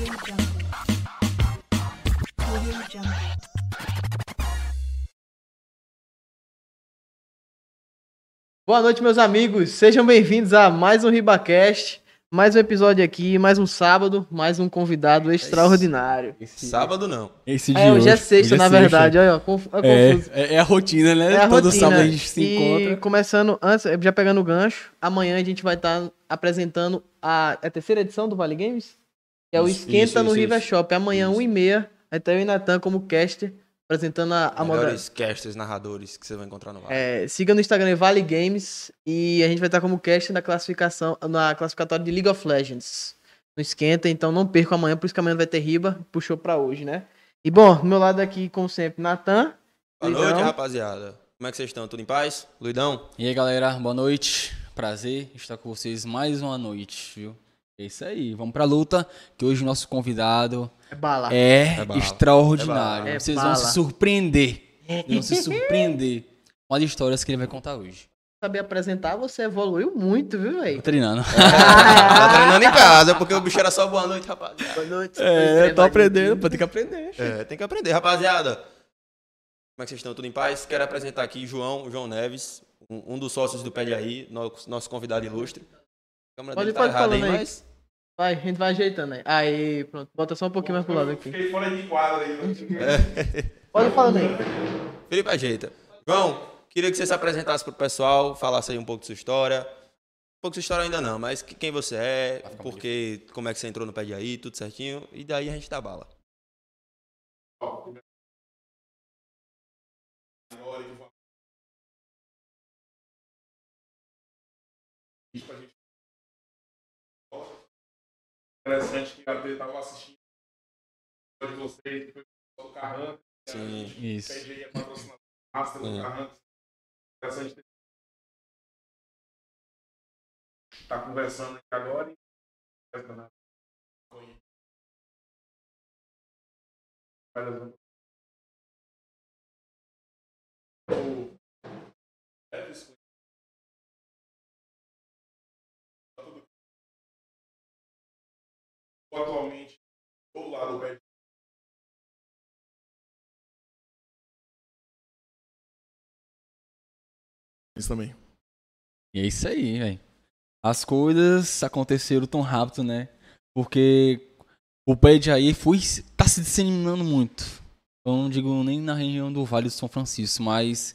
Audio Jungle. Boa noite, meus amigos. Sejam bem-vindos a mais um RibaCast. Mais um episódio aqui, mais um sábado, mais um convidado extraordinário. Sábado não. Esse de É, hoje é sexta, Hoje na verdade. Olha, ó, conf- é É, confuso. é, é a rotina, né? É a Todo rotina. sábado a gente se e encontra. começando, antes, já pegando o gancho, amanhã a gente vai estar apresentando a, a terceira edição do Vale Games, é o Isso, Esquenta isso, no isso, River isso. Shop. Amanhã, 1h30, vai ter eu e Natan como caster, apresentando a, a moda. Melhores casters, narradores que você vai encontrar no ar. É, siga no Instagram Vale Games e a gente vai estar como cast na classificação, na classificatória de League of Legends. No Esquenta, então não perca amanhã, por isso que amanhã vai ter riba, puxou pra hoje, né? E bom, do meu lado aqui, como sempre, Natan. Boa noite, Luidão. rapaziada. Como é que vocês estão? Tudo em paz? Luidão? E aí, galera, boa noite. Prazer estar com vocês mais uma noite, viu? É isso aí, vamos pra luta, que hoje o nosso convidado É bala. é, É bala. extraordinário. É vocês bala. vão se surpreender. Vocês vão se surpreender com as histórias que ele vai contar hoje. saber apresentar, você evoluiu muito, viu, Tô velho? treinando. Tá treinando em casa, porque o bicho era só boa noite, rapaziada. Boa noite. É, eu tô aprendendo, pô, tem que aprender. É, tem que aprender, rapaziada. Como é que vocês estão? Tudo em paz? Quero apresentar aqui João, João Neves, um, um dos sócios do Pé de Aí, nosso, nosso convidado ilustre. A câmera Pode- dele tá pode errada aí, aí. mas... Vai, a gente vai ajeitando aí. Aí, pronto. Bota só um pouquinho mais pro lado aqui. Fiquei fora de quadra aí. Pode falando aí. Felipe ajeita. João, queria que você se apresentasse pro pessoal, falasse aí um pouco de sua história. Um pouco de sua história ainda não, mas que- quem você é, porque, como é que você entrou no pé de aí, tudo certinho. E daí a gente dá bala. Interessante que até estava assistindo de vocês, depois do Carran, Sim. Isso. PG é patrocinador master do Hum. Carran. Interessante ter tá conversando aqui agora e atualmente do lado do Isso também. E é isso aí, velho. As coisas aconteceram tão rápido, né? Porque o pé de aí foi, tá se disseminando muito. Eu não digo nem na região do Vale do São Francisco, mas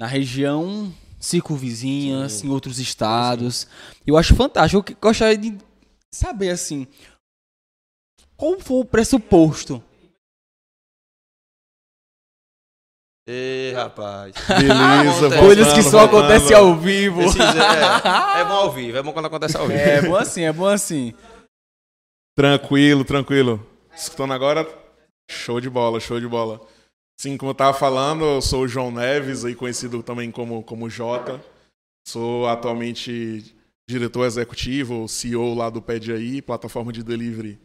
na região circunvizinha, Sim. em outros estados. Eu acho fantástico. Eu que- gostaria de saber, assim, qual foi o pressuposto? Ê, rapaz. Beleza. Coisas que só acontecem ao vivo. Esses- é, é bom ao vivo, é bom quando acontece ao vivo. É bom assim, é bom assim. Tranquilo, tranquilo. Escutando agora, show de bola, show de bola. Sim, como eu tava falando, eu sou o João Neves, aí conhecido também como, como Jota. Sou atualmente diretor executivo, CEO lá do Pede Aí, plataforma de delivery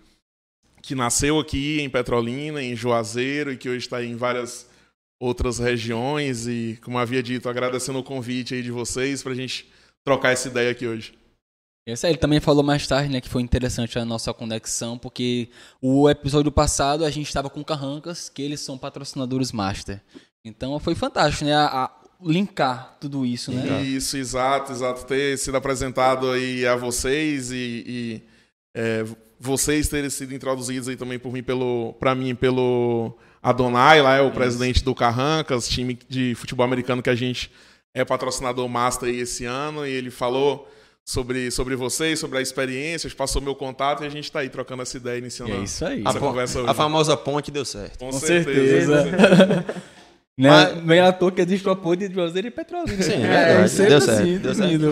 que nasceu aqui em Petrolina, em Juazeiro e que hoje está em várias outras regiões. E, como havia dito, agradecendo o convite aí de vocês para a gente trocar essa ideia aqui hoje. Esse aí, ele também falou mais tarde, né, que foi interessante a nossa conexão, porque o episódio passado a gente estava com Carrancas, que eles são patrocinadores master. Então foi fantástico, né, a, a linkar tudo isso, né? Isso, exato, exato. Ter sido apresentado aí a vocês e, e, é, vocês terem sido introduzidos aí também por mim, pelo, pra mim, pelo Adonai, lá é o presidente do Carrancas, time de futebol americano que a gente é patrocinador master aí esse ano, e ele falou sobre, sobre vocês, sobre a experiência, passou meu contato e a gente tá aí trocando essa ideia, iniciando É isso aí. A, essa conversa hoje. a famosa ponte deu certo. Com, Com certeza. certeza. Né? Mas- Bem à toa que existe uma ponte de Juazeiro e Petrolina. Sim, é é, sempre Deu assim, certo, deu certo. lindo.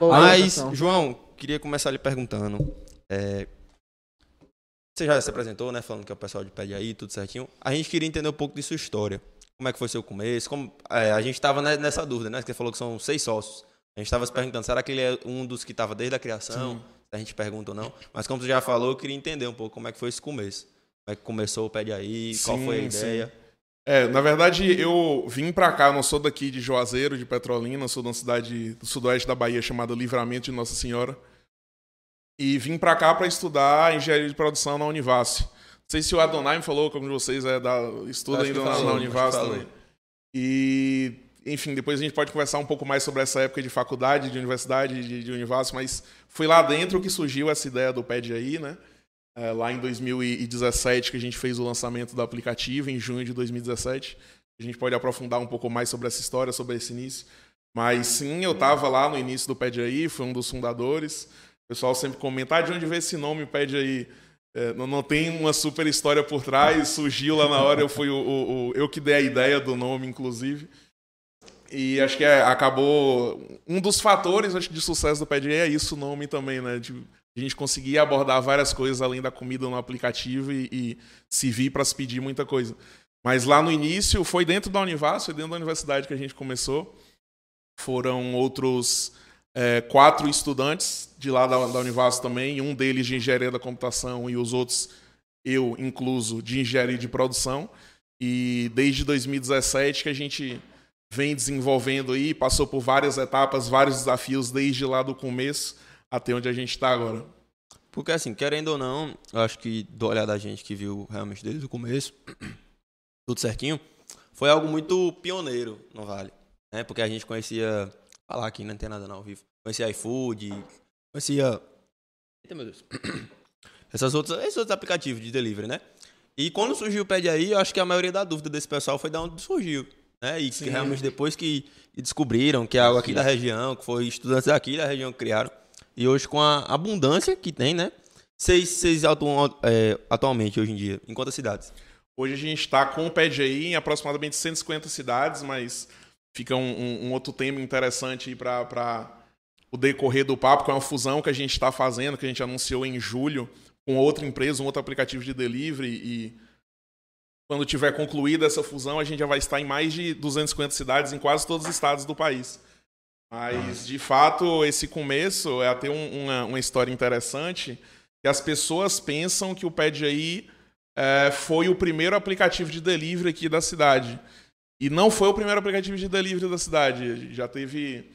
Boa Mas, apresentação. João, queria começar lhe perguntando. é, você já se apresentou, né? Falando que é o pessoal de pé de aí, tudo certinho. A gente queria entender um pouco de sua história. Como é que foi seu começo? Como, é, a gente estava nessa dúvida, né? Você falou que são seis sócios. A gente estava se perguntando, será que ele é um dos que estava desde a criação? Se a gente pergunta ou não. Mas como você já falou, eu queria entender um pouco como é que foi esse começo. Como é que começou o pé de aí? qual Sim, foi a sim. ideia? É, na verdade, eu vim pra cá, eu não sou daqui de Juazeiro, de Petrolina, sou de uma cidade do sudoeste da Bahia chamada Livramento de Nossa Senhora. E vim para cá para estudar engenharia de produção na Univas. Não sei se o Adonai me falou de vocês é da, estuda Acho ainda na, falou, na acho que Univas falou. também. E, enfim, depois a gente pode conversar um pouco mais sobre essa época de faculdade, de universidade, de, de Univas, mas foi lá dentro que surgiu essa ideia do Pede aí, né? É, lá em 2017 que a gente fez o lançamento do aplicativo, em junho de 2017. A gente pode aprofundar um pouco mais sobre essa história, sobre esse início. Mas sim, eu estava lá no início do Pede aí, fui um dos fundadores. O pessoal sempre comenta, ah, de onde veio esse nome, Pede aí? É, não, não tem uma super história por trás, surgiu lá na hora, eu fui o, o- o- eu que dei a ideia do nome, inclusive. E acho que é, acabou. Um dos fatores acho, de sucesso do Pede é isso, o nome também, né? De a gente conseguir abordar várias coisas além da comida no aplicativo e, e se vir para se pedir muita coisa. Mas lá no início, foi dentro da Univas, foi dentro da universidade que a gente começou. Foram outros é, quatro estudantes de lá da, da também, um deles de engenharia da computação e os outros, eu incluso, de engenharia de produção. E desde 2017 que a gente vem desenvolvendo aí, passou por várias etapas, vários desafios desde lá do começo até onde a gente está agora. Porque assim, querendo ou não, eu acho que do olhar da gente que viu realmente desde o começo, tudo certinho, foi algo muito pioneiro no Vale. Né? Porque a gente conhecia. Falar aqui, não tem nada não ao vivo. Conhecia iFood, conhecia. Eita meu Deus. Essas outras, esses outros aplicativos de delivery, né? E quando surgiu o Pede aí, eu acho que a maioria da dúvida desse pessoal foi da onde surgiu. Né? E que Sim. realmente depois que descobriram que é algo aqui da região, que foi estudantes daqui da região que criaram. E hoje, com a abundância que tem, né? Vocês, vocês atuam é, atualmente, hoje em dia, em quantas cidades? Hoje a gente está com o PDI em aproximadamente 150 cidades, mas fica um, um- um outro tema interessante para o decorrer do papo, que é uma fusão que a gente está fazendo, que a gente anunciou em julho, com outra empresa, um outro aplicativo de delivery. E quando tiver concluída essa fusão, a gente já vai estar em mais de 250 cidades em quase todos os estados do país. Mas, de fato, esse começo é até um- uma, uma história interessante, que as pessoas pensam que o PDI é, foi o primeiro aplicativo de delivery aqui da cidade. E não foi o primeiro aplicativo de delivery da cidade. Já teve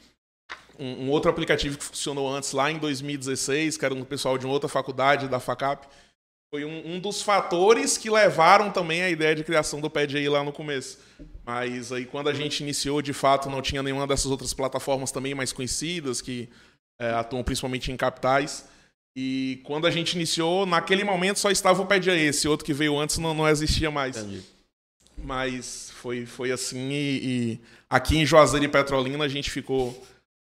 um, um outro aplicativo que funcionou antes, lá em 2016, que era um pessoal de uma outra faculdade, da FACAP. Foi um, um dos fatores que levaram também a ideia de criação do PDI lá no começo. Mas aí, quando a gente iniciou, de fato, não tinha nenhuma dessas outras plataformas também mais conhecidas, que é, atuam principalmente em capitais. E quando a gente iniciou, naquele momento só estava o PDI. Esse outro que veio antes não, não existia mais. Entendi. Mas foi, foi assim. E, e aqui em Juazeiro e Petrolina a gente ficou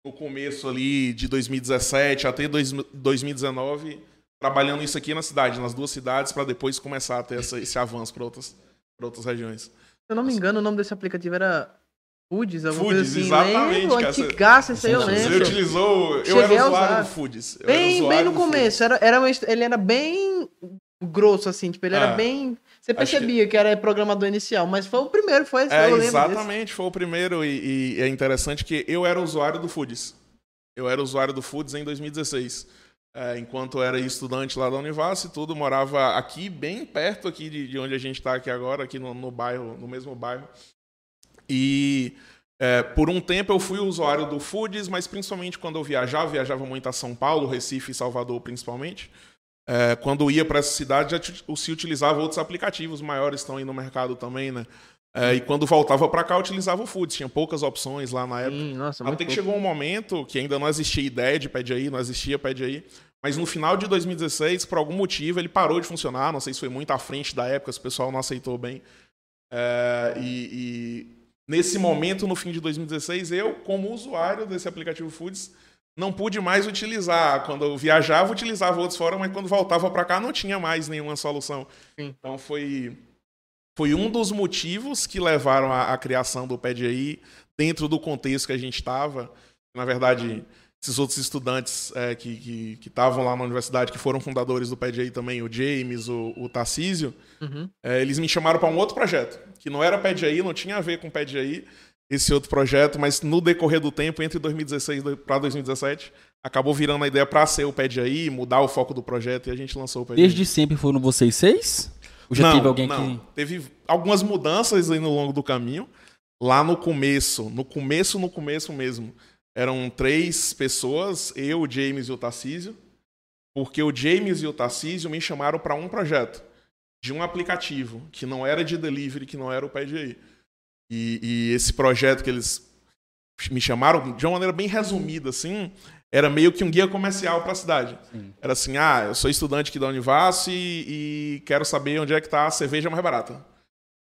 no começo ali de 2017 até dois- 2019 trabalhando isso aqui na cidade, nas duas cidades, para depois começar a ter essa- esse avanço para outras, pra outras regiões. Se eu não me engano, o nome desse aplicativo era Foods, alguma Foods, assim. exatamente, Lembro, antigaço, esse aí eu Você Você lembro. utilizou. Eu Cheguei era usuário do Foods. Bem, bem no começo, era, era ele era bem grosso, assim, tipo, ele era Ah. bem... Você Acho que- percebia que... era programador inicial, mas foi o primeiro, foi esse, É, lembro desse. exatamente, foi o primeiro. E, e é interessante que eu era usuário do Foods. Eu era usuário do Foods em 2016. É, enquanto eu era estudante lá da Univas e tudo, morava aqui, bem perto aqui de, de onde a gente está aqui agora, aqui no, no bairro, no mesmo bairro. E é, por um tempo eu fui usuário do Foods, mas principalmente quando eu viajava, viajava muito a São Paulo, Recife e Salvador principalmente. É, quando ia para essa cidade, já se utilizava outros aplicativos maiores, estão aí no mercado também, né? É, e quando voltava para cá, utilizava o Foods. Tinha poucas opções lá na época. Sim, nossa, Até que pouco. chegou um momento que ainda não existia ideia de Pede Aí, não existia Pede Aí. Mas no final de 2016, por algum motivo, ele parou de funcionar. Não sei se foi muito à frente da época, se o pessoal não aceitou bem. É, e, e nesse momento, no fim de 2016, eu, como usuário desse aplicativo Foods, não pude mais utilizar. Quando eu viajava, utilizava outros fora, mas quando voltava para cá, não tinha mais nenhuma solução. Sim. Então foi, foi um dos motivos que levaram à, à criação do PDI dentro do contexto que a gente estava. Na verdade, esses outros estudantes é, que estavam lá na universidade, que foram fundadores do PDI também, o James, o, o Tarcísio, Uhum. é, eles me chamaram para um outro projeto, que não era PDI, não tinha a ver com PDI, esse outro projeto, mas no decorrer do tempo, entre 2016 para 2017, acabou virando a ideia para ser o PDI, mudar o foco do projeto e a gente lançou o PDI. Desde sempre foram vocês seis? Ou já não, teve alguém não. que. Teve algumas mudanças aí no longo do caminho. Lá no começo, no começo, no começo mesmo, eram três pessoas, eu, o James e o Tarcísio. porque o James e o Tarcísio me chamaram para um projeto de um aplicativo que não era de delivery, que não era o PDI. E, e esse projeto que eles me chamaram, de uma maneira bem resumida, assim, era meio que um guia comercial para a cidade. Sim. Era assim, ah, eu sou estudante aqui da Univas e, e quero saber onde é que está a cerveja mais barata.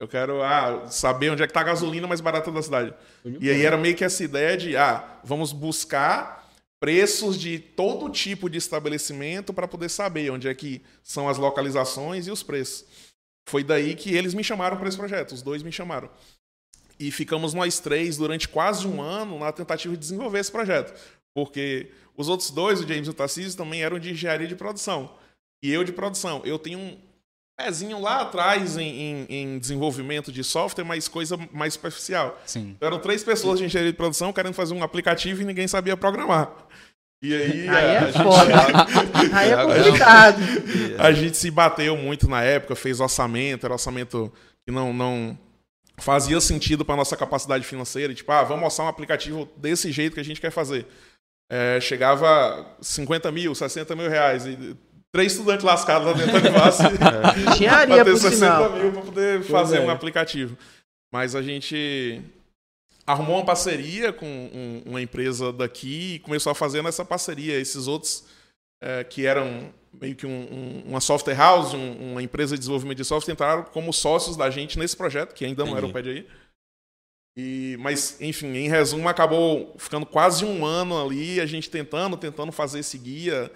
Eu quero ah, saber onde é que está a gasolina mais barata da cidade. E aí era meio que essa ideia de, ah, vamos buscar preços de todo tipo de estabelecimento para poder saber onde é que são as localizações e os preços. Foi daí que eles me chamaram para esse projeto, os dois me chamaram. E ficamos nós três durante quase um ano na tentativa de desenvolver esse projeto. Porque os outros dois, o James e o Tarcísio, também eram de engenharia de produção. E eu de produção. Eu tenho um pezinho lá atrás em, em- em desenvolvimento de software, mas coisa mais superficial. Sim. Então, Eram três pessoas de engenharia de produção querendo fazer um aplicativo e ninguém sabia programar. E aí, Aí é a, gente, foda. Aí é complicado. a gente se bateu muito na época, fez orçamento, era orçamento que não, não fazia sentido para nossa capacidade financeira. Tipo, ah, vamos mostrar um aplicativo desse jeito que a gente quer fazer. É, chegava 50 mil, 60 mil reais. E três estudantes lascados lá dentro da Univasf. Engenharia, pra ter por 60 sinal. mil para poder fazer é. um aplicativo. Mas a gente arrumou uma parceria com um- uma empresa daqui e começou a fazer nessa parceria. Esses outros eh, que eram meio que um- um- uma software house, um- uma empresa de desenvolvimento de software, entraram como sócios da gente nesse projeto, que ainda não era o PDI. E, mas, enfim, em resumo, acabou ficando quase um ano ali, a gente tentando, tentando fazer esse guia.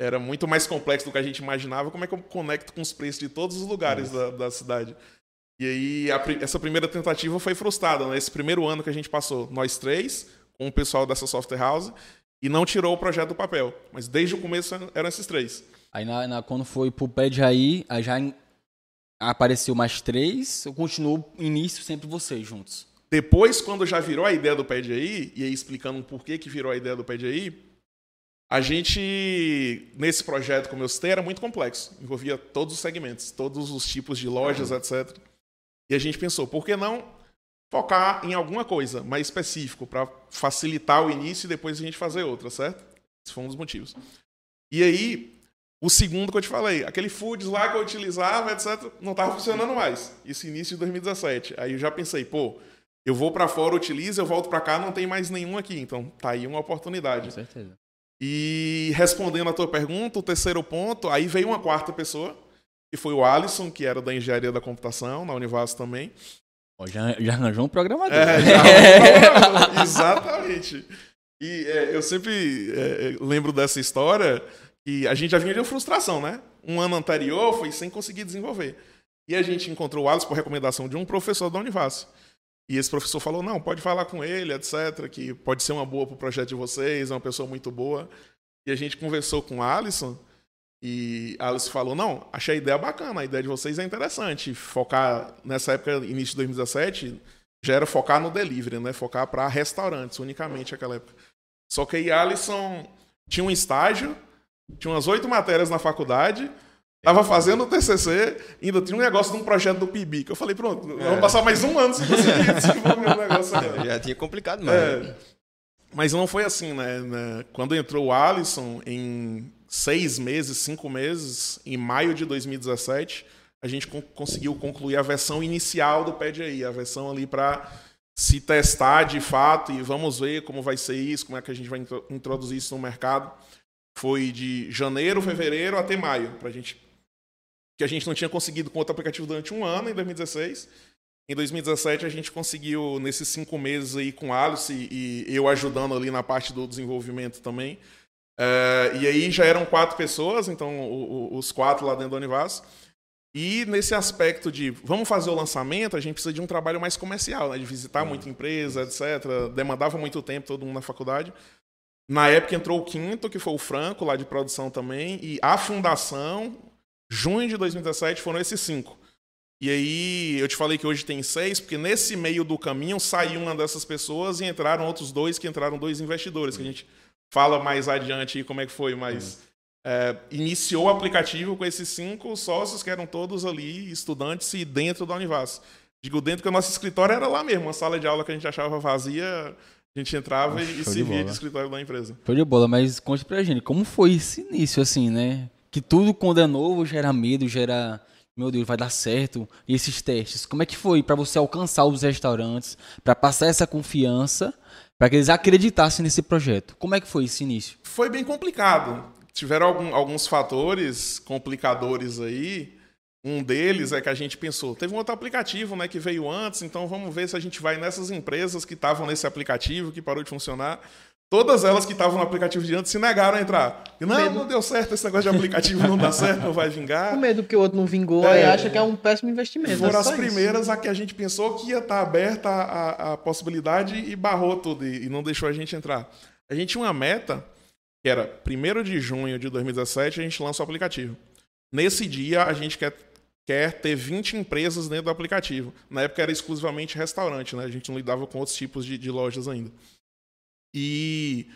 Era muito mais complexo do que a gente imaginava. Como é que eu conecto com os preços de todos os lugares da, da cidade? E aí, a essa primeira tentativa foi frustrada. Né? Esse primeiro ano que a gente passou, nós três, com o pessoal dessa software house, e não tirou o projeto do papel. Mas desde o começo eram esses três. Aí na, na- quando foi pro pé de aí, aí já apareceu mais três, eu continuo início sempre vocês juntos. Depois, quando já virou a ideia do Pé de aí, e aí explicando o porquê que virou a ideia do Pé de aí, a gente, nesse projeto, como eu citei, era muito complexo. Envolvia todos os segmentos, todos os tipos de lojas, etc. E a gente pensou, por que não focar em alguma coisa mais específico para facilitar o início e depois a gente fazer outra, certo? Esse foi um dos motivos. E aí, o segundo que eu te falei, aquele foods lá que eu utilizava, etc., não estava funcionando mais. Isso início de 2017. Aí eu já pensei, pô, eu vou para fora, utilizo, eu volto para cá, não tem mais nenhum aqui. Então, tá aí uma oportunidade. Com certeza. E respondendo a tua pergunta, o terceiro ponto, aí veio uma quarta pessoa, que foi o Alisson, que era da engenharia da computação, na Univas também. Ó, já, já arranjou um programador. É, já- exatamente. E é, eu sempre é, lembro dessa história que a gente já vinha de uma frustração, né? Um ano anterior foi sem conseguir desenvolver. E a gente encontrou o Alisson por recomendação de um professor da Univas. E esse professor falou: não, pode falar com ele, etc., que pode ser uma boa para o projeto de vocês, é uma pessoa muito boa. E a gente conversou com o Alisson e a Alisson falou: não, achei a ideia bacana, a ideia de vocês é interessante. Focar, nessa época, início de 2017, já era focar no delivery, né? Focar para restaurantes unicamente naquela época. Só que aí Alisson tinha um estágio, tinha umas oito matérias na faculdade, tava fazendo o TCC, ainda tinha um negócio de um projeto do PIB, que eu falei, pronto, vamos passar mais um ano se conseguir desenvolver um negócio agora. Já tinha complicado mais. É, mas não foi assim, né? né? Quando entrou o Alisson, em seis meses, cinco meses, em maio de 2017, a gente con- conseguiu concluir a versão inicial do PDI, a versão ali para se testar de fato e vamos ver como vai ser isso, como é que a gente vai intro- introduzir isso no mercado. Foi de janeiro, fevereiro até maio, pra gente que a gente não tinha conseguido com outro aplicativo durante um ano, em 2016. Em 2017, a gente conseguiu, nesses cinco meses aí com Alice e eu ajudando ali na parte do desenvolvimento também. É, e aí já eram quatro pessoas, então o- o- os quatro lá dentro da Univas. E nesse aspecto de vamos fazer o lançamento, a gente precisa de um trabalho mais comercial, né? de visitar muita empresa, etc. Demandava muito tempo, todo mundo na faculdade. Na época entrou o quinto, que foi o Franco, lá de produção também, e a fundação, junho de 2017, foram esses cinco. E aí, eu te falei que hoje tem seis, porque nesse meio do caminho saiu uma dessas pessoas e entraram outros dois, que entraram dois investidores, que a gente fala mais adiante aí como é que foi, mas é, iniciou o aplicativo com esses cinco sócios que eram todos ali estudantes e dentro da Univas. Digo dentro que o nosso escritório era lá mesmo, uma sala de aula que a gente achava vazia, A gente entrava e, e Show de se via bola. de escritório da empresa. Show de bola, mas conte pra gente, como foi esse início, assim, né? Que tudo quando é novo gera medo, gera. Meu Deus, vai dar certo. E esses testes, como é que foi pra você alcançar os restaurantes, pra passar essa confiança, pra que eles acreditassem nesse projeto? Como é que foi esse início? Foi bem complicado. Tiveram algum- alguns fatores complicadores aí. Um deles é que a gente pensou, teve um outro aplicativo, né, que veio antes, então vamos ver se a gente vai nessas empresas que estavam nesse aplicativo, que parou de funcionar. Todas elas que estavam no aplicativo de antes se negaram a entrar. E, não, Medo. não deu certo, esse negócio de aplicativo não dá certo, não vai vingar. Com medo que o outro não vingou, É. aí acha que é um péssimo investimento. Foram é as só isso. primeiras a que a gente pensou que ia estar aberta a, a- a possibilidade e barrou tudo e, e não deixou a gente entrar. A gente tinha uma meta que era 1 de junho de 2017 a gente lança o aplicativo. Nesse dia a gente quer, quer ter 20 empresas dentro do aplicativo. Na época era exclusivamente restaurante, né? A gente não lidava com outros tipos de, de lojas ainda. E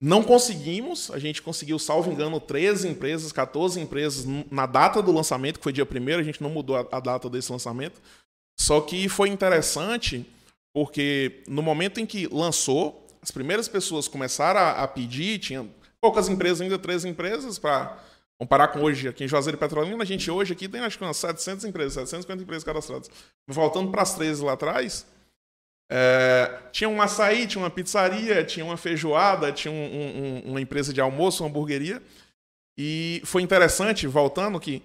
não conseguimos, a gente conseguiu, salvo engano, 13 empresas, 14 empresas na data do lançamento, que foi dia 1 a gente não mudou a, a data desse lançamento. Só que foi interessante porque no momento em que lançou, as primeiras pessoas começaram a, a pedir, tinha poucas empresas ainda, 13 empresas, para comparar com hoje, aqui em Juazeiro e Petrolina, a gente hoje aqui tem acho que umas 700 empresas, 750 empresas cadastradas. Voltando para as 13 lá atrás, é, tinha um açaí, tinha uma pizzaria, tinha uma feijoada, tinha um- um- um- uma empresa de almoço, uma hamburgueria. E foi interessante, voltando, que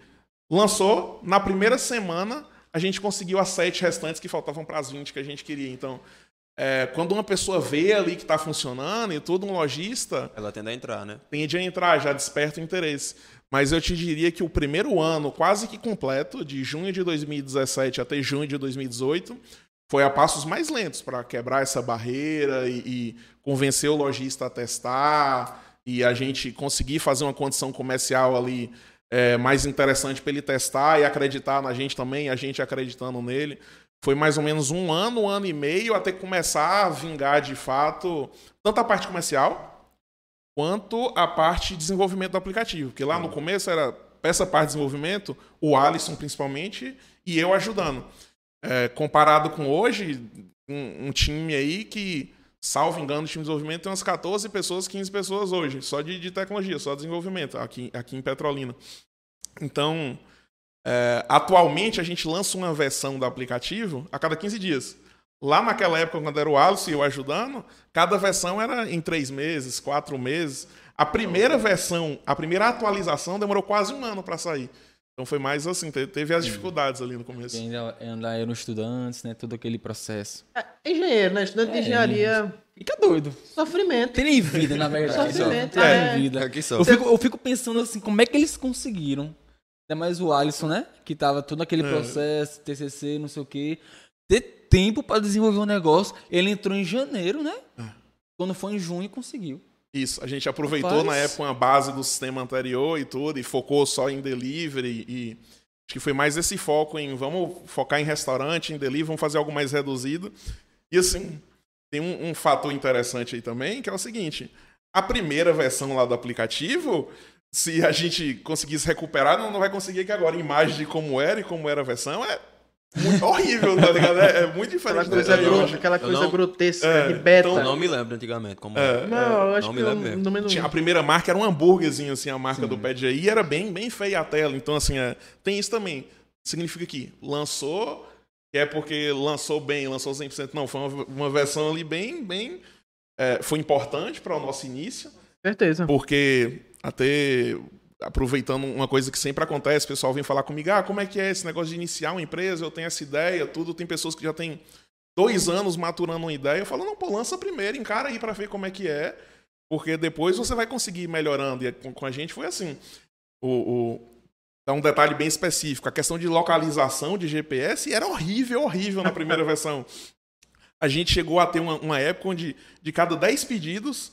lançou, na primeira semana, a gente conseguiu as sete restantes que faltavam para as 20 que a gente queria. Então, é, quando uma pessoa vê ali que está funcionando e tudo, um lojista Ela tende a entrar, né? tende a entrar, já desperta o interesse. Mas eu te diria que o primeiro ano, quase que completo, de junho de 2017 até junho de 2018, foi a passos mais lentos para quebrar essa barreira e, e convencer o lojista a testar e a gente conseguir fazer uma condição comercial ali é, mais interessante para ele testar e acreditar na gente também, a gente acreditando nele. Foi mais ou menos um ano, um ano e meio até começar a vingar de fato tanto a parte comercial quanto a parte de desenvolvimento do aplicativo. Porque lá no começo era essa parte de desenvolvimento, o Alisson principalmente, e eu ajudando. É, comparado com hoje, um, um time aí que, salvo engano, o time de desenvolvimento tem umas 14 pessoas, 15 pessoas hoje, só de, de tecnologia, só de desenvolvimento, aqui, aqui em Petrolina. Então, é, atualmente a gente lança uma versão do aplicativo a cada 15 dias. Lá naquela época, quando era o Alisson e eu ajudando, cada versão era em três meses, quatro meses. A primeira versão, a primeira atualização demorou quase um ano para sair. Então foi mais assim, te- teve as dificuldades ali no E começo. ainda, ainda eram estudantes, né? Todo aquele processo. É, engenheiro, né? Estudante de É, engenharia, Fica doido. sofrimento. Tem nem vida, na verdade. Sofrimento, tem é. vida. Aqui só. Eu fico, eu fico pensando assim, como é que eles conseguiram? Ainda mais o Alisson, né? Que tava todo aquele É. processo, TCC, não sei o quê. Ter tempo pra desenvolver um negócio. Ele entrou em janeiro, né? É. Quando foi em junho, conseguiu. Isso, a gente aproveitou Rapaz. na época uma base do sistema anterior e tudo, e focou só em delivery e acho que foi mais esse foco em vamos focar em restaurante, em delivery, vamos fazer algo mais reduzido. E assim, tem um, um fator interessante aí também, que é o seguinte, a primeira versão lá do aplicativo, se a gente conseguisse recuperar, não, não vai conseguir que agora a imagem de como era e como era a versão é muito horrível, tá ligado? É, é muito diferente do é gro- hoje. aquela coisa não- grotesca, É, de beta. então Eu não me lembro antigamente como É, era. Não, eu acho não que me eu lembro não me Tinha- a primeira marca era um hambúrguerzinho, assim, a marca do Pad aí, e era bem, bem feia a tela. Então, assim, é, tem isso também. Significa que lançou, que é porque lançou bem, lançou 100%. Não, foi uma, uma versão ali bem, bem... é, foi importante para o nosso início, Certeza. porque até aproveitando uma coisa que sempre acontece, o pessoal vem falar comigo, ah, como é que é esse negócio de iniciar uma empresa, eu tenho essa ideia, tudo, tem pessoas que já têm dois anos maturando uma ideia, eu falo, não, pô, lança primeiro, encara aí para ver como é que é, porque depois você vai conseguir ir melhorando, e com, com a gente foi assim, o, o, dá um detalhe bem específico, a questão de localização de GPS era horrível, horrível na primeira versão. A gente chegou a ter uma, uma época onde de cada 10 pedidos,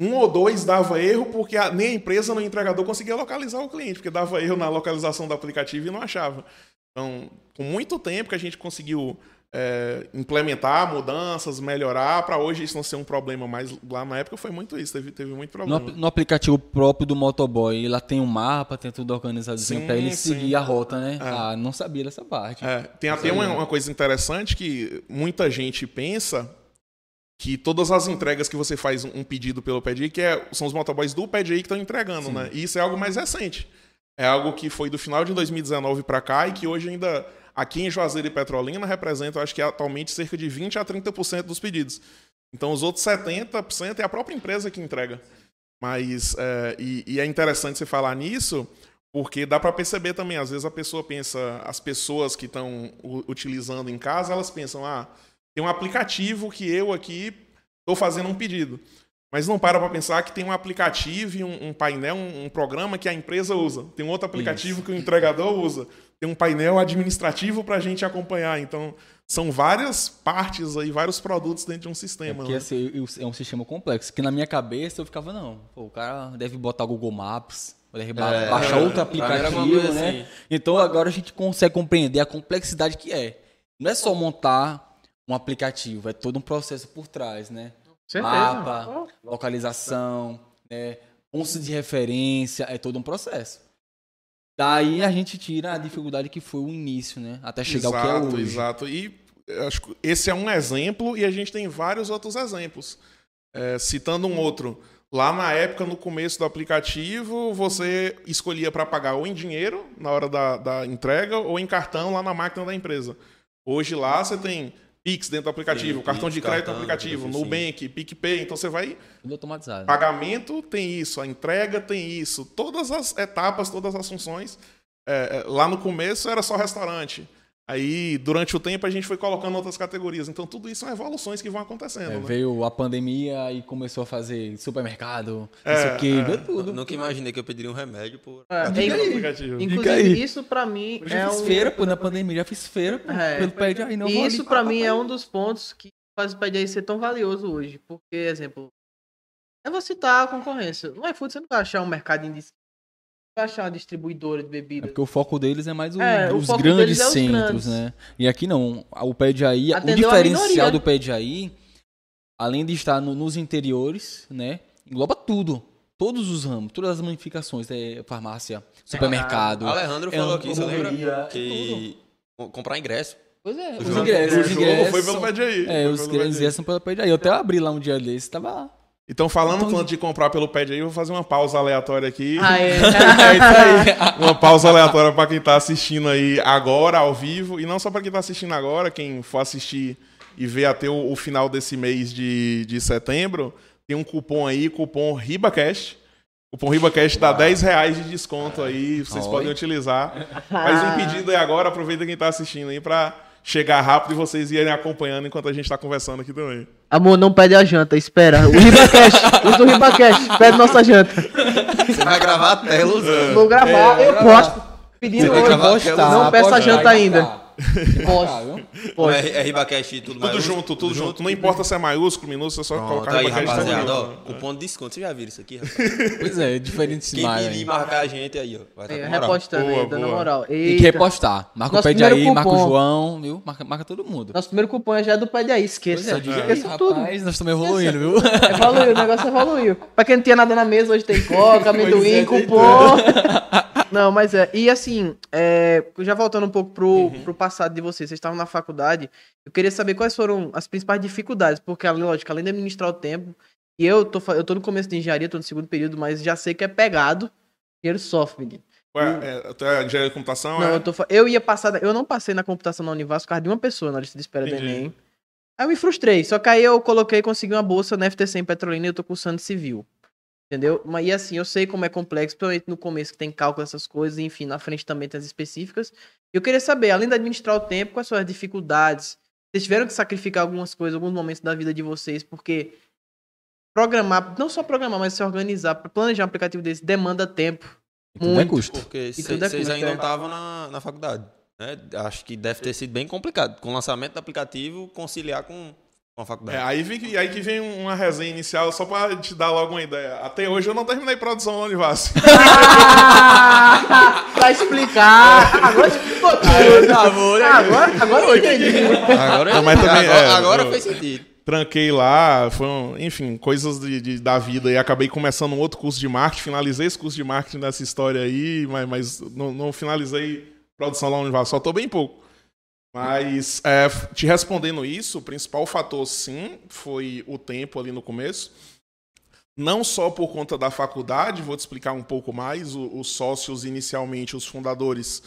um ou dois dava erro porque a- nem a empresa nem o entregador conseguia localizar o cliente, porque dava erro na localização do aplicativo e não achava. Então, com muito tempo que a gente conseguiu é, implementar mudanças, melhorar, para hoje isso não ser um problema, mas lá na época foi muito isso, teve, teve muito No, problema. ap- no aplicativo próprio do motoboy, lá tem um mapa, tem tudo organizadinho Sim, pra ele sim. seguir a rota, né? É. Ah, não sabia dessa parte. É, tem até uma, uma coisa interessante que muita gente pensa que todas as entregas que você faz um pedido pelo PDI, que é, são os motoboys do PDI que estão entregando, né? E isso é algo mais recente. É algo que foi do final de 2019 para cá e que hoje ainda aqui em Juazeiro e Petrolina representa, acho que atualmente cerca de 20 a 30% dos pedidos. Então os outros 70% é a própria empresa que entrega. Mas é, e, e é interessante você falar nisso, porque dá para perceber também, às vezes a pessoa pensa, as pessoas que estão utilizando em casa, elas pensam, ah, tem um aplicativo que eu aqui estou fazendo um pedido. Mas não para para pensar que tem um aplicativo, e um, um painel, um, um programa que a empresa usa. Tem um outro aplicativo que o entregador usa. Tem um painel administrativo para a gente acompanhar. Então, são várias partes aí, vários produtos dentro de um É sistema. porque né? assim, eu- é um sistema complexo. Que na minha cabeça eu ficava, não, pô, o cara deve botar Google Maps, deve É, baixar outro mim era aplicativo, né? assim. Então agora a gente consegue compreender a complexidade que é. Não é só montar um aplicativo, é todo um processo por trás, né? Certeza. Mapa, localização, né? pontos de referência, é todo um processo. Daí a gente tira a dificuldade que foi o início, né? Até chegar ao que é hoje. Exato. E acho que esse é um exemplo e a gente tem vários outros exemplos. É, citando um outro, lá na época, no começo do aplicativo, você escolhia para pagar ou em dinheiro na hora da, da entrega ou em cartão lá na máquina da empresa. Hoje lá você tem Pix dentro do aplicativo, Sim, cartão Pix, de crédito no cartão, aplicativo, tudo assim. Nubank, PicPay, então você vai Tudo automatizado. Pagamento tem isso, a entrega tem isso, todas as etapas, todas as funções. É, é, lá no começo era só restaurante. Aí, durante o tempo, a gente foi colocando outras categorias. Então, tudo isso são evoluções que vão acontecendo. É, né? veio a pandemia e começou a fazer supermercado, É, isso aqui, é. tudo. Nunca imaginei que eu pediria um remédio por. É, Diga aí, aplicativo. inclusive, aí. isso pra mim Eu já é fiz um. feira, pô, na pandemia, já fiz feira, pô, É. pelo pé de aí, não E isso ali. pra mim é um dos pontos que faz o pé ser tão valioso hoje. Porque, exemplo, eu vou citar a concorrência. No iFood você não vai achar um mercadinho de achar uma distribuidora de É bebida. porque o foco deles é mais o- É, os grandes é os centros, grandes. né? E aqui não. O pé de aí, o diferencial do pé de aí, além de estar no- nos interiores, né? Engloba tudo. Todos os ramos, todas as ramificações, é, farmácia, supermercado. Alejandro é falou aqui, você lembra? é Que co- comprar ingresso. Pois é, os ingressos. o jogo ingressos foi pelo são- pé de aí. É, os pelo pé de aí. ingressos são pelo pé de aí. Eu até abri lá um dia desse, tava lá. Então, falando Então- tanto de comprar pelo pé de aí, eu vou fazer uma pausa aleatória aqui. Ah, é. Uma pausa aleatória para quem tá assistindo aí agora, ao vivo. E não só para quem tá assistindo agora, quem for assistir e ver até o, o final desse mês de, de setembro, tem um cupom aí, cupom RibaCast. O cupom RibaCast dá 10 reais de desconto aí, vocês Oi. podem utilizar. Faz um pedido aí agora, aproveita quem tá assistindo aí para chegar rápido e vocês irem acompanhando enquanto a gente tá conversando aqui também. Amor, não pede a janta, espera. O Ribacash, usa o Ribacash, pede nossa janta. Você vai gravar a tela usando. Vou gravar, É, eu gravar. posto. Pedindo hoje. Não peça a janta ainda. Posso. É, é Ribacast e tudo mais. Tudo junto, tudo junto. Não importa se é maiúsculo, minúsculo, é só Pronto, colocar aí, RibaCast. tá rapaziada, ó, cupom de desconto. Vocês já viram isso aqui, rapaz? Pois é, diferente Quem demais. pedir e marcar a gente aí, ó. Vai estar É, repostando aí, Boa, dando boa. moral. Tem que Eita. repostar. Marca Nosso o pé de aí, marca o cupom. João, viu? Marca, marca todo mundo. Nosso primeiro cupom já é do Pede aí, Pois esqueça. é, diga aí, esqueça tudo. rapaz, nós estamos evoluindo, viu? Evoluiu, o negócio evoluiu. Pra quem não tinha nada na mesa, hoje tem coca, amendoim, Pois é, cupom. Não, mas é. E assim, é, já voltando um pouco pro, Uhum. pro passado de vocês, vocês estavam na faculdade. Eu queria saber quais foram as principais dificuldades, porque, lógico, além de administrar o tempo, e eu tô, eu tô no começo de engenharia, tô no segundo período, mas já sei que é pegado. Dinheiro sofre, menino. Ué, é, tu é engenharia de computação? Não, é? eu, tô, eu ia passar. Eu não passei na computação na Univas por causa de uma pessoa na lista de espera do Entendi. Enem. Aí eu me frustrei. Só que aí eu coloquei e consegui uma bolsa na FTC em Petrolina e eu tô cursando civil. Entendeu? Mas e assim, eu sei como é complexo, principalmente no começo que tem cálculo, essas coisas, enfim, na frente também tem as específicas. Eu queria saber, além de administrar o tempo, quais são as dificuldades? Vocês tiveram que sacrificar algumas coisas, alguns momentos da vida de vocês, porque programar, não só programar, mas se organizar, para planejar um aplicativo desse, demanda tempo. E tudo é Muito. custo. Porque vocês é ainda é. não estavam na, na faculdade. Né? Acho que deve ter sido bem complicado. Com o lançamento do aplicativo, conciliar com, com a faculdade. É, aí, vem, que- aí que vem uma resenha inicial, só pra te dar logo uma ideia. Até hoje eu não terminei produção no Univas. Ah, pra explicar. Agora explicou tudo. Agora, agora eu entendi. Agora, Não, mas também, agora, é, agora eu- fez sentido. Tranquei lá, foi, um- enfim, coisas de, de- da vida. E acabei começando um outro curso de marketing, finalizei esse curso de marketing nessa história aí, mas, mas não, não finalizei produção lá no Univas, só tô bem pouco. Mas, é, te respondendo isso, o principal fator, sim, foi o tempo ali no começo. Não só por conta da faculdade, vou te explicar um pouco mais. o- Os sócios, inicialmente, os fundadores,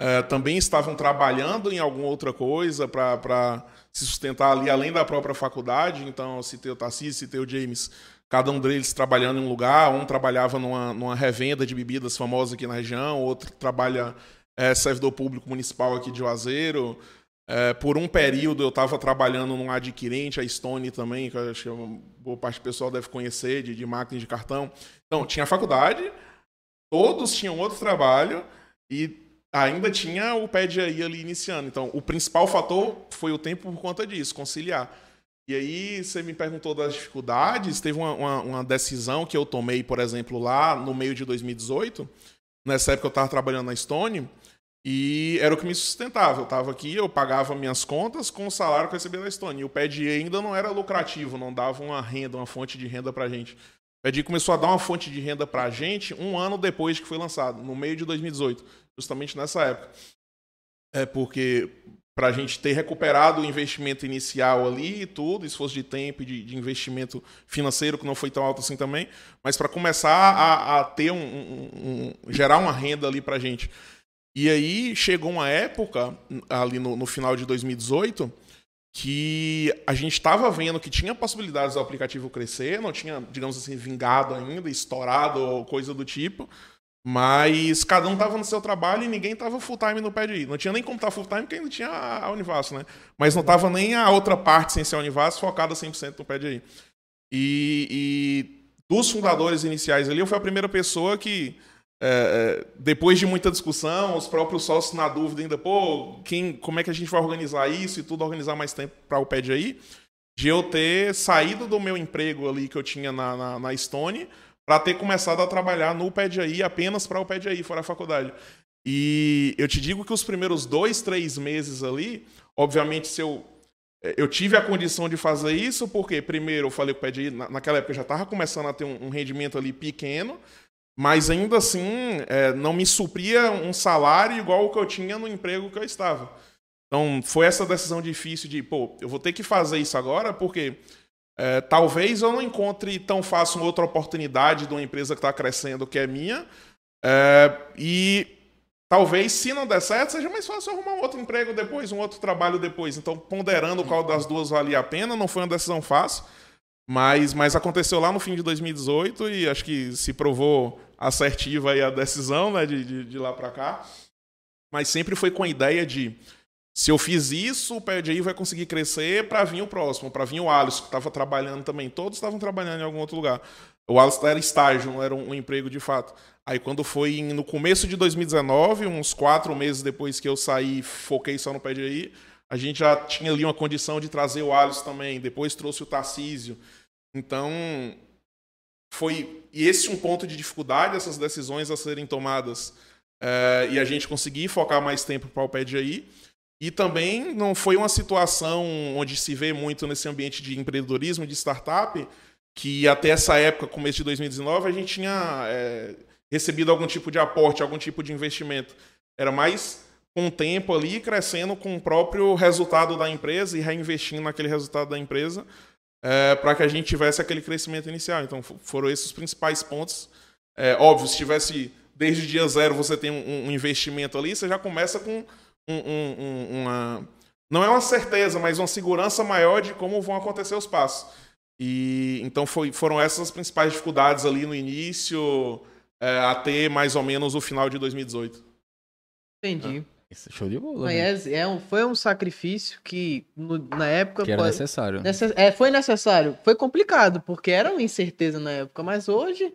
é, também estavam trabalhando em alguma outra coisa para se sustentar ali, além da própria faculdade. Então, citei o Tarcísio, citei o James, cada um deles trabalhando em um lugar. Um trabalhava numa, numa revenda de bebidas famosa aqui na região, outro trabalha é, servidor público municipal aqui de Juazeiro. É, por um período eu estava trabalhando num adquirente, a Stone também, que acho que uma boa parte do pessoal deve conhecer, de, de máquina de cartão. Então, tinha faculdade, todos tinham outro trabalho e ainda tinha o pé de aí ali iniciando. Então, o principal fator foi o tempo por conta disso, conciliar. E aí, você me perguntou das dificuldades. Teve uma, uma, uma decisão que eu tomei, por exemplo, lá no meio de 2018. Nessa época eu estava trabalhando na Stone e era o que me sustentava. Eu estava aqui, eu pagava minhas contas com o salário que eu recebia da Stone. E o pé de ainda não era lucrativo, não dava uma renda, uma fonte de renda para gente. O pé de começou a dar uma fonte de renda para gente um ano depois que foi lançado, no meio de 2018, justamente nessa época. É porque para a gente ter recuperado o investimento inicial ali e tudo, esforço de tempo e de, de investimento financeiro que não foi tão alto assim também, mas para começar a, a ter um, um, um, gerar uma renda ali para a gente. E aí chegou uma época ali no, no final de 2018 que a gente estava vendo que tinha possibilidades do aplicativo crescer, não tinha, digamos assim, vingado ainda, estourado ou coisa do tipo. Mas cada um estava no seu trabalho e ninguém estava full time no pé de ir. Não tinha nem como estar full time porque ainda tinha a Univasso, né? Mas não estava nem a outra parte sem ser a Univasso focada 100% no pé de ir. E, e, dos fundadores iniciais ali, eu fui a primeira pessoa que, é, depois de muita discussão, os próprios sócios na dúvida ainda, pô, quem, como é que a gente vai organizar isso e tudo, organizar mais tempo para o pé de aí, de eu ter saído do meu emprego ali que eu tinha na, na, na Stone para ter começado a trabalhar no PEDI apenas para o PEDI, fora a faculdade. E eu te digo que os primeiros dois, três meses ali, obviamente, se eu eu tive a condição de fazer isso, porque primeiro eu falei com o PEDI, naquela época já estava começando a ter um, rendimento ali pequeno, mas ainda assim é, não me supria um salário igual o que eu tinha no emprego que eu estava. Então foi essa decisão difícil de, pô, eu vou ter que fazer isso agora, porque é, talvez eu não encontre tão fácil outra oportunidade de uma empresa que está crescendo que é minha. É, e talvez, se não der certo, seja mais fácil arrumar um outro emprego depois, um outro trabalho depois. Então, ponderando qual das duas valia a pena, não foi uma decisão fácil. Mas, mas aconteceu lá no fim de 2018 e acho que se provou assertiva aí a decisão né, de, de, de lá para cá. Mas sempre foi com a ideia de se eu fiz isso, o PDI vai conseguir crescer para vir o próximo, para vir o Alisson, que estava trabalhando também. Todos estavam trabalhando em algum outro lugar. O Alisson era estágio, não era um, um, emprego de fato. Aí, quando foi no começo de 2019, uns quatro meses depois que eu saí, foquei só no PDI, a gente já tinha ali uma condição de trazer o Alisson também. Depois trouxe o Tarcísio. Então, foi esse um ponto de dificuldade, essas decisões a serem tomadas. É, e a gente conseguir focar mais tempo para o PDI. E também não foi uma situação onde se vê muito nesse ambiente de empreendedorismo, de startup, que até essa época, começo de 2019, a gente tinha é, recebido algum tipo de aporte, algum tipo de investimento. Era mais com o tempo ali, crescendo com o próprio resultado da empresa e reinvestindo naquele resultado da empresa é, para que a gente tivesse aquele crescimento inicial. Então, foram esses os principais pontos. É, óbvio, se tivesse desde o dia zero você tem um, um investimento ali, você já começa com um, um, uma. Não é uma certeza, mas uma segurança maior de como vão acontecer os passos. E então foi, foram essas as principais dificuldades ali no início, é, até mais ou menos o final de 2018. Entendi. Isso, show de bola. Mas é, é um, foi um sacrifício que no, na época. Que era pode- necessário. necess- é, foi necessário. Foi complicado, porque era uma incerteza na época, mas hoje.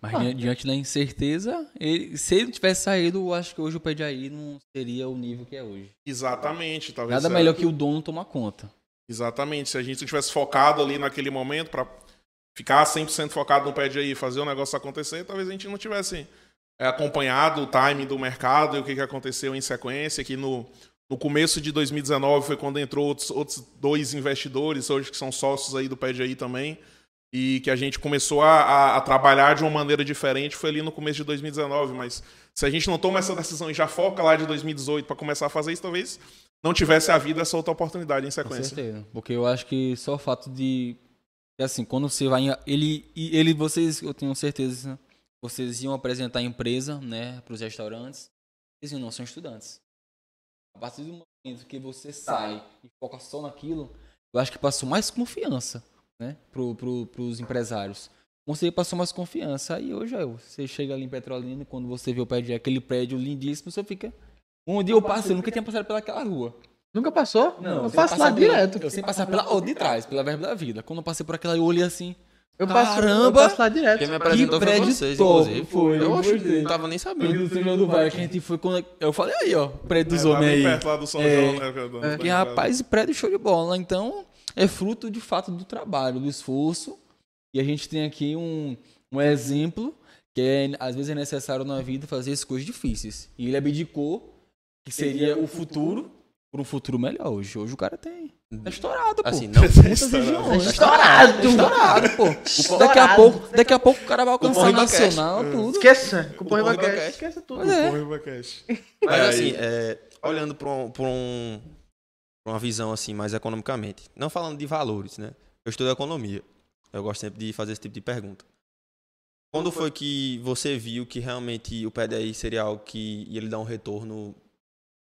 Mas Ah. di- diante da incerteza, ele- se ele tivesse saído, eu acho que hoje o pé de aí não seria o nível que é hoje. Exatamente. Talvez Nada é- melhor que o dono tomar conta. Exatamente. Se a gente tivesse focado ali naquele momento para ficar 100% focado no pé de aí e fazer o negócio acontecer, talvez a gente não tivesse é, acompanhado o time do mercado e o que, que aconteceu em sequência. Que no, no começo de 2019 foi quando entrou outros, outros dois investidores, hoje que são sócios aí do aí também. E que a gente começou a, a- a trabalhar de uma maneira diferente foi ali no começo de 2019. Mas se a gente não toma essa decisão e já foca lá de 2018 para começar a fazer isso, talvez não tivesse havido essa outra oportunidade em Com sequência. certeza. Porque eu acho que só o fato de. Assim, quando você vai. Ele, ele vocês, eu tenho certeza, vocês iam apresentar a empresa, né, para os restaurantes. Eles não são estudantes. A partir do momento que você sai e foca só naquilo, eu acho que passou mais confiança, né, pro, pro, pros empresários. Você passou mais confiança. Aí hoje, você chega ali em Petrolina, quando você vê o prédio, aquele prédio lindíssimo, você fica. Um dia eu passei, eu nunca tinha passado pelaquela rua. Nunca passou? Não, eu passo lá pela- direto. Eu sempre passar pela ou de trás, pela verba da vida. Quando eu passei por aquela, eu olhei assim. Eu passo, eu Caramba! passo lá direto. Quem me apresentou foi prédio vocês, top, inclusive. foi, eu eu acho que não tava nem Foi sabendo. do Senhor do Vale que a gente foi quando. Eu falei aí, ó, prédio dos É, homens aí. perto lá do São É, João, né? Porque, do- rapaz, prédio show de bola. Então, é fruto de fato do trabalho, do esforço. E a gente tem aqui um, um exemplo que é, às vezes é necessário na vida fazer as coisas difíceis. E ele abdicou que seria o futuro por um futuro melhor hoje. Hoje o cara tem. Tá estourado, pô. Assim, não. Muitas regiões. Tá estourado. Tá estourado, pô. Estourado. Daqui a pouco, daqui a pouco o cara vai alcançar Ribacast. nacional, tudo. Esqueça. Cupom. Ribacast. Esqueça tudo. É. Porra, Ribacast. Mas Aí- assim, é, olhando para um, pra um- pra uma visão assim mais economicamente, não falando de valores, né? Eu estudo economia. Eu gosto sempre de fazer esse tipo de pergunta. Quando foi que você viu que realmente o PDI seria algo que ia lhe dar um retorno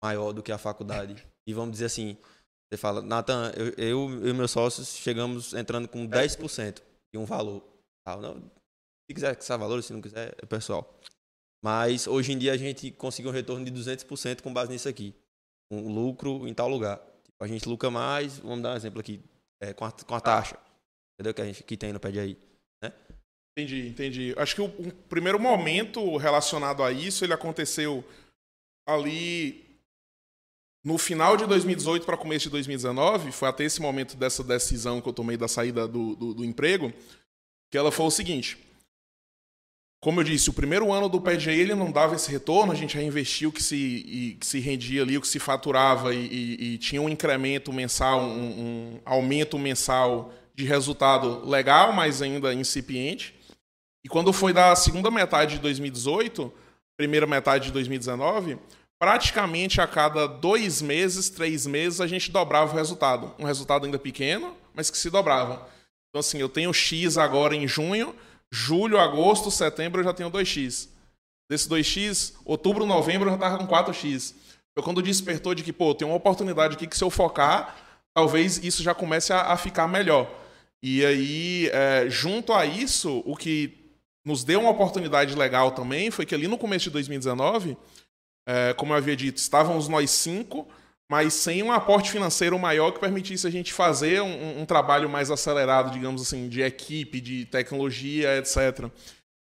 maior do que a faculdade? E vamos dizer assim, você fala, Nathan, eu, eu e meus sócios chegamos entrando com 10% de um valor. Tal, não, se quiser que valor, se não quiser, é pessoal. Mas hoje em dia a gente conseguiu um retorno de 200% com base nisso aqui. Um lucro em tal lugar. Tipo, a gente lucra mais, vamos dar um exemplo aqui, é, com, a, com a taxa. Entendeu? Que a gente que tem no pé aí. Entendi, entendi. Acho que o, o primeiro momento relacionado a isso, ele aconteceu ali no final de 2018 para começo de 2019. Foi até esse momento dessa decisão que eu tomei da saída do, do, do emprego, que ela foi o seguinte. Como eu disse, o primeiro ano do PGI ele não dava esse retorno, a gente reinvestiu o que se, e, que se rendia ali, o que se faturava e, e- e tinha um incremento mensal, um, um aumento mensal de resultado legal, mas ainda incipiente. E quando foi da segunda metade de 2018, primeira metade de 2019, praticamente a cada dois meses, três meses, a gente dobrava o resultado. Um resultado ainda pequeno, mas que se dobrava. Então, assim, eu tenho X agora em junho, julho, agosto, setembro eu já tenho 2X. Desse 2X, outubro, novembro eu já estava com 4X. Foi quando despertou de que, pô, tem uma oportunidade aqui que se eu focar, talvez isso já comece a, a ficar melhor. E aí, é, junto a isso, o que nos deu uma oportunidade legal também foi que ali no começo de 2019, é, como eu havia dito, estávamos nós cinco, mas sem um aporte financeiro maior que permitisse a gente fazer um, um trabalho mais acelerado, digamos assim, de equipe, de tecnologia, etc.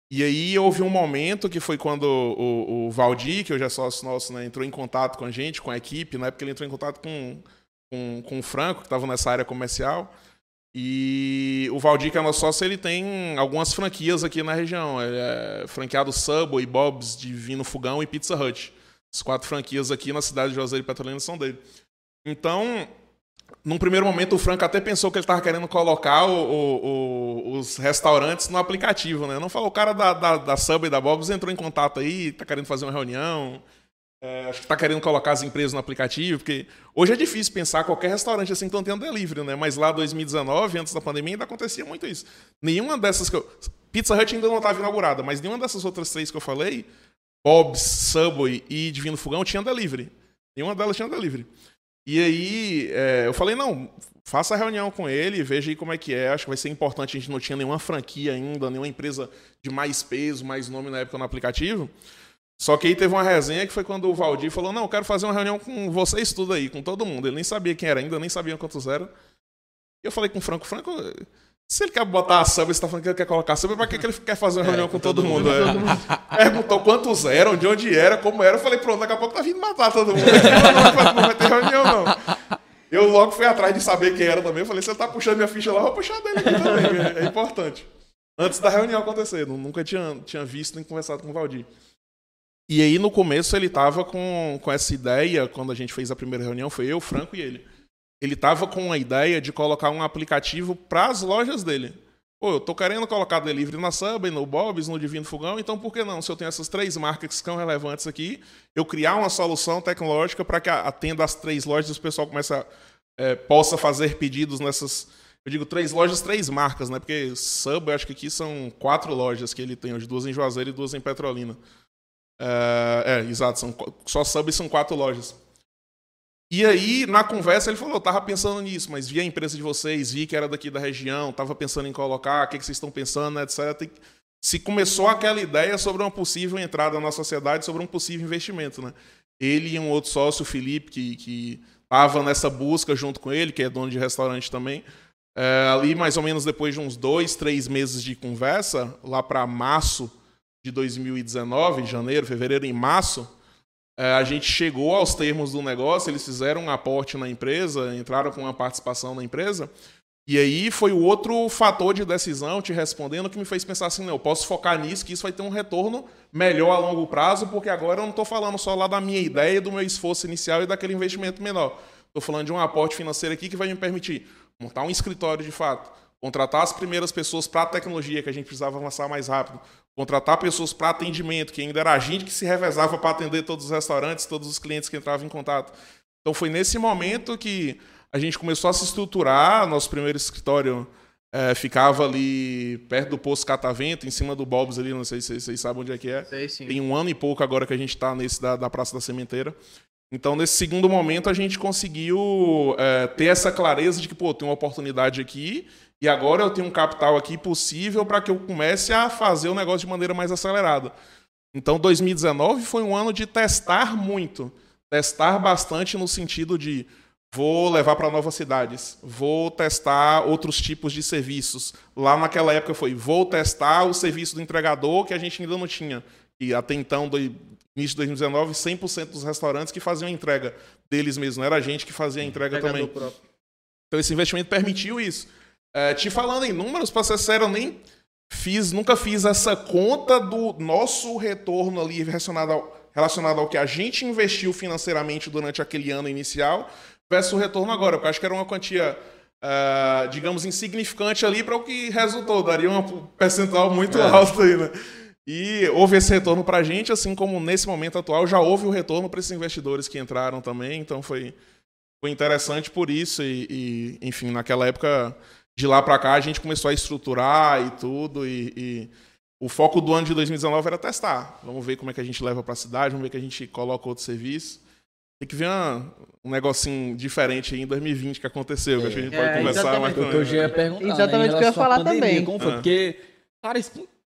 E aí houve um momento que foi quando o, o Valdir, que hoje é sócio nosso, né, entrou em contato com a gente, com a equipe, na época ele entrou em contato com, com, com o Franco, que estava nessa área comercial. E o Valdir, que é nosso sócio, ele tem algumas franquias aqui na região. Ele é franqueado Subway, Bob's, Divino Fogão e Pizza Hut. As quatro franquias aqui na cidade de Juazeiro e Petrolina são dele. Então, num primeiro momento, o Franco até pensou que ele estava querendo colocar o- o- o- os restaurantes no aplicativo, né? Não falou, o cara da, da, da Subway, da Bob's, entrou em contato aí, tá querendo fazer uma reunião. É, acho que tá querendo colocar as empresas no aplicativo, porque hoje é difícil pensar qualquer restaurante assim que estão tendo delivery, né? Mas lá 2019, antes da pandemia, ainda acontecia muito isso. Nenhuma dessas que eu... Pizza Hut ainda não estava inaugurada, mas nenhuma dessas outras três que eu falei, Bob's, Subway e Divino Fogão, tinha delivery. Nenhuma delas tinha delivery. E aí, é, eu falei, não, faça a reunião com ele, veja aí como é que é. Acho que vai ser importante. A gente não tinha nenhuma franquia ainda, nenhuma empresa de mais peso, mais nome na época no aplicativo. Só que aí teve uma resenha que foi quando o Valdir falou: Não, eu quero fazer uma reunião com vocês tudo aí, com todo mundo. Ele nem sabia quem era ainda, nem sabia quantos eram. E eu falei com o Franco: Franco, se ele quer botar a samba, você tá falando que ele quer colocar a samba, pra que, que ele quer fazer uma reunião com todo, mundo? É. Perguntou quantos eram, de onde era, como era. Eu falei: Pronto, daqui a pouco tá vindo matar todo mundo. não, vai- não vai ter reunião, não. Eu logo fui atrás de saber quem era também. Eu falei: Você tá puxando minha ficha lá, eu vou puxar dele aqui também. É, é importante. Antes da reunião acontecer, nu- nunca tinha, tinha visto nem conversado com o Valdir. E aí, no começo, ele tava com, com essa ideia, quando a gente fez a primeira reunião, foi eu, Franco e ele. Ele tava com a ideia de colocar um aplicativo para as lojas dele. Pô, eu tô querendo colocar delivery na Subway, no Bob's, no Divino Fogão, então por que não? Se eu tenho essas três marcas que são relevantes aqui, eu criar uma solução tecnológica para que atenda as três lojas e o pessoal é, possa fazer pedidos nessas. Eu digo três lojas, três marcas, né? Porque Subway, acho que aqui são quatro lojas que ele tem hoje, duas em Juazeiro e duas em Petrolina. É, é exato, são, só Subway são quatro lojas. E aí, na conversa, ele falou: eu tava pensando nisso, mas vi a empresa de vocês, vi que era daqui da região, tava pensando em colocar, o que, que vocês estão pensando, etc. Se começou aquela ideia sobre uma possível entrada na sociedade, sobre um possível investimento, né? Ele e um outro sócio, o Felipe, que, que tava nessa busca junto com ele, que é dono de restaurante também. É, ali, mais ou menos depois de uns dois, três meses de conversa, lá para março de 2019, janeiro, fevereiro, em março, a gente chegou aos termos do negócio, eles fizeram um aporte na empresa, entraram com uma participação na empresa. E aí foi o outro fator de decisão, te respondendo, que me fez pensar assim, não, eu posso focar nisso, que isso vai ter um retorno melhor a longo prazo, porque agora eu não estou falando só lá da minha ideia, do meu esforço inicial e daquele investimento menor. Estou falando de um aporte financeiro aqui que vai me permitir montar um escritório de fato, contratar as primeiras pessoas para a tecnologia que a gente precisava avançar mais rápido, contratar pessoas para atendimento, que ainda era a gente que se revezava para atender todos os restaurantes, todos os clientes que entravam em contato. Então foi nesse momento que a gente começou a se estruturar. Nosso primeiro escritório é, ficava ali perto do Poço Catavento, em cima do Bob's ali, não sei se vocês sabem onde é que é. Sei, sim. Tem um ano e pouco agora que a gente está nesse da, da Praça da Sementeira. Então, nesse segundo momento, a gente conseguiu é, ter essa clareza de que, pô, tem uma oportunidade aqui e agora eu tenho um capital aqui possível para que eu comece a fazer o negócio de maneira mais acelerada. Então, 2019 foi um ano de testar muito. Testar bastante no sentido de vou levar para novas cidades, vou testar outros tipos de serviços. Lá naquela época foi vou testar o serviço do entregador que a gente ainda não tinha. E até então, do início de 2019, 100% dos restaurantes que faziam a entrega deles mesmos, não era a gente que fazia a entrega também. próprio. Então esse investimento permitiu isso. É, te falando em números, para ser sério, eu nem fiz, nunca fiz essa conta do nosso retorno ali relacionado ao, relacionado ao que a gente investiu financeiramente durante aquele ano inicial versus o retorno agora. Porque eu acho que era uma quantia, ah, digamos, insignificante ali para o que resultou. Daria um percentual muito alto aí, né? E houve esse retorno para a gente, assim como nesse momento atual já houve o retorno para esses investidores que entraram também. Então foi, foi interessante por isso. E, e, enfim, naquela época, de lá para cá, a gente começou a estruturar e tudo. E, e o foco do ano de 2019 era testar. Vamos ver como é que a gente leva para a cidade, vamos ver que a gente coloca outro serviço. Tem que ver uma- um negocinho diferente aí em 2020 que aconteceu, que acho que a gente É, pode conversar mais exatamente. Que eu já ia também. perguntar. Exatamente né, em o que eu ia falar pandemia, também. Como foi? Ah. Porque, cara,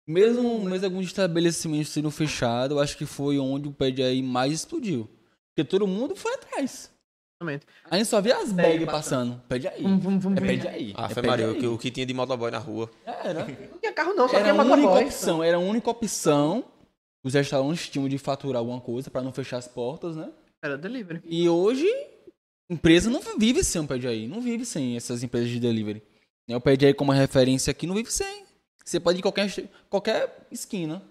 mesmo, mesmo alguns estabelecimentos sendo fechados, eu acho que foi onde o pé de aí mais explodiu. Porque todo mundo foi atrás. Exatamente. A gente só via as bags passando. Pé de aí. Vamos, vamos, vamos É pé ver. de aí. Ah, é foi Maria, o que, o que tinha de motoboy na rua. Era. Não tinha carro não, só Era tinha a única motoboy. opção. Era a única opção. Os restaurantes tinham de faturar alguma coisa pra não fechar as portas, né? Era delivery. E hoje, empresa não vive sem o Pede aí. Não vive sem essas empresas de delivery. Né, O Pede aí como referência aqui não vive sem. Você pode ir em qualquer, qualquer esquina.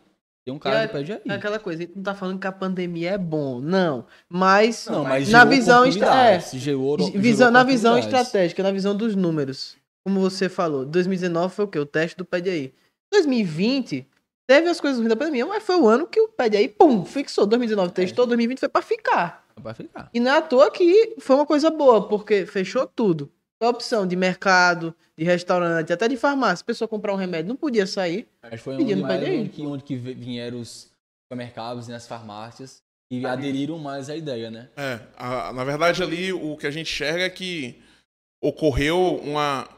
Tem um cara E que pede aí. É aquela coisa, a gente não tá falando que a pandemia é bom, não. Mas, Não, mas na visão é, gerou, visão, na visão estratégica, na visão dos números. Como você falou, 2019 foi o quê? O teste do Pede aí. 2020 teve as coisas ruins da pandemia, mas foi o ano que o Pede aí, pum, fixou. 2019 testou, 2020 foi pra ficar. Vai ficar. E não é à toa que foi uma coisa boa, porque fechou tudo. A opção de mercado, de restaurante, até de farmácia. A pessoa comprar um remédio não podia sair. Que foi Pedindo onde, mais, onde, que, onde que vieram os supermercados e as farmácias e aderiram mais à ideia, né? É, a- na verdade ali o que a gente enxerga é que ocorreu uma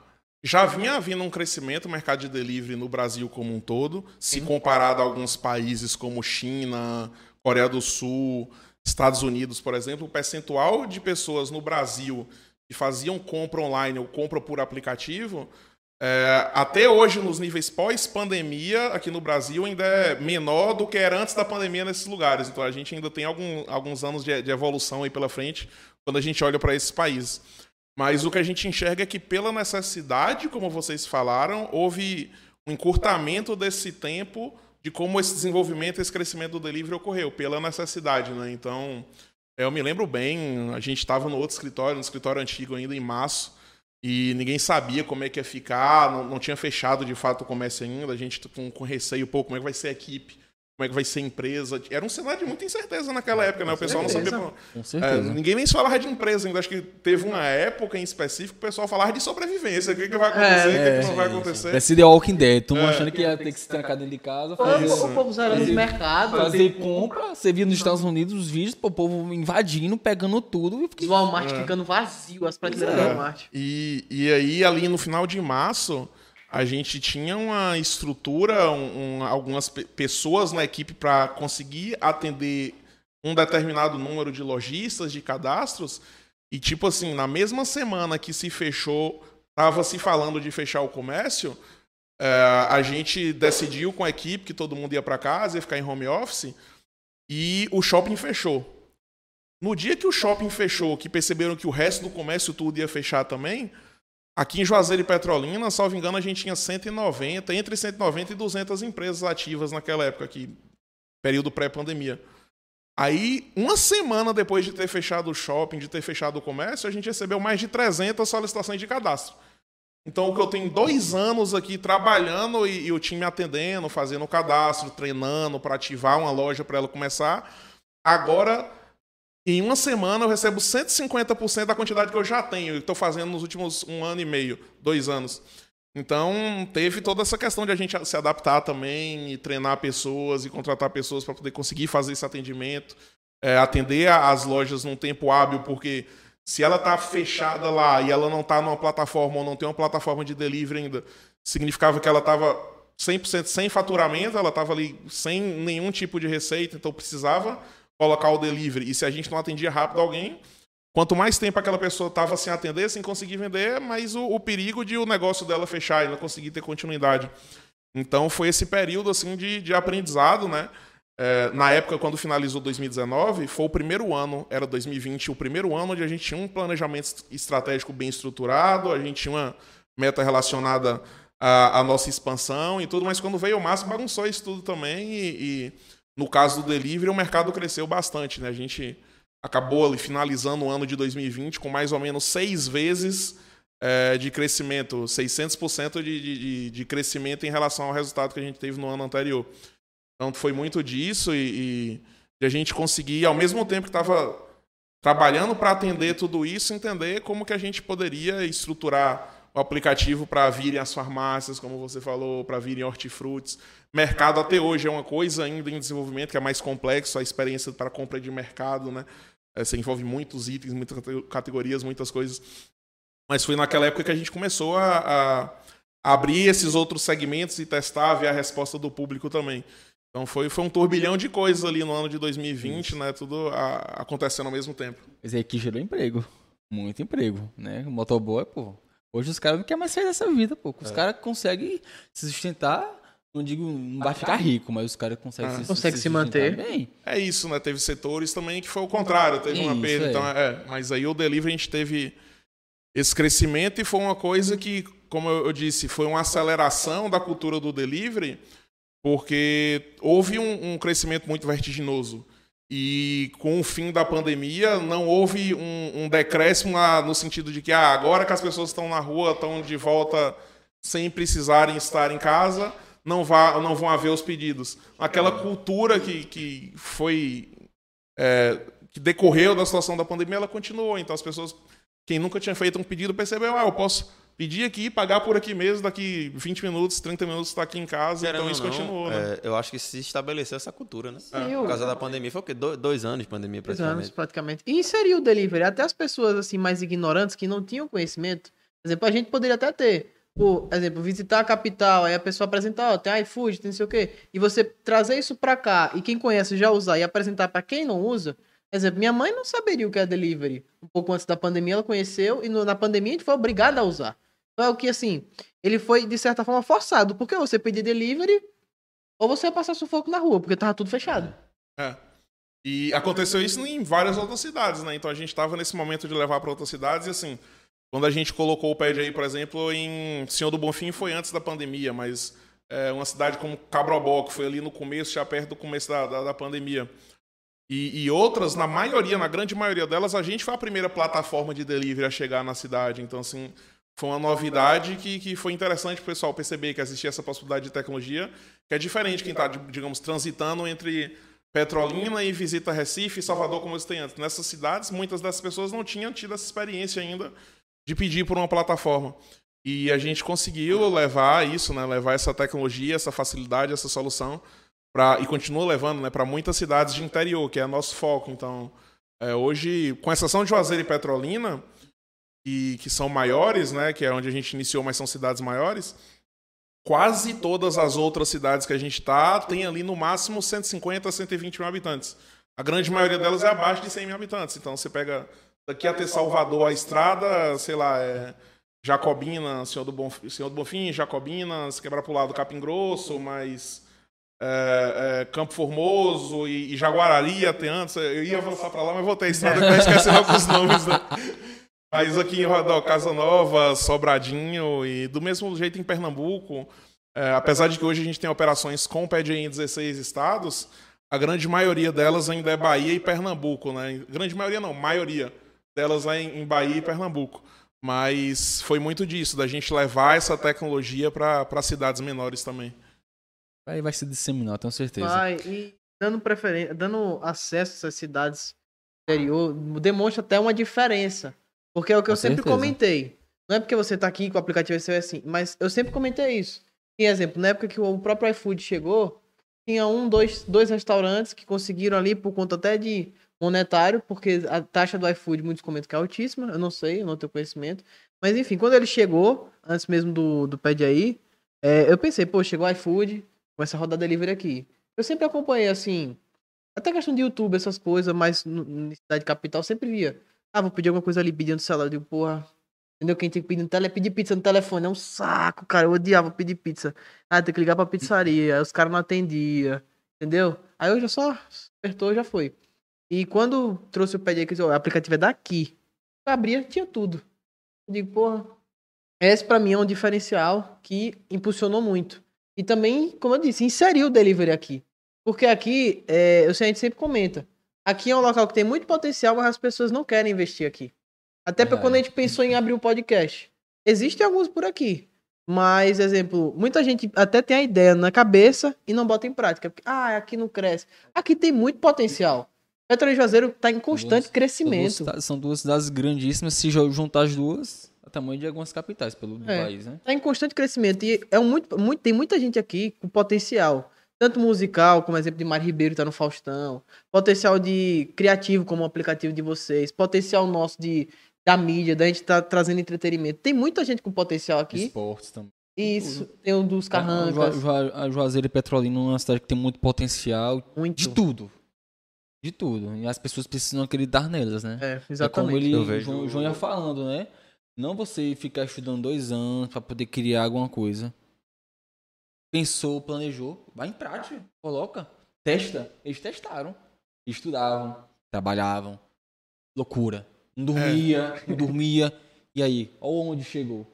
já vinha havendo um crescimento no mercado de delivery no Brasil como um todo, se comparado a alguns países como China, Coreia do Sul, Estados Unidos, por exemplo, o percentual de pessoas no Brasil que faziam compra online ou compra por aplicativo é, até hoje, nos níveis pós-pandemia, aqui no Brasil, ainda é menor do que era antes da pandemia nesses lugares. Então, a gente ainda tem algum- alguns anos de, de evolução aí pela frente quando a gente olha para esses países. Mas o que a gente enxerga é que, pela necessidade, como vocês falaram, houve um encurtamento desse tempo de como esse desenvolvimento, esse crescimento do delivery ocorreu, pela necessidade. Né? Então, eu me lembro bem, a gente estava no outro escritório, no escritório antigo ainda, em março, E ninguém sabia como é que ia ficar, não, não tinha fechado de fato o comércio ainda, a gente com, com receio, pô, como é que vai ser a equipe, como é que vai ser a empresa. Era um cenário de muita incerteza naquela época, né? O pessoal não sabia. certeza. pô, Com é, certeza. ninguém nem se falava de empresa ainda. Acho que teve uma época em específico que o pessoal falava de sobrevivência. O que, que vai acontecer, o que, que não vai acontecer. Parece The Walking Dead, tu É. achando que ia ter que se trancar dentro de casa, O fazer, povo- o povo zerando os mercados. fazer compra. Você via nos Estados Unidos os vídeos, pô, o povo invadindo, pegando tudo. E fiquei, Walmart ficando vazio, as prateleiras do É. Walmart. E, e aí, ali no final de março, a gente tinha uma estrutura, um- um- algumas pe- pessoas na equipe para conseguir atender um determinado número de lojistas, de cadastros. E, tipo assim, na mesma semana que se fechou, estava se falando de fechar o comércio, eh, a gente decidiu com a equipe que todo mundo ia para casa, ia ficar em home office, e o shopping fechou. No dia que o shopping fechou, que perceberam que o resto do comércio tudo ia fechar também, aqui em Juazeiro e Petrolina, salvo engano, a gente tinha 190, entre 190 e 200 empresas ativas naquela época, aqui, período pré-pandemia. Aí, uma semana depois de ter fechado o shopping, de ter fechado o comércio, a gente recebeu mais de 300 solicitações de cadastro. Então, o que eu tenho dois anos aqui trabalhando e, e o time atendendo, fazendo o cadastro, treinando para ativar uma loja para ela começar. Agora, em uma semana, eu recebo 150% da quantidade que eu já tenho. e estou fazendo nos últimos um ano e meio, dois anos. Então, teve toda essa questão de a gente se adaptar também, e treinar pessoas e contratar pessoas para poder conseguir fazer esse atendimento, é, atender as lojas num tempo hábil, porque se ela está fechada lá e ela não está numa plataforma ou não tem uma plataforma de delivery ainda, significava que ela estava 100% sem faturamento, ela estava ali sem nenhum tipo de receita, então precisava colocar o delivery. E se a gente não atendia rápido alguém, quanto mais tempo aquela pessoa estava sem atender, sem conseguir vender, mais o, o perigo de o negócio dela fechar e não conseguir ter continuidade. Então foi esse período assim de, de aprendizado, né? É, na época, quando finalizou 2019, foi o primeiro ano, era 2020, o primeiro ano onde a gente tinha um planejamento est- estratégico bem estruturado, a gente tinha uma meta relacionada à, à nossa expansão e tudo, mas quando veio o Márcio, bagunçou isso tudo também e, e no caso do delivery, o mercado cresceu bastante, né? A gente acabou ali finalizando o ano de 2020 com mais ou menos seis vezes é, de crescimento, 600% de, de, de- crescimento em relação ao resultado que a gente teve no ano anterior. Então foi muito disso e, e a gente conseguir, ao mesmo tempo que estava trabalhando para atender tudo isso, entender como que a gente poderia estruturar o aplicativo para virem as farmácias, como você falou, para virem hortifrutis. Mercado até hoje é uma coisa ainda em desenvolvimento, que é mais complexo, a experiência para compra de mercado, né? Eh, Você envolve muitos itens, muitas cate- categorias, muitas coisas. Mas foi naquela época que a gente começou a, a abrir esses outros segmentos e testar, ver a resposta do público também. Então foi, foi um turbilhão de coisas ali no ano de 2020, né? Tudo a- acontecendo ao mesmo tempo. Mas aí que gerou emprego. Muito emprego, né? O motoboy, pô. Hoje os caras não querem mais sair dessa vida, pô. Os caras conseguem se sustentar. Não digo, não vai ficar rico, mas os caras conseguem Ah. se, Consegue se sustentar manter. Bem. É isso, né? Teve setores também que foi o contrário, teve uma Isso, perda. é. Então, é, mas aí o delivery a gente teve esse crescimento e foi uma coisa que, como eu eu disse, foi uma aceleração da cultura do delivery, porque houve um, um crescimento muito vertiginoso. E com o fim da pandemia, não houve um, um decréscimo lá no sentido de que ah, agora que as pessoas estão na rua, estão de volta sem precisarem estar em casa, não, vá, não vão haver os pedidos. Aquela cultura que, que foi. é, que decorreu da situação da pandemia, ela continuou. Então as pessoas, quem nunca tinha feito um pedido, percebeu, ah, eu posso pedir aqui, pagar por aqui mesmo, daqui 20 minutos, 30 minutos está aqui em casa, Querendo então isso não, continuou, né? é, eu acho que se estabeleceu essa cultura, né? Sim, Por causa da pandemia. Foi o quê? Do- Dois, anos de pandemia, Dois anos, praticamente. praticamente. E inseriu o delivery. Até as pessoas assim mais ignorantes que não tinham conhecimento. Por exemplo, a gente poderia até ter. Por exemplo, visitar a capital, aí a pessoa apresentar, ó, tem iFood, tem não sei o quê. E você trazer isso pra cá e quem conhece já usar e apresentar pra quem não usa. Por exemplo, minha mãe não saberia o que é delivery. Um pouco antes da pandemia ela conheceu e no- na pandemia a gente foi obrigado a usar. Então é o que assim, ele foi de certa forma forçado. Porque você pedir delivery ou você ia passar sufoco na rua, porque tava tudo fechado. É. E aconteceu isso em várias outras cidades, né? Então a gente estava nesse momento de levar para outras cidades e assim, quando a gente colocou o pad aí, por exemplo, em Senhor do Bonfim foi antes da pandemia, mas é, uma cidade como Cabrobó, que foi ali no começo, já perto do começo da, da, da pandemia. E, e outras, na maioria, na grande maioria delas, a gente foi a primeira plataforma de delivery a chegar na cidade. Então, assim, foi uma novidade que, que foi interessante o pessoal perceber que existia essa possibilidade de tecnologia, que é diferente quem está, digamos, transitando entre Petrolina e visita Recife e Salvador, como eles têm antes. Nessas cidades, muitas dessas pessoas não tinham tido essa experiência ainda de pedir por uma plataforma. E a gente conseguiu levar isso, né, levar essa tecnologia, essa facilidade, essa solução, pra, e continua levando né, para muitas cidades de interior, que é nosso foco. Então, é, hoje, com exceção de Juazeiro e Petrolina, e, que são maiores, né, que é onde a gente iniciou, mas são cidades maiores, quase todas as outras cidades que a gente está tem ali no máximo 150 a 120 mil habitantes. A grande maioria delas é abaixo de 100 mil habitantes. Então, você pega daqui até Salvador a estrada, sei lá, é Jacobina, Senhor do, Bonfim, Senhor do Bonfim, Jacobina, se quebrar para o lado do Capim Grosso, mas é, é, Campo Formoso e, e, até antes. Eu ia avançar para lá, mas voltei a estrada esquecer alguns nomes. Né? Mas aqui em Rodó, Casa Nova, Sobradinho e do mesmo jeito em Pernambuco, é, apesar de que hoje a gente tem operações com o PED em 16 estados, a grande maioria delas ainda é Bahia e Pernambuco, né? Grande maioria não, maioria delas é em Bahia e Pernambuco. Mas foi muito disso, da gente levar essa tecnologia para cidades menores também. Aí vai se disseminar, tenho certeza. Vai, e dando preferência, dando acesso a essas cidades interior, demonstra até uma diferença. Porque é o que Com eu sempre certeza. comentei. Não é porque você tá aqui com o aplicativo vai ser assim, mas eu sempre comentei isso. Em exemplo, na época que o próprio iFood chegou, tinha um, dois, dois restaurantes que conseguiram ali por conta até de monetário, porque a taxa do iFood muitos comentam que é altíssima, eu não sei, eu não tenho conhecimento. Mas enfim, quando ele chegou, antes mesmo do, do Pede Aí, é, eu pensei, pô, chegou o iFood, começa a rodar delivery aqui. Eu sempre acompanhei, assim, até questão de YouTube, essas coisas, mas na cidade capital, sempre via. Ah, vou pedir alguma coisa ali, pedindo celular, eu digo, porra, entendeu? Quem tem que pedir no tele, pedir pizza no telefone, é um saco, cara, eu odiava pedir pizza. Ah, tem que ligar pra pizzaria, aí os caras não atendiam, entendeu? Aí eu já só apertou, já foi. E quando trouxe o disse, ó, o aplicativo é daqui. Eu abria, tinha tudo. Eu digo, porra, esse pra mim é um diferencial que impulsionou muito. E também, como eu disse, inseriu o delivery aqui. Porque aqui, é, eu sei, a gente sempre comenta, aqui é um local que tem muito potencial, mas as pessoas não querem investir aqui. Até porque Verdade. quando a gente pensou em abrir um podcast. Existem alguns por aqui. Mas, exemplo, muita gente até tem a ideia na cabeça e não bota em prática. Porque, ah, aqui não cresce. Aqui tem muito potencial. Petro e Juazeiro tá em constante São duas crescimento. cida- São duas cidades grandíssimas. Se juntar as duas, é o tamanho de algumas capitais pelo É. país, né? tá em constante crescimento. E é um muito, muito, tem muita gente aqui com potencial. Tanto musical, como exemplo de Mari Ribeiro tá no Faustão. Potencial de criativo, como o aplicativo de vocês. Potencial nosso de, da mídia, da gente tá trazendo entretenimento. Tem muita gente com potencial aqui. Esportes também. Isso. Tem o dos A, Carrancas. A Juazeiro e Petrolina é uma cidade que tem muito potencial. Muito. De tudo. De tudo. E as pessoas precisam acreditar nelas, né? É, É como exatamente. ele, Eu o vejo- João, o João ia falando, né? Não você ficar estudando dois anos pra poder criar alguma coisa. Pensou, planejou, vai em prática, coloca, testa. Eles testaram, estudavam, trabalhavam, loucura. Não dormia, não dormia. E aí, olha onde chegou.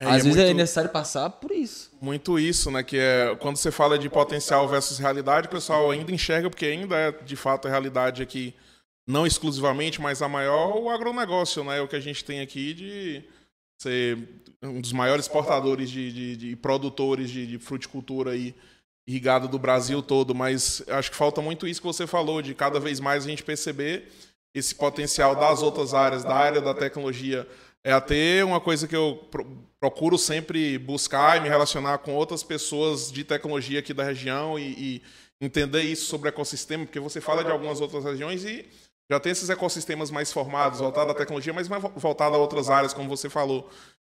É, Às e vezes é muito- necessário passar por isso. Muito isso, né? Que é quando você fala de potencial versus realidade, o pessoal ainda enxerga, porque ainda é de fato a realidade aqui, não exclusivamente, mas a maior, o agronegócio, né? O que a gente tem aqui de ser um dos maiores exportadores de, de, de produtores de, de fruticultura aí, irrigada do Brasil todo. Mas acho que falta muito isso que você falou, de cada vez mais a gente perceber esse potencial das outras áreas, da área da tecnologia. É até uma coisa que eu pro- procuro sempre buscar e me relacionar com outras pessoas de tecnologia aqui da região e, e entender isso sobre o ecossistema, porque você fala de algumas outras regiões e já tem esses ecossistemas mais formados, voltados à tecnologia, mas mais vo- voltado a outras áreas, como você falou.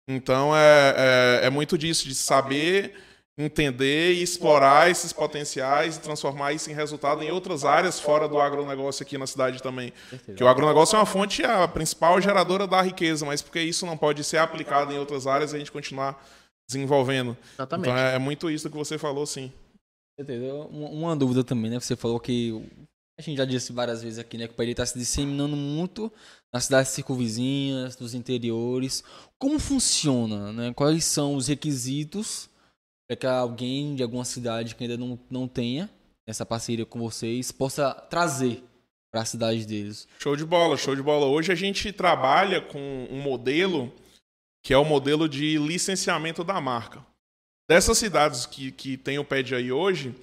Então é, é, é muito disso, de saber entender e explorar esses potenciais e transformar isso em resultado em outras áreas fora do agronegócio aqui na cidade também. Que o agronegócio é uma fonte, a principal geradora da riqueza, mas porque isso não pode ser aplicado em outras áreas e a gente continuar desenvolvendo. Exatamente. Então é, é muito isso que você falou, sim. Uma, uma dúvida também, né? Você falou que. A gente já disse várias vezes aqui, né? Que o Pereira está se disseminando muito nas cidades circunvizinhas, nos interiores. Como funciona, né? Quais são os requisitos para que alguém de alguma cidade que ainda não, não tenha essa parceria com vocês possa trazer para a cidade deles? Show de bola, show de bola. Hoje a gente trabalha com um modelo que é o modelo de licenciamento da marca. Dessas cidades que, que tem o PED aí hoje,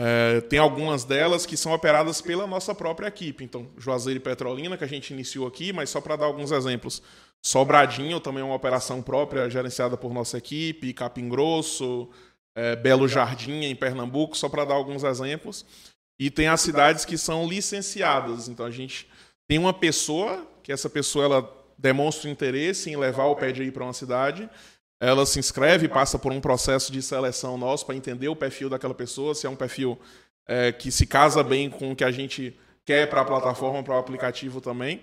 é, tem algumas delas que são operadas pela nossa própria equipe. Então, Juazeiro e Petrolina, que a gente iniciou aqui, mas só para dar alguns exemplos. Sobradinho também é uma operação própria, gerenciada por nossa equipe, Capim Grosso, é, Belo Jardim, em Pernambuco, só para dar alguns exemplos. E tem as cidades que são licenciadas. Então, a gente tem uma pessoa, que essa pessoa ela demonstra interesse em levar o PED para uma cidade, ela se inscreve, passa por um processo de seleção nosso para entender o perfil daquela pessoa, se é um perfil é, que se casa bem com o que a gente quer para a plataforma, para o aplicativo também.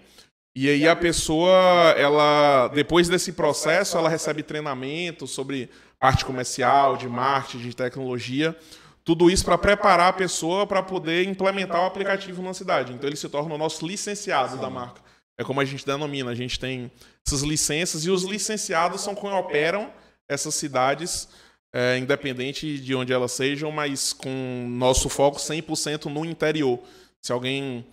E aí a pessoa, ela depois desse processo, ela recebe treinamento sobre parte comercial, de marketing, de tecnologia, tudo isso para preparar a pessoa para poder implementar o aplicativo na cidade. Então ele se torna o nosso licenciado da marca. É como a gente denomina, a gente tem essas licenças e os licenciados são quem operam essas cidades, é, independente de onde elas sejam, mas com nosso foco 100% no interior. Se alguém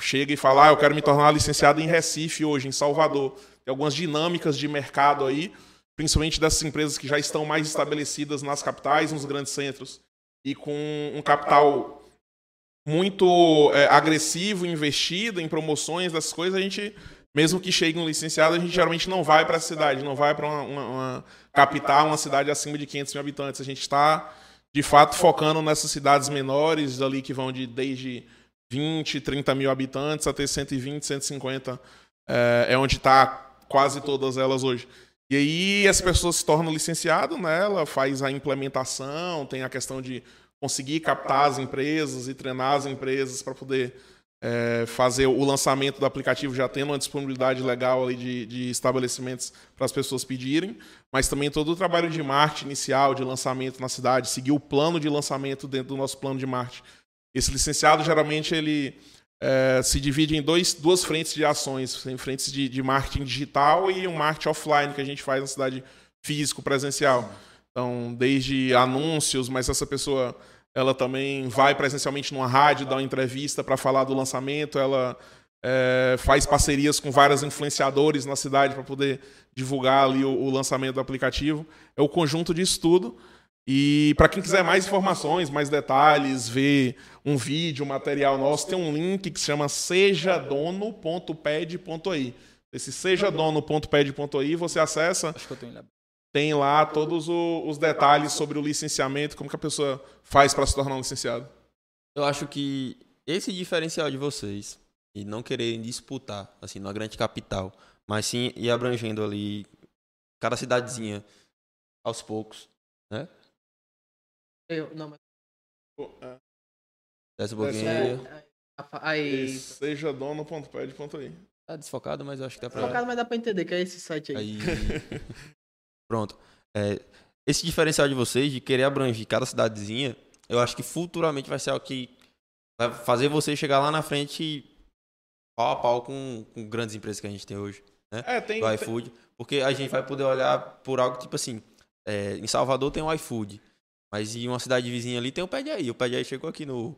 chega e fala, ah, eu quero me tornar licenciado em Recife hoje, em Salvador, tem algumas dinâmicas de mercado aí, principalmente dessas empresas que já estão mais estabelecidas nas capitais, nos grandes centros, e com um capital muito é, agressivo, investido em promoções, dessas coisas, a gente, mesmo que chegue um licenciado, a gente geralmente não vai para a cidade, não vai para uma, uma, uma, capital, uma cidade acima de 500 mil habitantes. A gente está, de fato, focando nessas cidades menores, ali que vão de desde 20, 30 mil habitantes até 120, 150, é, é onde está quase todas elas hoje. E aí as pessoas se tornam licenciadas, né? ela faz a implementação, tem a questão de conseguir captar as empresas e treinar as empresas para poder é, fazer o lançamento do aplicativo já tendo uma disponibilidade legal ali de, de estabelecimentos para as pessoas pedirem, mas também todo o trabalho de marketing inicial, de lançamento na cidade, seguir o plano de lançamento dentro do nosso plano de marketing. Esse licenciado, geralmente, ele é, se divide em dois, duas frentes de ações, em frentes de, de marketing digital e um marketing offline que a gente faz na cidade físico, presencial. Então, desde anúncios, mas essa pessoa ela também vai presencialmente numa rádio dar uma entrevista para falar do lançamento, ela é, faz parcerias com vários influenciadores na cidade para poder divulgar ali o, o, lançamento do aplicativo. É o conjunto disso tudo. E para quem quiser mais informações, mais detalhes, ver um vídeo, um material nosso, tem um link que se chama sejadono.ped.ai. Esse sejadono.ped.ai você acessa. Tem lá todos os detalhes sobre o licenciamento, como que a pessoa faz para se tornar um licenciado. Eu acho que esse diferencial de vocês e não quererem disputar assim numa grande capital, mas sim ir abrangendo ali cada cidadezinha aos poucos, né? Eu, não, mas... Desce um pouquinho. É, aí. Seja dono.ped.ai. Tá desfocado, mas eu acho que dá pra. Desfocado, mas dá pra entender que é esse site aí. aí... Pronto. É, esse diferencial de vocês, de querer abranger cada cidadezinha, eu acho que futuramente vai ser o que vai fazer você chegar lá na frente pau a pau com, com grandes empresas que a gente tem hoje. Né? É, tem. Do iFood. Porque a gente vai poder olhar por algo tipo assim. É, em Salvador tem o iFood. Mas em uma cidade vizinha ali tem o Aí. O Aí chegou aqui no,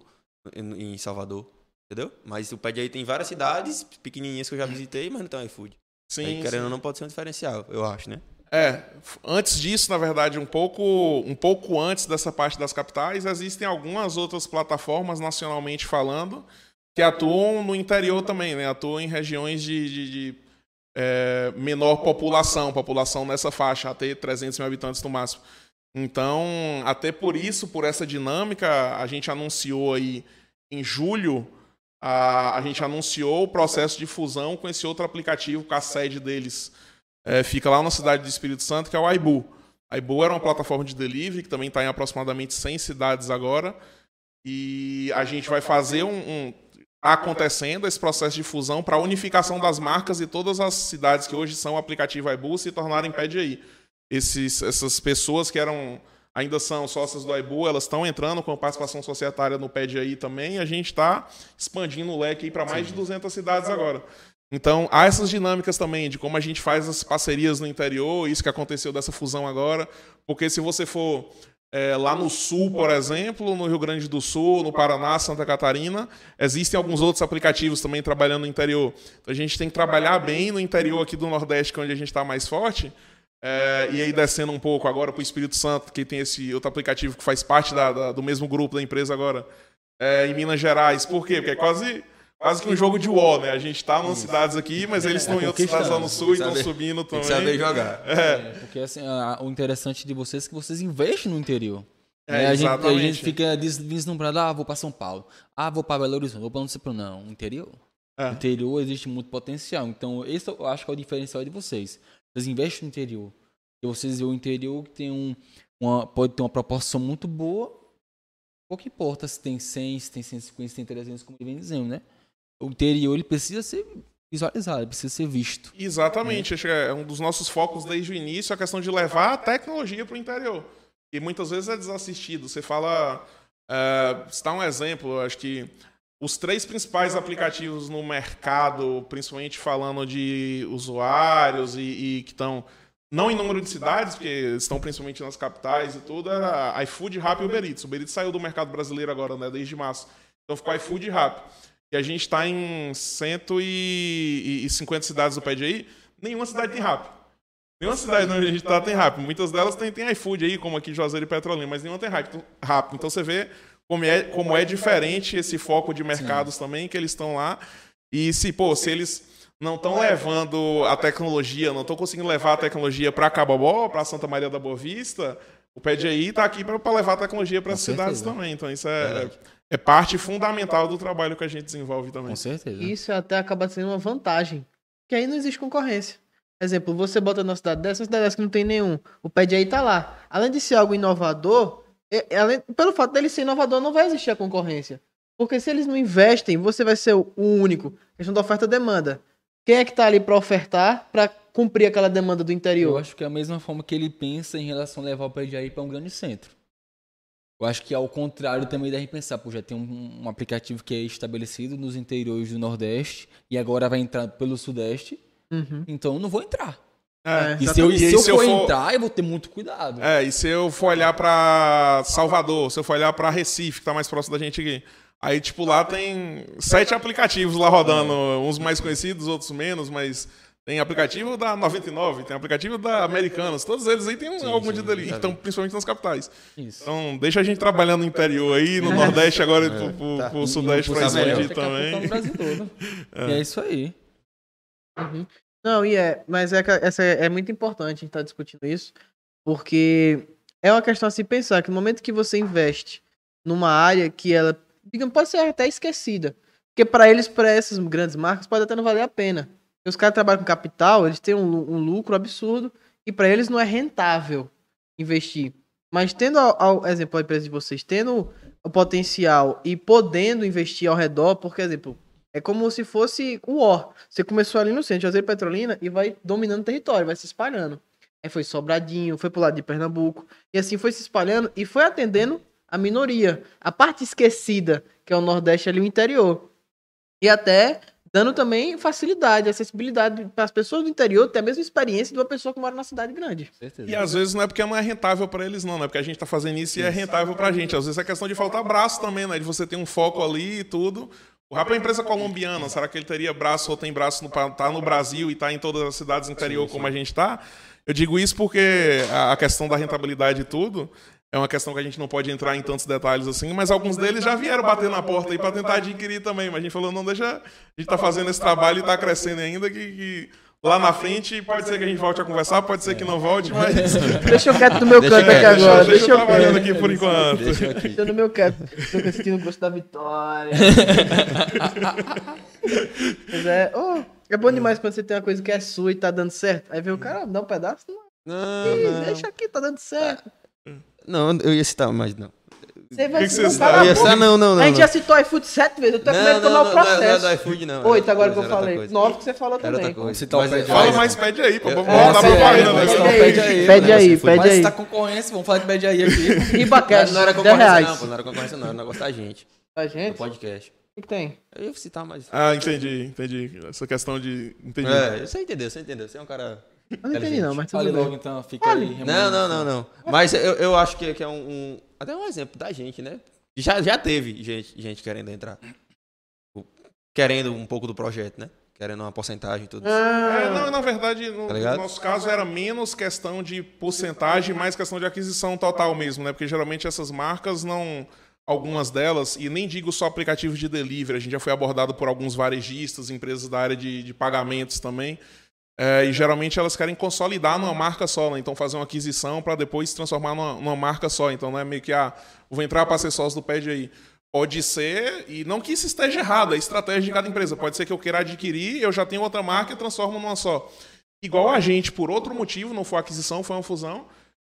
em Salvador. Entendeu? Mas o Aí tem várias cidades pequenininhas que eu já visitei, mas não tem iFood. Sim. Aí, querendo ou não, pode ser um diferencial, eu acho, né? É, antes disso, na verdade, um pouco, um pouco antes dessa parte das capitais, existem algumas outras plataformas, nacionalmente falando, que atuam no interior também, né? atuam em regiões de, de, de é, menor população, população nessa faixa, até 300 mil habitantes no máximo. Então, até por isso, por essa dinâmica, a gente anunciou aí em julho, a, a gente anunciou o processo de fusão com esse outro aplicativo, com a sede deles é, fica lá na cidade do Espírito Santo, que é o Aibu. Aibu era uma plataforma de delivery que também está em aproximadamente 100 cidades agora. E a gente vai fazer um, um tá acontecendo esse processo de fusão para a unificação das marcas e todas as cidades que hoje são o aplicativo Aibu se tornarem PEDI. Esses, essas pessoas que eram ainda são sócias do Aibu, elas estão entrando com participação societária no PEDI também, e a gente está expandindo o leque para mais de 200 cidades agora. Então, há essas dinâmicas também de como a gente faz as parcerias no interior, isso que aconteceu dessa fusão agora. Porque se você for é, lá no sul, por exemplo, no Rio Grande do Sul, no Paraná, Santa Catarina, existem alguns outros aplicativos também trabalhando no interior. Então, a gente tem que trabalhar bem no interior aqui do Nordeste, que é onde a gente está mais forte, É, e aí descendo um pouco agora para o Espírito Santo, que tem esse outro aplicativo que faz parte da- da- do mesmo grupo da empresa agora, é, em Minas Gerais. Por quê? Porque é quase, quase que um jogo de war, né? A gente tá nas cidades aqui, mas eles estão em outras cidades lá no sul e estão subindo Tem também. que saber jogar. É, porque assim, a- o interessante de vocês é que vocês investem no interior. É, Né? a, gente, a gente fica des- vislumbrado, ah, vou pra São Paulo, ah, vou pra Belo Horizonte, vou pra não sei pra não. Interior. É. Interior existe muito potencial. Então, esse eu acho que é o diferencial de vocês. Vocês investem no interior. E vocês veem o interior que tem um, uma, pode ter uma proporção muito boa. Pouco importa se tem 100, se tem 150, se tem 300, como ele vem dizendo, né? O interior ele precisa ser visualizado, precisa ser visto. Exatamente, que é um dos nossos focos desde o início a questão de levar a tecnologia para o interior. E muitas vezes é desassistido. Você fala. É, citar um exemplo, acho que os três principais aplicativos no mercado, principalmente falando de usuários e, e que estão não em número de cidades, porque estão principalmente nas capitais e tudo, era iFood, Rappi e Uber Eats. O Uber Eats saiu do mercado brasileiro agora, né, desde março. Então ficou iFood e Rappi. E a gente está em 150 cidades do PDI, nenhuma cidade tem Rappi. Nenhuma cidade onde a gente está tem Rappi. Muitas delas tem, tem iFood aí, como aqui Juazeiro e Petrolina, mas nenhuma tem. Rappi. Então você vê como é, como é diferente esse foco de mercados também, que eles estão lá. E se, pô, se eles não estão levando a tecnologia, não estão conseguindo levar a tecnologia para Cabobó, para Santa Maria da Boa Vista, o PDI está aqui para levar a tecnologia para as cidades também. Então isso é, é parte fundamental do trabalho que a gente desenvolve também. Com certeza. Isso até acaba sendo uma vantagem. Que aí não existe concorrência. Exemplo, você bota numa cidade dessa, uma cidade dessa que não tem nenhum. O pé de aí tá lá. Além de ser algo inovador, é- é além- pelo fato dele ser inovador, não vai existir a concorrência. Porque se eles não investem, você vai ser o único. Questão da oferta e demanda. Quem é que tá ali para ofertar, para cumprir aquela demanda do Eu interior? acho que é a mesma forma que ele pensa em relação a levar o PDI para um grande centro. Eu acho que ao contrário também deve pensar, pô, já tem um, um aplicativo que é estabelecido nos interiores do Nordeste e agora vai entrar pelo Sudeste, Uhum. então eu não vou entrar. É, E se eu, exatamente. se E eu se for, eu for- entrar, eu vou ter muito cuidado. É, e se eu for olhar pra Salvador, se eu for olhar pra Recife, que tá mais próximo da gente aqui, aí, tipo, lá tem sete aplicativos lá rodando, uns mais conhecidos, outros menos, mas tem aplicativo da 99, tem aplicativo da Americanas, todos eles aí tem um- Sim, algum sim, de ali, então, principalmente nas capitais. Isso. Então, deixa a gente trabalhando no interior aí, no Nordeste agora e pro, pro, Tá. pro Sudeste Sudeste expandir tá também. no Brasil todo. E é isso aí. Uhum. Não, e é, mas é, que essa é, é muito importante a gente estar discutindo isso, porque é uma questão a se pensar que no momento que você investe numa área que ela, digamos, pode ser até esquecida, porque para eles, para essas grandes marcas, pode até não valer a pena. Os caras trabalham com capital, eles têm um, um lucro absurdo e para eles não é rentável investir. Mas tendo, ao, ao exemplo, a empresa de vocês, tendo o potencial e podendo investir ao redor, porque, exemplo, é como se fosse o War. Você começou ali no centro, Juazeiro Petrolina, e vai dominando o território, vai se espalhando. Aí foi Sobradinho, foi pro lado de Pernambuco, e assim foi se espalhando e foi atendendo a minoria. A parte esquecida, que é o Nordeste ali, o interior. E até dando também facilidade, acessibilidade para as pessoas do interior ter a mesma experiência de uma pessoa que mora na cidade grande. Certeza. E às vezes não é porque não é rentável pra eles, não, não é porque a gente tá fazendo isso e é rentável pra gente. Às vezes é questão de faltar braço também, né? De você ter um foco ali e tudo. O Rap é uma empresa colombiana, será que ele teria braço ou tem braço no, tá no Brasil e tá em todas as cidades interior como a gente tá? Eu digo isso porque a a questão da rentabilidade e tudo é uma questão que a gente não pode entrar em tantos detalhes assim, mas alguns deles já vieram bater na porta aí pra tentar adquirir também. Mas a gente falou, não, deixa. A gente tá fazendo esse trabalho e tá crescendo ainda, que, que lá na frente pode ser que a gente volte a conversar, pode ser que não volte, mas. Deixa eu quieto no meu Deixa canto aqui agora. deixa, Deixa, eu trabalhando aqui por enquanto. Deixa eu aqui. Deixa eu no meu canto. Tô sentindo o gosto da vitória. Mas é, oh, é bom demais quando você tem uma coisa que é sua e tá dando certo. Aí vem o cara, dá um pedaço. Não, Não, Ih, não. deixa aqui, tá dando certo. Não, eu ia citar, mas não. Você vai que que Eu ia citar, não, não, não. A gente não. já citou iFood sete vezes, eu tô com medo de tomar o não, não, não é processo. do iFood, não. Oito agora que eu outra falei. Nove que você falou Era outra também. Mas é- Fala Mas- mais, pede aí, pô. Vamos mandar é, propaganda, é, é, Pede pede aí, pede aí, pede Mas aí. se tá concorrência, vamos falar de bad aí aqui. Ribacast, Não era 10 concorrência, reais. não, pô. Não era concorrência, não. Era negócio da gente. Do gente? O podcast. que, que tem? Eu ia citar, mas. Ah, entendi, entendi. Essa questão de. Entendi. É, você entendeu, você entendeu. Você é um cara. Eu não entendi não, mas tudo Fale bem. logo então, fica aí. Não, não, não, não. Mas eu, eu acho que, que é um, um- Até um exemplo da gente, né? Já, já teve gente, gente querendo entrar. Querendo um pouco do projeto, né? querendo uma porcentagem e tudo. É, não, na verdade, no, Tá no nosso caso era menos questão de porcentagem, mais questão de aquisição total mesmo, né? Porque geralmente essas marcas não. Algumas delas, e nem digo só aplicativos de delivery, a gente já foi abordado por alguns varejistas, empresas da área de, de pagamentos também. É, e geralmente elas querem consolidar numa marca só, né? Então fazer uma aquisição para depois se transformar numa, numa marca só. Então não é meio que, ah, vou entrar para ser sócio do Pede aí. Pode ser, e não que isso esteja errado, é estratégia de cada empresa. Pode ser que eu queira adquirir, eu já tenho outra marca e transformo numa só. Igual a gente, por outro motivo, não foi aquisição, foi uma fusão,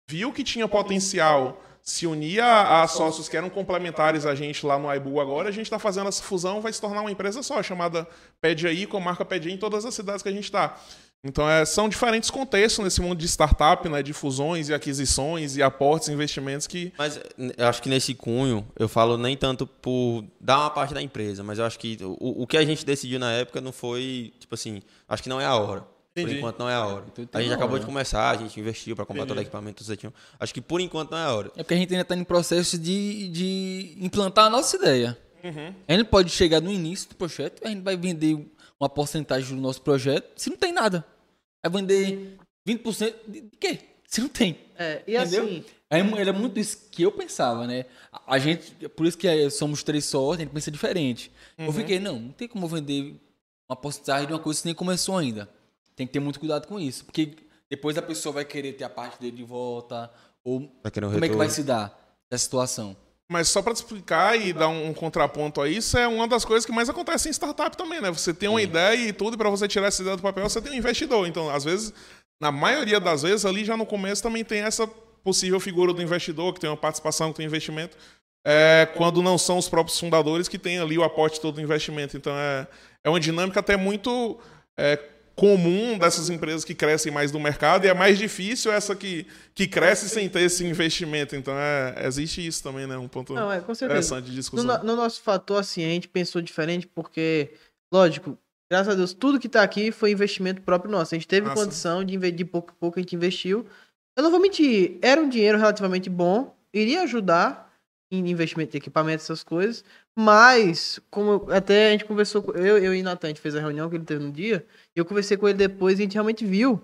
viu que tinha potencial, se unir a, sócios que eram complementares a gente lá no Aibu agora, a gente está fazendo essa fusão, vai se tornar uma empresa só, chamada Pede Aí, com marca Pede Aí em todas as cidades que a gente está. Então, é, são diferentes contextos nesse mundo de startup, né, de fusões e aquisições e aportes, investimentos que Mas eu acho que nesse cunho, eu falo nem tanto por dar uma parte da empresa, mas eu acho que o, o que a gente decidiu na época não foi, tipo assim, acho que não é a hora. Entendi. Por enquanto não é a hora. Então, A gente acabou né? de começar, a gente investiu para comprar todo o equipamento, tudo certinho. Acho que por enquanto não é a hora. É porque a gente ainda está em processo de, de implantar a nossa ideia. Uhum. A gente pode chegar no início do projeto, a gente vai vender uma porcentagem do nosso projeto se não tem nada. Vai vender 20% de de quê? Se não tem. É, e Entendeu? assim, É, era muito isso que eu pensava, né? A- A gente, por isso que é, somos três sócios, a gente pensa diferente. Eu fiquei, não, não tem como vender uma porcentagem de uma coisa que nem começou ainda. Tem que ter muito cuidado com isso, porque depois a pessoa vai querer ter a parte dele de volta, ou como é que retorno. vai se dar essa situação? Mas só para te explicar e dar um, um contraponto a isso, é uma das coisas que mais acontece em startup também, né? Você tem uma ideia e tudo, e para você tirar essa ideia do papel, você tem um investidor. Então, às vezes, na maioria das vezes, ali já no começo também tem essa possível figura do investidor, que tem uma participação, que tem investimento, é, quando não são os próprios fundadores que têm ali o aporte todo do investimento. Então, é, é uma dinâmica até muito é, comum dessas empresas que crescem mais no mercado e é mais difícil essa que, que cresce sem ter esse investimento. Então, é, existe isso também, né? Um ponto não, é, interessante de discussão. no- no nosso fator, assim, a gente pensou diferente porque, lógico, graças a Deus, tudo que tá aqui foi investimento próprio nosso. A gente teve Massa. condição de de pouco a pouco a gente investiu. Eu não vou mentir, era um dinheiro relativamente bom, iria ajudar em investimento de equipamento, essas coisas, mas, como até a gente conversou, eu, eu e Natan, a gente fez a reunião que ele teve no dia, e eu conversei com ele depois e a gente realmente viu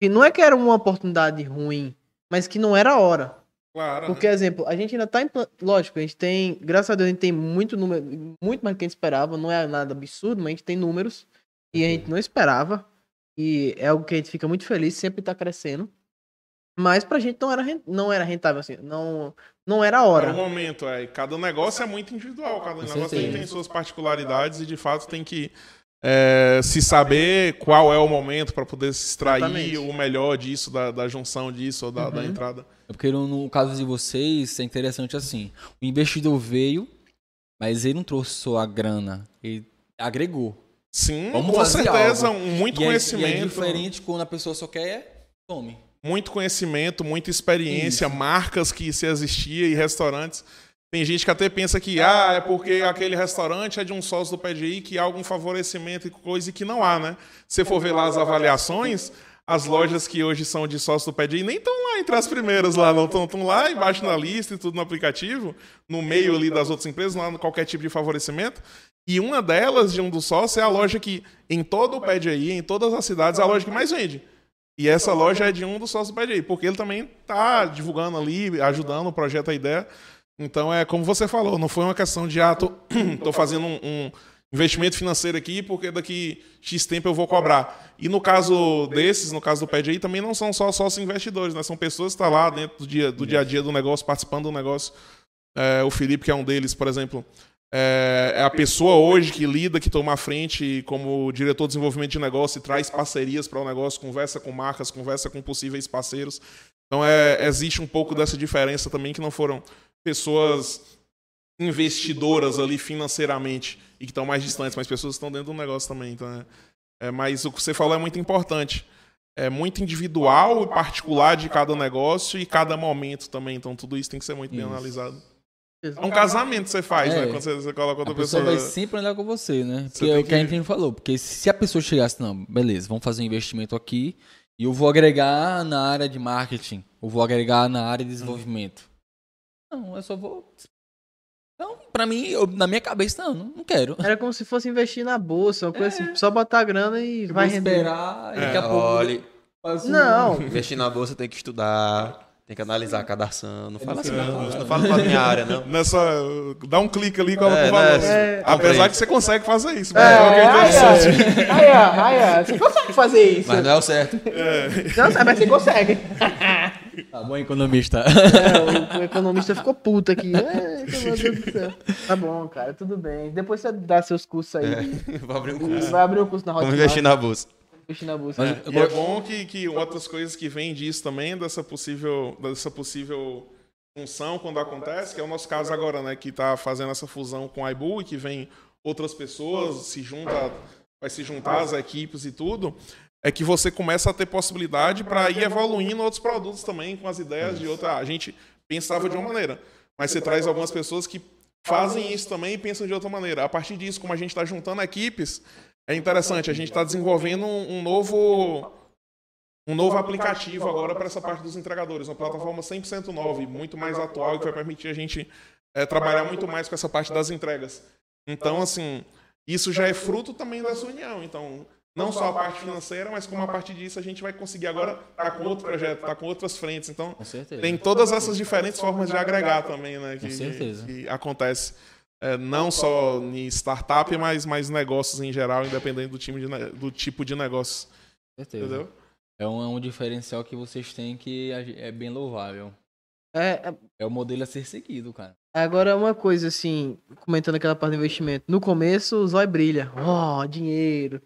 que não é que era uma oportunidade ruim, mas que não era a hora. Claro. Porque, exemplo, a gente ainda tá em. plan- Lógico, a gente tem. Graças a Deus, a gente tem muito número. Muito mais do que a gente esperava. Não é nada absurdo, mas a gente tem números. E a gente não esperava. E é algo que a gente fica muito feliz, sempre tá crescendo. Mas pra gente não era, não era rentável, assim. Não, não era a Para o hora. momento, é. Cada negócio é muito individual. Cada negócio tem, tem suas particularidades e, de fato, tem que é, se saber qual é o momento para poder se extrair Exatamente. o melhor disso, da, da junção disso ou da, da Uhum. entrada. É porque no, no caso de vocês, é interessante assim. O investidor veio, mas ele não trouxe só a grana, ele agregou. Sim, Vamos com certeza. algo. muito e, é, e conhecimento. é diferente quando a pessoa só quer, tome. Muito conhecimento, muita experiência, Isso. marcas que se existia e restaurantes. Tem gente que até pensa que ah, é porque aquele restaurante é de um sócio do PDI que há algum favorecimento e coisa que não há, né? Se você for ver lá as avaliações, as lojas que hoje são de sócio do PDI nem estão lá entre as primeiras lá, não estão lá embaixo na lista e tudo no aplicativo, no meio ali das outras empresas, não há qualquer tipo de favorecimento. E uma delas, de um dos sócios, é a loja que, em todo o PDI, em todas as cidades, é a loja que mais vende. E essa loja é de um dos sócios do PDI, porque ele também tá divulgando ali, ajudando o projeto, a ideia. Então é como você falou, não foi uma questão de, ah, tô, tô fazendo um, um investimento financeiro aqui porque daqui X tempo eu vou cobrar. E no caso desses, no caso do PDI, também não são só sócios investidores, né? São pessoas que estão lá dentro do dia, do dia a dia do negócio, participando do negócio. É, o Felipe, que é um deles, por exemplo, é, é a pessoa hoje que lida, que toma a frente como diretor de desenvolvimento de negócio e traz parcerias para o negócio, conversa com marcas, conversa com possíveis parceiros. Então é, existe um pouco dessa diferença também que não foram pessoas investidoras ali financeiramente e que estão mais distantes, mas pessoas que estão dentro do negócio também. Então é, é, mas o que você falou é muito importante. É muito individual e particular de cada negócio e cada momento também. Então tudo isso tem que ser muito bem Isso. analisado. É um casamento que você faz, É. né? Quando você, você coloca outra A pessoa pessoa. vai sempre andar com você, né? Você Porque é tem o que a que- gente falou. Porque se a pessoa chegasse, não, beleza, vamos fazer um investimento aqui e eu vou agregar na área de marketing, eu vou agregar na área de desenvolvimento. Não, eu só vou. Então, pra mim, eu- na minha cabeça, não, não quero. Era como se fosse investir na bolsa, uma coisa assim, só botar a grana e vai Vou render. esperar, e daqui a pouco... Olha, um- Não, investir na bolsa tem que estudar, tem que analisar cada ação. Não fala assim, não. Não fala pra minha área, não. Nessa. Dá um clique ali e coloca É, o valor. né? É. Apesar que você consegue fazer isso. É, mas é é aí, ó, você consegue fazer isso. Mas não é o certo. Não, sabe, mas você consegue. Tá bom, economista. É, o, o economista ficou puto aqui. É, meu Deus do céu. Tá bom, cara, tudo bem. Depois você dá seus cursos aí. Vou abrir um curso. Vai abrir um curso na Vamos Hotmart. investir na bolsa. Na bolsa. Mas eu E é bom que, que outras coisas que vêm disso também, dessa possível, dessa possível função quando acontece, que é o nosso caso agora, né? Que está fazendo essa fusão com a Ibu e que vem outras pessoas, se junta, vai se juntar as equipes e tudo, é que você começa a ter possibilidade para ir evoluindo outros produtos também com as ideias de outra. A gente pensava de uma maneira, mas você traz algumas pessoas que fazem isso também e pensam de outra maneira. A partir disso, como a gente está juntando equipes, é interessante. A gente está desenvolvendo um, um novo um novo aplicativo agora para essa parte dos entregadores, uma plataforma 100% nova e muito mais atual que vai permitir a gente eh, trabalhar muito mais com essa parte das entregas. Então, assim, isso já é fruto também dessa união. Então, não só a parte financeira, mas como a partir disso a gente vai conseguir agora estar com outro projeto, estar com outras frentes. Então, tem todas essas diferentes formas de agregar também, né? Que, Com certeza. que acontece. É, não só em startup, mas, mas negócios em geral, independente do, time de do tipo de negócio. Certeza. Entendeu? É um, é um diferencial que vocês têm que é bem louvável. É, é, É o modelo a ser seguido, cara. agora uma coisa assim, comentando aquela parte do investimento. No começo, o zóio brilha. Ó, dinheiro.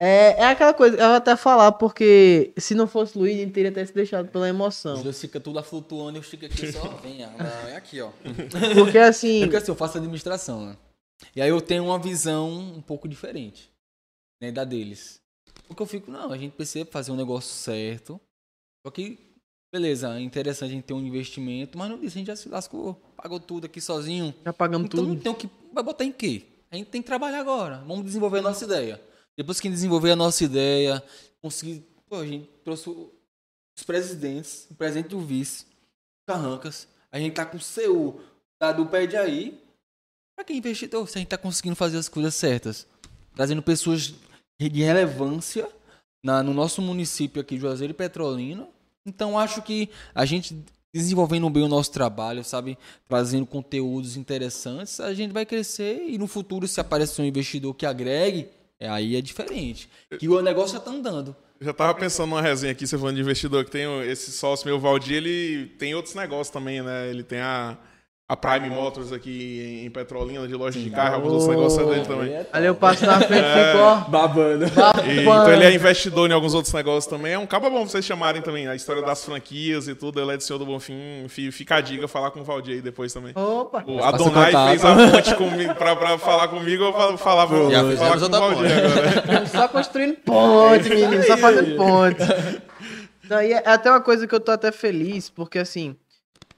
É, é aquela coisa, eu vou até falar, porque se não fosse o Luiz, ele teria até se deixado pela Os emoção. dois ficam tudo lá flutuando e eu fico aqui só. Vem, ah, não, é aqui, ó. Porque É assim, porque assim, eu faço administração, né? E aí eu tenho uma visão um pouco diferente, né, da deles. Porque eu fico, não, a gente precisa fazer um negócio certo. Só que, beleza, é interessante a gente ter um investimento, mas não disse, a gente já se lascou, pagou tudo aqui sozinho. já pagamos Então tudo. tem o que. Vai botar em quê? A gente tem que trabalhar agora. Vamos desenvolver a nossa ideia. Depois que desenvolver a nossa ideia, conseguir. Pô, a gente trouxe os presidentes, o presidente e o vice, Carrancas. A gente tá com o CU, tá do pé de aí. Pra quem investidor, se a gente tá conseguindo fazer as coisas certas. Trazendo pessoas de relevância na, no nosso município aqui, Juazeiro e Petrolina. Então acho que a gente desenvolvendo bem o nosso trabalho, sabe? Trazendo conteúdos interessantes, a gente vai crescer e no futuro, se aparecer um investidor que agregue, é, aí é diferente. Que o negócio já tá andando. Eu já tava pensando numa resenha aqui, você falando de investidor, que tem esse sócio meu, Valdir, ele tem outros negócios também, né? Ele tem a, a Prime Motors aqui em Petrolina, de loja de carro, alguns outros negócios é dele também. Ali eu passo na frente e fico, ó. Babando. E, então ele é investidor em alguns outros negócios também. É um cabo bom pra vocês chamarem também. A história das franquias e tudo. Ele é do Senhor do Bonfim. Fi- Fica a dica, falar com o Valdir aí depois também. Opa. O Adonai fez a ponte comigo, pra, pra falar comigo, eu falava Já falar com o Valdir agora. Só construindo ponte, menino. Só fazendo ponte. Não, e é até uma coisa que eu tô até feliz, porque assim,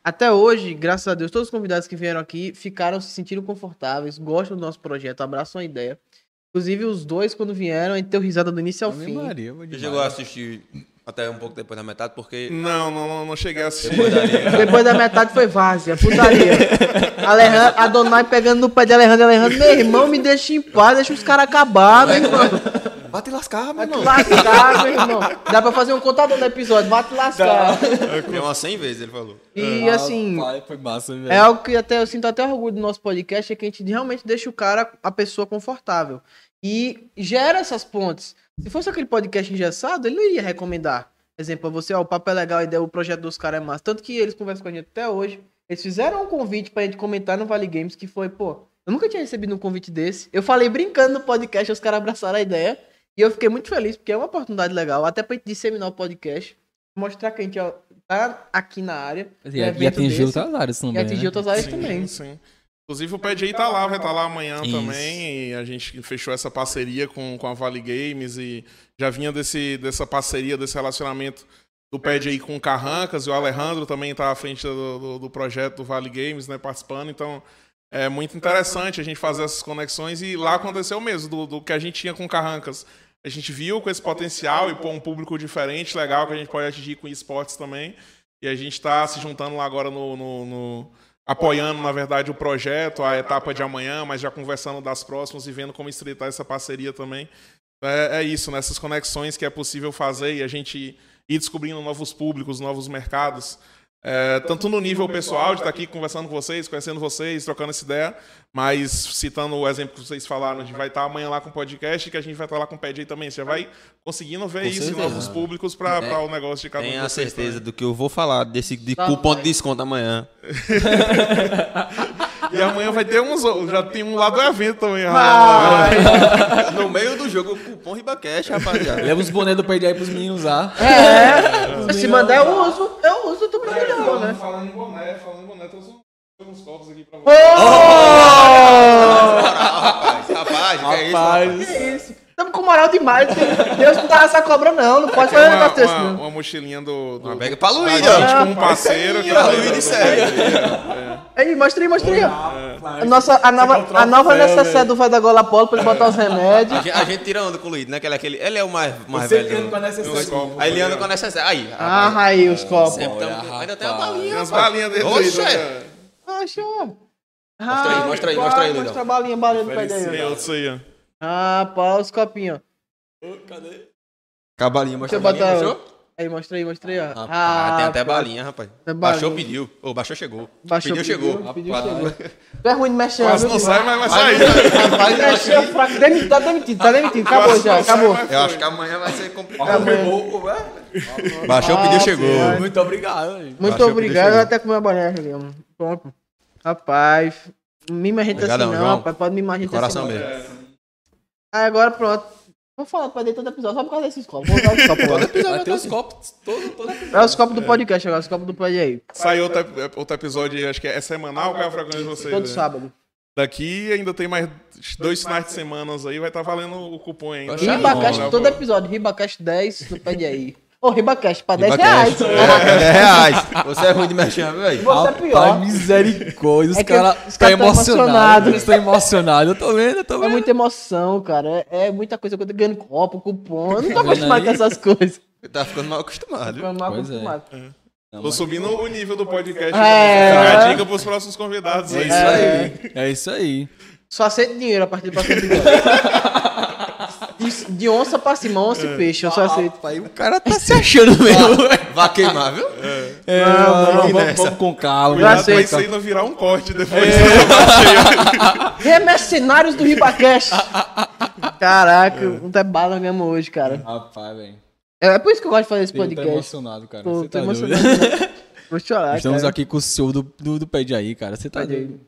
até hoje, graças a Deus, todos os convidados que vieram aqui ficaram se sentindo confortáveis, gostam do nosso projeto, abraçam a ideia. Inclusive, os dois, quando vieram, a gente deu risada do início ao fim. Maria, Você demais. chegou a assistir até um pouco depois da metade, porque Não, não, não, não cheguei a assistir. depois da Depois da metade foi várzea, putaria. Alejandro, a Donai pegando no pé de Alejandro, Alejandro, meu irmão, me deixa em paz, deixa os caras acabar, meu irmão. Vai te lascar, meu Vai te irmão. lascar, meu irmão. Dá pra fazer um contador no episódio, vai te lascar. Tem umas 100 vezes, ele falou. E assim, Pai, foi massa, velho. é algo que até eu sinto até orgulho do nosso podcast, é que a gente realmente deixa o cara, a pessoa confortável. E gera essas pontes. Se fosse aquele podcast engessado, ele não iria recomendar. Exemplo, você, ó, o papo é legal, a ideia, o projeto dos caras é massa. Tanto que eles conversam com a gente até hoje. Eles fizeram um convite pra gente comentar no Vale Games, que foi, pô, eu nunca tinha recebido um convite desse. Eu falei brincando no podcast, os caras abraçaram a ideia. E eu fiquei muito feliz, porque é uma oportunidade legal, até pra gente disseminar o podcast. Mostrar que a gente ó, tá aqui na área. E, um e atingir desse. outras áreas também. E atingir né? outras áreas Sim, também. sim. Inclusive o Pad aí tá lá, vai estar lá amanhã Isso. também. E a gente fechou essa parceria com, com a Vale Games e já vinha desse, dessa parceria, desse relacionamento do Pad aí com o Carrancas e o Alejandro também tá à frente do, do, do projeto do Vale Games, né, participando. Então é muito interessante a gente fazer essas conexões e lá aconteceu mesmo, do, do que a gente tinha com o Carrancas. A gente viu com esse potencial e pô, um público diferente, legal, que a gente pode atingir com esportes também. E a gente está se juntando lá agora no, no, no, apoiando, na verdade, o projeto, a etapa de amanhã, mas já conversando das próximas e vendo como estreitar essa parceria também. É, é isso, nessas conexões que é possível fazer e a gente ir descobrindo novos públicos, novos mercados. É, tanto no nível pessoal, de estar aqui conversando com vocês, conhecendo vocês, trocando essa ideia, mas citando o exemplo que vocês falaram, a gente vai estar amanhã lá com o podcast e que a gente vai estar lá com o PED aí também. Você já vai conseguindo ver Com isso em certeza. novos públicos para É, o negócio de cada um de Tenha a certeza também. do que eu vou falar desse de Tá, cupom de desconto amanhã. E amanhã vai ter uns outros, já tem um lá do evento também. No meio do jogo, cupom RibaCash, rapaziada. Leva os bonés do Pede aí pros meninos usar. É, se mandar eu uso, eu uso melhor, né? Falando em boné, falando em boné, trouxe uns copos aqui pra Ô! rapaz, rapaz, que é isso? rapaz? Isso? Tamo com moral demais. Deus não dá essa cobra, não. Não pode Tem fazer um uma, negócio desse, uma, uma mochilinha do. do Uma bag pra da Luiz, gente ó. com um parceiro. que Pra tá- Luiz de série. Aí, mostra aí, mostra aí. ó. A, nossa, a nova, a nova necessaire do vai da Gola Polo pra ele botar os remédios. A gente, a tira onda com o Luiz, né? Que ele, é aquele, ele é o mais, mais Você velho. anda do- com a copos, Aí ele anda com a necessidade. Aí, Ah, aí, os copos. ainda tem uma rapaz. balinha, Tem umas rapaz. balinhas dentro Oxe, é. né? Mostra aí, mostra aí, mostra aí, Lidão. Mostra a balinha, balinha do daí. ó. outros aí, ó. Ah, pá, os copinhos. Cadê? Com a balinha, mostra a Deixa eu balinha, botar-? Aí, mostra aí, mostra aí, ó. Ah, tem até balinha, rapaz. Tem Baixou, balinha. pediu. Ô, baixou, chegou. Baixou, pediu, chegou. Pediu, chegou. Tu é ruim de mexer, Quase viu, não sai, mas vai sair. Rapaz, Mexeu fraco. Demitido, tá demitido, tá demitido. Acabou Quase já, acabou. mas Eu acho que amanhã vai ser complicado. Amanhã. Baixou, Ah, pediu, chegou. sim, Muito obrigado, velho. Muito Baixou, obrigado, eu até comer uma boneca, Guilherme. Pronto. Rapaz, mima a gente Obrigadão, assim não, João. rapaz. Pode mimar a gente Coração assim não. mesmo. Aí agora pronto. Vou falar pra dentro todo episódio só por causa desses copos. Vou usar os copos agora. Vai ter os copos todo, todo É os copos do podcast agora, os copos do pod aí. Sai outro, outro episódio, aí, acho que é semanal, qual é a frequência de vocês? Todo né? sábado. Daqui ainda tem mais dois finais de semana aí, vai estar valendo o cupom ainda. Tá Ribacast bom. todo episódio. Ribacast 10 no pede aí. Ô, Ribacast pra 10 Ribacast. reais. É, 10 reais. Você é ruim de mexer, velho. Você é pior. Rapaz, misericórdia. Os É que caras os estão emocionados. Eles estão emocionados. Eu tô vendo, eu tô É vendo. muita emoção, cara. É, é muita coisa que eu tô ganhando copo, cupom. Eu não tô Tá acostumado com essas coisas. Tá ficando mal acostumado. Ficando mal Pois é. acostumado. Não, Tô mas- subindo o nível do podcast. É. Fica a dica pros próximos convidados É isso aí. É isso aí. Só aceito dinheiro a partir do próximo episódio. De, de onça pra cima, onça e peixe. Eu só aceito. Rapaz, o cara tá se achando mesmo. Vai queimar, viu? É, Não, mano, não, vamos, vamos com calma. Já sei, isso aí não virar um corte depois. Remercenários do Ribacast. Caraca, um até bala mesmo hoje, cara. Rapaz, velho. É, é por isso que eu gosto de fazer esse Eu tô podcast. emocionado, cara. Tô, Você tá doido. emocionado. Vou chorar, Estamos cara. aqui com o senhor do, do, do Pede aí, cara. Você tá doido.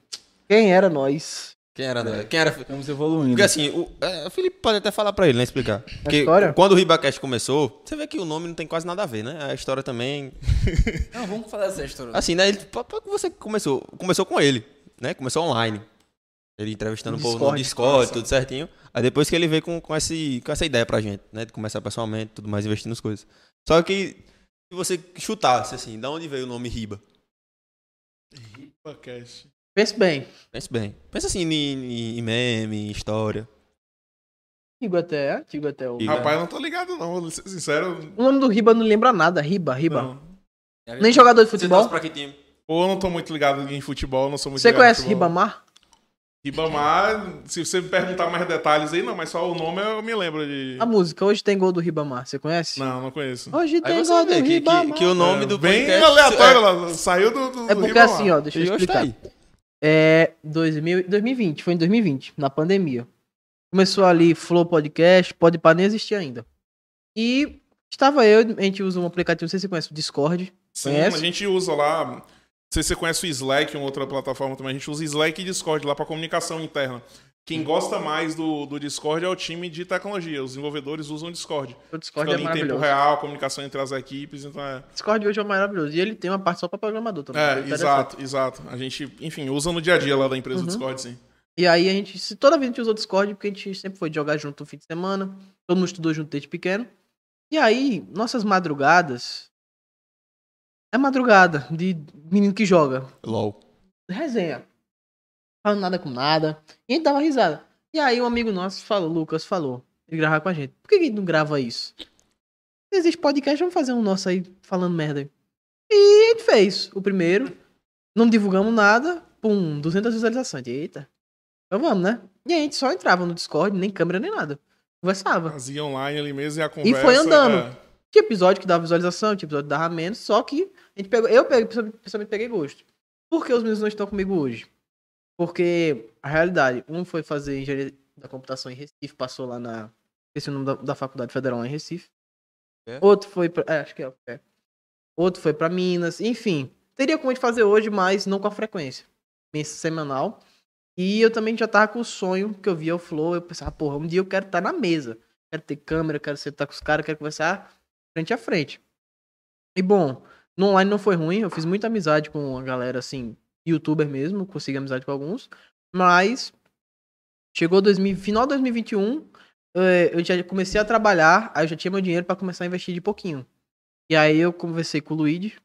Quem era nós? Quem era, né? Quem era? Estamos evoluindo. Porque assim, o, é, o Felipe pode até falar pra ele, né? Explicar. Porque história? quando o Ribacast começou, você vê que o nome não tem quase nada a ver, né? A história também. Não, vamos falar essa história. Assim, né? Ele, pra- pra que você começou? Começou com ele, né? Começou online. Ele entrevistando o povo no Discord. Discord, tudo certinho. Aí depois que ele veio com, com, esse, com essa ideia pra gente, né? De começar pessoalmente, tudo mais, investindo nas coisas. Só que se você chutasse, assim, da onde veio o nome Riba? Podcast. Pense bem. Pense bem. Pensa assim em, em- em meme, em história. Antigo até, antigo até. O, E- Rapaz, eu não tô ligado não, vou ser sincero. o nome do Riba não lembra nada. Riba, Riba. Não. Nem jogador de Você futebol. torce pra que time? Ou eu não tô muito ligado em futebol, não sou muito Você conhece. Ribamar? Ribamar, se você me perguntar mais detalhes aí, não, mas só o nome eu me lembro de. A música. Hoje tem gol do Ribamar. Você conhece? Não, não conheço. Hoje tem você gol do vê que, que, Ribamar. que o nome É, do Bem podcast... aleatório, lá, saiu do, do É do porque Ribamar. assim, ó, deixa eu tá explicar. É 2000, 2020, foi em 2020, na pandemia. Começou ali Flow Podcast, pode para nem existir ainda. E estava eu, a gente usa um aplicativo, não sei se você conhece, o Discord. Sim, Conhece? a gente usa lá. Não sei se você conhece o Slack, uma outra plataforma também. A gente usa Slack e Discord lá para comunicação interna. Quem gosta mais do, do Discord é o time de tecnologia. Os desenvolvedores usam o Discord. O Discord Fica é ali em tempo maravilhoso. real, comunicação entre as equipes, então é. O Discord hoje é maravilhoso. E ele tem uma parte só para programador também. É, Interessante. exato, exato. A gente, enfim, usa no dia a dia lá da empresa Uhum. do Discord, sim. E aí a gente, se- toda vez a gente usou o Discord, porque a gente sempre foi jogar junto no fim de semana. Todo mundo estudou junto desde pequeno. E aí, nossas madrugadas. É madrugada de menino que joga. LOL. resenha. Falando nada com nada. E a gente dava risada. E aí um amigo nosso falou, Lucas falou, ele gravava com a gente. Por que a gente não grava isso? Existe podcast, vamos fazer um nosso aí falando merda aí. E a gente fez o primeiro. Não divulgamos nada, pum, 200 visualizações. Eita. Então vamos, né? E a gente só entrava no Discord, nem câmera, nem nada. Conversava. Fazia online ali mesmo e a conversa... foi andando. é, Tinha episódio que dava visualização, tinha episódio que dava menos, só que a gente pegou. Eu peguei, pessoalmente peguei gosto. Por que os meninos não estão comigo hoje? Porque a realidade, um foi fazer engenharia da computação em Recife, passou lá na. Esse é o nome da, da faculdade federal lá em Recife. É? Outro foi pra. É, acho que é, é. Outro foi pra Minas, enfim. Teria como a gente fazer hoje, mas não com a frequência. Mês semanal. E eu também já tava com o sonho que eu via o Flow. Eu pensava, porra, um dia eu quero estar na mesa. Quero ter câmera, quero sentar com os caras, quero conversar frente a frente. E bom, no online não foi ruim. Eu fiz muita amizade com a galera, assim, youtuber mesmo. Consegui amizade com alguns. Mas chegou 2000, final de 2021, eh, eu já comecei a trabalhar. Aí eu já tinha meu dinheiro pra começar a investir de pouquinho. E aí eu conversei com o Luigi.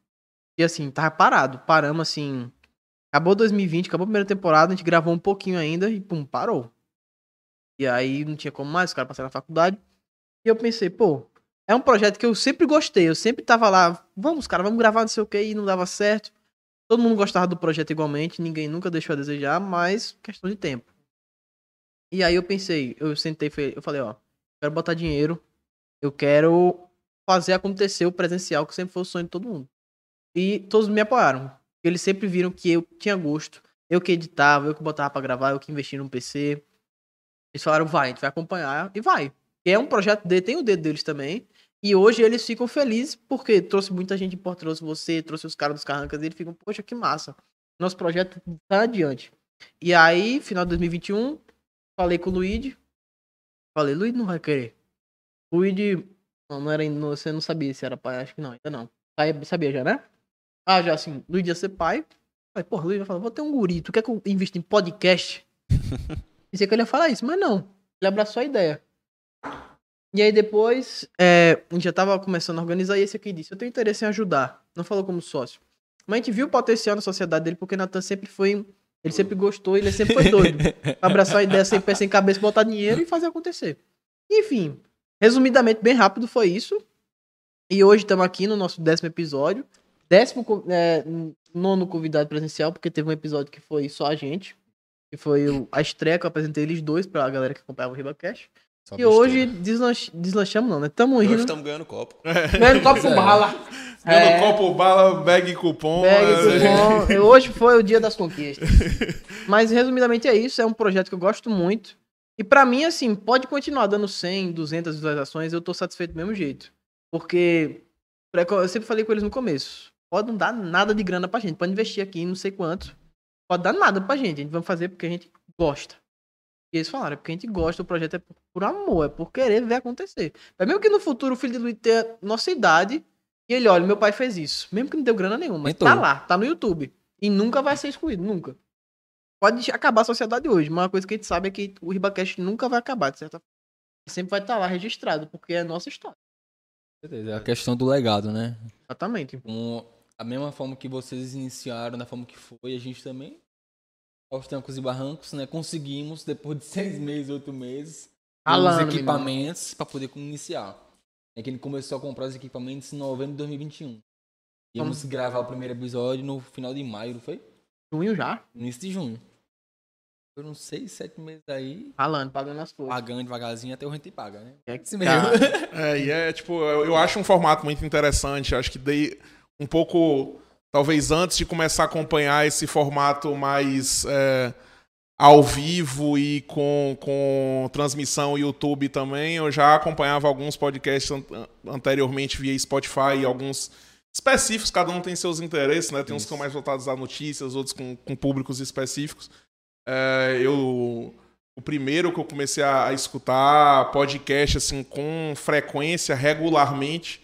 E assim, tava parado. Paramos assim. Acabou 2020, acabou a primeira temporada, a gente gravou um pouquinho ainda e pum, parou. E aí não tinha como mais, os caras passaram na faculdade. E eu pensei, pô, é um projeto que eu sempre gostei. Eu sempre tava lá, vamos, cara, vamos gravar não sei o que, e não dava certo. Todo mundo gostava do projeto igualmente, ninguém nunca deixou a desejar, mas questão de tempo. E aí eu pensei, eu sentei, eu falei, ó, quero botar dinheiro, eu quero fazer acontecer o presencial, que sempre foi o sonho de todo mundo. E todos me apoiaram. Eles sempre viram que eu tinha gosto. Eu que editava, eu que botava pra gravar, eu que investia num PC. Eles falaram, vai, a gente vai acompanhar e vai. E é um projeto dele, tem o dedo deles também. E hoje eles ficam felizes porque trouxe muita gente importante, trouxe você, trouxe os caras dos carrancas e eles ficam, poxa, que massa. Nosso projeto tá adiante. E aí, final de 2021, falei com o Luigi. Falei, Luigi não vai querer. Luigi, não, não era, não, você não sabia se era pai, acho que não, ainda não. Aí, sabia já, né? Ah, já assim, Luigi ia ser pai. Falei, porra, Luigi vai falar, vou ter um guri, tu quer que eu invista em podcast? Pensei que ele ia falar isso, mas não. Ele abraçou a ideia. E aí depois, é, a gente já tava começando a organizar e esse aqui disse, eu tenho interesse em ajudar. Não falou como sócio. Mas a gente viu o potencial na sociedade dele, porque Natan sempre foi. Ele sempre gostou, ele sempre foi doido. Abraçar a ideia sem pé, sem cabeça, botar dinheiro e fazer acontecer. Enfim, resumidamente, bem rápido foi isso. E hoje estamos aqui no nosso décimo episódio. Décimo, é, nono convidado presencial, porque teve um episódio que foi só a gente. Que foi o- a estreia que eu apresentei eles dois pra galera que acompanhava o RibaCast. Só E besteira. hoje deslanch, deslanchamos, não, né? Tamo Hoje indo. estamos ganhando copo. Ganhando copo com É. bala. Ganhando É. copo, bala, bag cupom. É, cupom. Hoje foi o dia das conquistas. Mas resumidamente é isso, é um projeto que eu gosto muito. E pra mim, assim, pode continuar dando 100, 200 visualizações, eu tô satisfeito do mesmo jeito. Porque eu sempre falei com eles no começo, pode não dar nada de grana pra gente, pode investir aqui não sei quanto. Pode dar nada pra gente, a gente vai fazer porque a gente gosta. E eles falaram, é porque a gente gosta, o projeto é por, por amor, é por querer ver acontecer. É mesmo que no futuro o filho de Luiz tenha nossa idade e ele, olha, meu pai fez isso. Mesmo que não deu grana nenhuma, mas tá lá, tá no YouTube. E nunca vai ser excluído, nunca. Pode acabar a sociedade hoje, mas uma coisa que a gente sabe é que o RibaCast nunca vai acabar, de certa forma. Sempre vai estar lá registrado, porque é nossa história. É a questão do legado, né? Exatamente. Com a mesma forma que vocês iniciaram, da forma que foi, a gente também, aos trancos e barrancos, né? Conseguimos, depois de seis meses, oito meses, os equipamentos para poder iniciar. É que ele começou a comprar os equipamentos em novembro de 2021. Íamos gravar o primeiro episódio no final de maio, não foi? Junho já, início de junho. Foram seis, sete meses aí, ralando, pagando as coisas. pagando devagarzinho até o gente paga, né? É Assim Cara, mesmo. É, e é tipo, eu, eu acho um formato muito interessante. Acho que dei um pouco, talvez antes de começar a acompanhar esse formato mais é, ao vivo e com, com transmissão YouTube também, eu já acompanhava alguns podcasts an- anteriormente via Spotify e alguns específicos, cada um tem seus interesses, né? Tem uns que são mais voltados a notícias, outros com, com públicos específicos. É, eu o primeiro que eu comecei a, a escutar podcast assim com frequência, regularmente,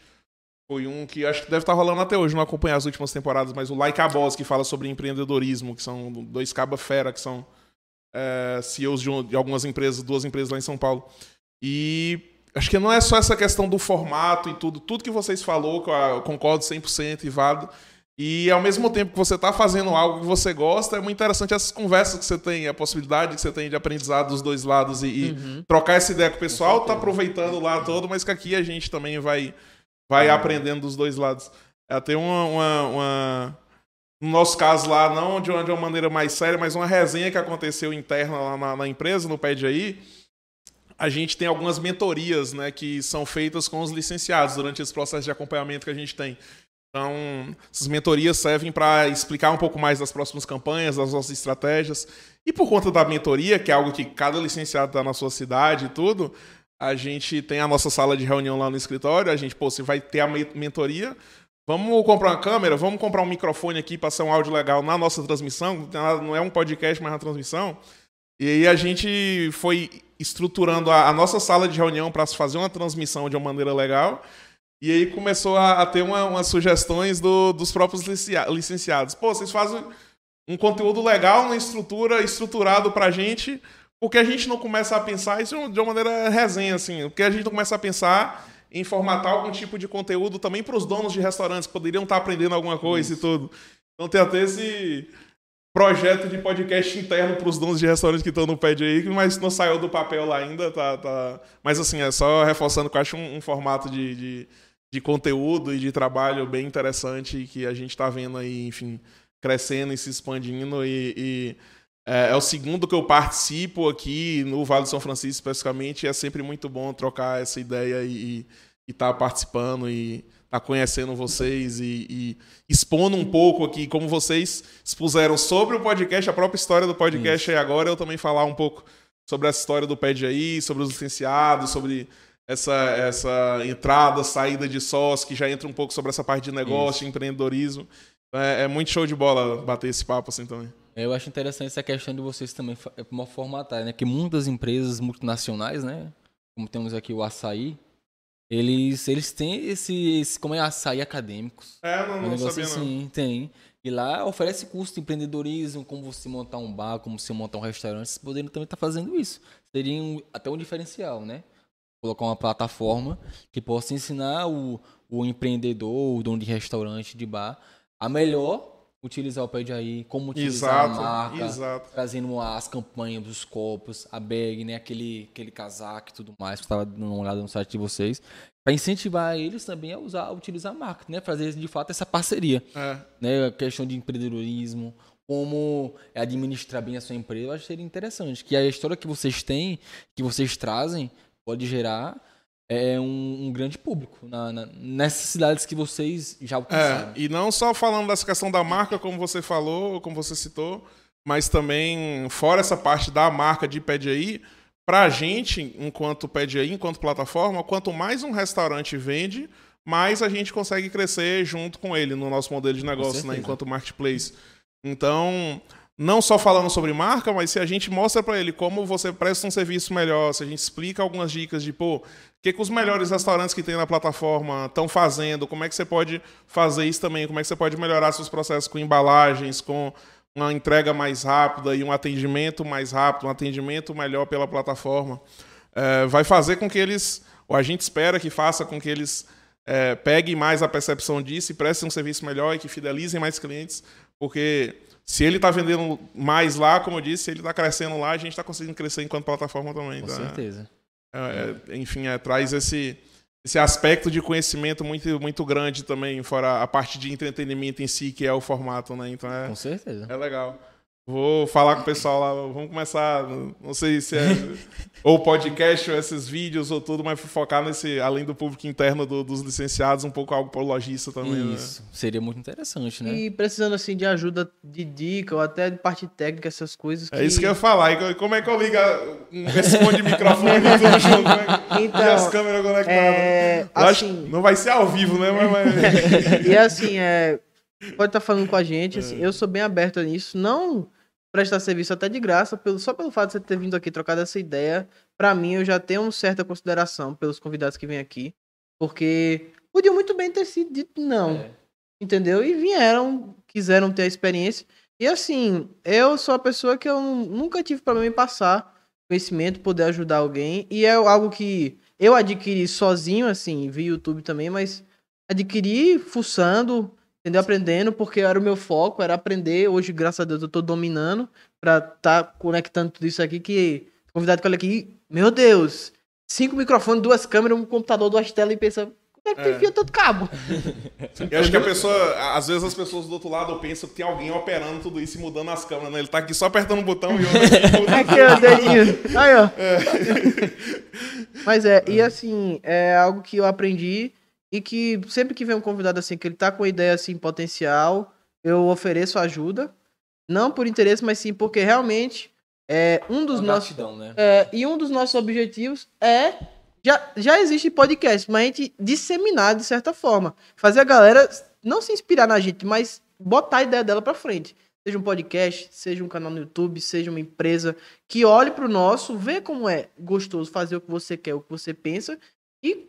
foi um que acho que deve estar rolando até hoje, não acompanhei as últimas temporadas, mas o Like a Boss, que fala sobre empreendedorismo, que são dois caba fera, que são é, CEOs de, um- de algumas empresas, duas empresas lá em São Paulo. E acho que não é só essa questão do formato e tudo, tudo que vocês falou, que eu, eu concordo 100% e válido. E ao mesmo tempo que você está fazendo algo que você gosta, é muito interessante essas conversas que você tem, a possibilidade que você tem de aprendizado dos dois lados e, e Uhum. trocar essa ideia com o pessoal, tá aproveitando lá todo, mas que aqui a gente também vai, vai aprendendo dos dois lados. É, tem uma, uma, uma, no nosso caso lá, não de uma, de uma maneira mais séria, mas uma resenha que aconteceu interna lá na, na empresa, no Pede aí, a gente tem algumas mentorias, né, que são feitas com os licenciados durante esse processo de acompanhamento que a gente tem. Então, essas mentorias servem para explicar um pouco mais das próximas campanhas, das nossas estratégias. E por conta da mentoria, que é algo que cada licenciado está na sua cidade e tudo, a gente tem a nossa sala de reunião lá no escritório. A gente, pô, você vai ter a me- mentoria. Vamos comprar uma câmera, vamos comprar um microfone aqui para ser um áudio legal na nossa transmissão. Não Não é um podcast, mas é uma transmissão. E aí a gente foi estruturando a, a nossa sala de reunião para fazer uma transmissão de uma maneira legal. E aí começou a, a ter uma- umas sugestões do- dos próprios licencia- licenciados. Pô, vocês fazem um conteúdo legal, uma estrutura estruturado pra gente, porque a gente não começa a pensar isso de uma maneira resenha, assim, porque a gente não começa a pensar em formatar algum tipo de conteúdo também para os donos de restaurantes que poderiam estar aprendendo alguma coisa e tudo. Então tem até esse projeto de podcast interno para os donos de restaurantes que estão no pad aí, mas não saiu do papel lá ainda, tá, tá... Mas assim, é só reforçando que eu acho um, um formato de, de, de conteúdo e de trabalho bem interessante que a gente está vendo aí, enfim, crescendo e se expandindo e, e é, é o segundo que eu participo aqui no Vale do São Francisco especificamente e é sempre muito bom trocar essa ideia e estar participando e estar conhecendo vocês e, e expondo um pouco aqui como vocês expuseram sobre o podcast, a própria história do podcast e agora eu também falar um pouco sobre essa história do Pede aí, sobre os licenciados, sobre essa, essa entrada, saída de sócio, que já entra um pouco sobre essa parte de negócio, empreendedorismo. É, é muito show de bola bater esse papo assim também. Eu acho interessante essa questão de vocês também fa- uma formatar, né? Que muitas empresas multinacionais, né? Como temos aqui o Açaí, eles, eles têm esse, esse como é açaí acadêmicos. É, não, Um não sabia não. assim, tem. E lá oferece curso de empreendedorismo, como você montar um bar, como você montar um restaurante. Vocês poderiam também estar fazendo isso. Seria um- até um diferencial, né? Colocar uma plataforma que possa ensinar o, o empreendedor, o dono de restaurante, de bar, a melhor utilizar o pé de aí, como utilizar Exato, a marca, exato. trazendo as campanhas, os copos, a bag, né? Aquele, aquele casaco e tudo mais, que eu estava dando uma olhada no site de vocês. Para incentivar eles também a usar, a utilizar a marca, né? Fazer de fato essa parceria, É. né? A questão de empreendedorismo, como administrar bem a sua empresa, eu acho que seria interessante. Que a história que vocês têm, que vocês trazem, pode gerar é, um, um grande público na, na- nessas cidades que vocês já É, alcançaram. e não só falando dessa questão da marca, como você falou, como você citou, mas também, fora essa parte da marca de PDI, pra gente, enquanto PDI, enquanto plataforma, quanto mais um restaurante vende, mais a gente consegue crescer junto com ele no nosso modelo de negócio, né, enquanto marketplace. Então, não só falando sobre marca, mas se a gente mostra para ele como você presta um serviço melhor, se a gente explica algumas dicas de, pô, o que, que os melhores restaurantes que tem na plataforma estão fazendo, como é que você pode fazer isso também, como é que você pode melhorar seus processos com embalagens, com uma entrega mais rápida e um atendimento mais rápido, um atendimento melhor pela plataforma, é, vai fazer com que eles, ou a gente espera que faça com que eles é, peguem mais a percepção disso e prestem um serviço melhor e que fidelizem mais clientes, porque se ele está vendendo mais lá, como eu disse, se ele está crescendo lá, a gente está conseguindo crescer enquanto plataforma também. Com é- certeza. É, é, enfim, é, traz esse, esse aspecto de conhecimento muito, muito grande também, fora a parte de entretenimento em si, que é o formato, né? Então é, Com certeza. é legal. Vou falar com o pessoal lá, vamos começar, não sei se é ou podcast ou esses vídeos ou tudo, mas focar nesse, além do público interno do- dos licenciados, um pouco algo pro lojista também, né? Isso. Seria muito interessante, né? E precisando assim de ajuda de dica ou até de parte técnica, essas coisas. É isso que eu ia falar. E como é que eu ligo esse monte de microfone e tudo junto? Né? Então, e as câmeras conectadas? é, Eu acho assim- que não vai ser ao vivo, né? Mas, mas- E assim, é, pode estar falando com a gente, É. assim, eu sou bem aberto nisso, não prestar serviço até de graça, pelo, só pelo fato de você ter vindo aqui trocado essa ideia, pra mim eu já tenho uma certa consideração pelos convidados que vêm aqui, porque podia muito bem ter sido dito não, É. entendeu? E vieram, quiseram ter a experiência, e assim, eu sou a pessoa que eu nunca tive problema em passar conhecimento, poder ajudar alguém, e é algo que eu adquiri sozinho, assim, vi YouTube também, mas adquiri fuçando, entendeu? Aprendendo, porque era o meu foco, era aprender. Hoje, graças a Deus, eu tô dominando pra tá conectando tudo isso aqui que convidado que olha aqui, meu Deus, cinco microfones, duas câmeras, um computador, duas telas e pensa, como é que tu enfia tanto cabo? Eu acho que a pessoa, às vezes as pessoas do outro lado pensam que tem alguém operando tudo isso e mudando as câmeras, né? Ele tá aqui só apertando o botão e outro aqui ó, dedinho. Aí, ó. Mas é, e assim, é algo que eu aprendi e que sempre que vem um convidado assim, que ele tá com ideia assim, potencial, eu ofereço ajuda. Não por interesse, mas sim porque realmente é um dos nossos. Gratidão, né? É, e um dos nossos objetivos é. Já, já existe podcast, mas a gente disseminar de certa forma. Fazer a galera não se inspirar na gente, mas botar a ideia dela pra frente. Seja um podcast, seja um canal no YouTube, seja uma empresa que olhe pro nosso, vê como é gostoso fazer o que você quer, o que você pensa e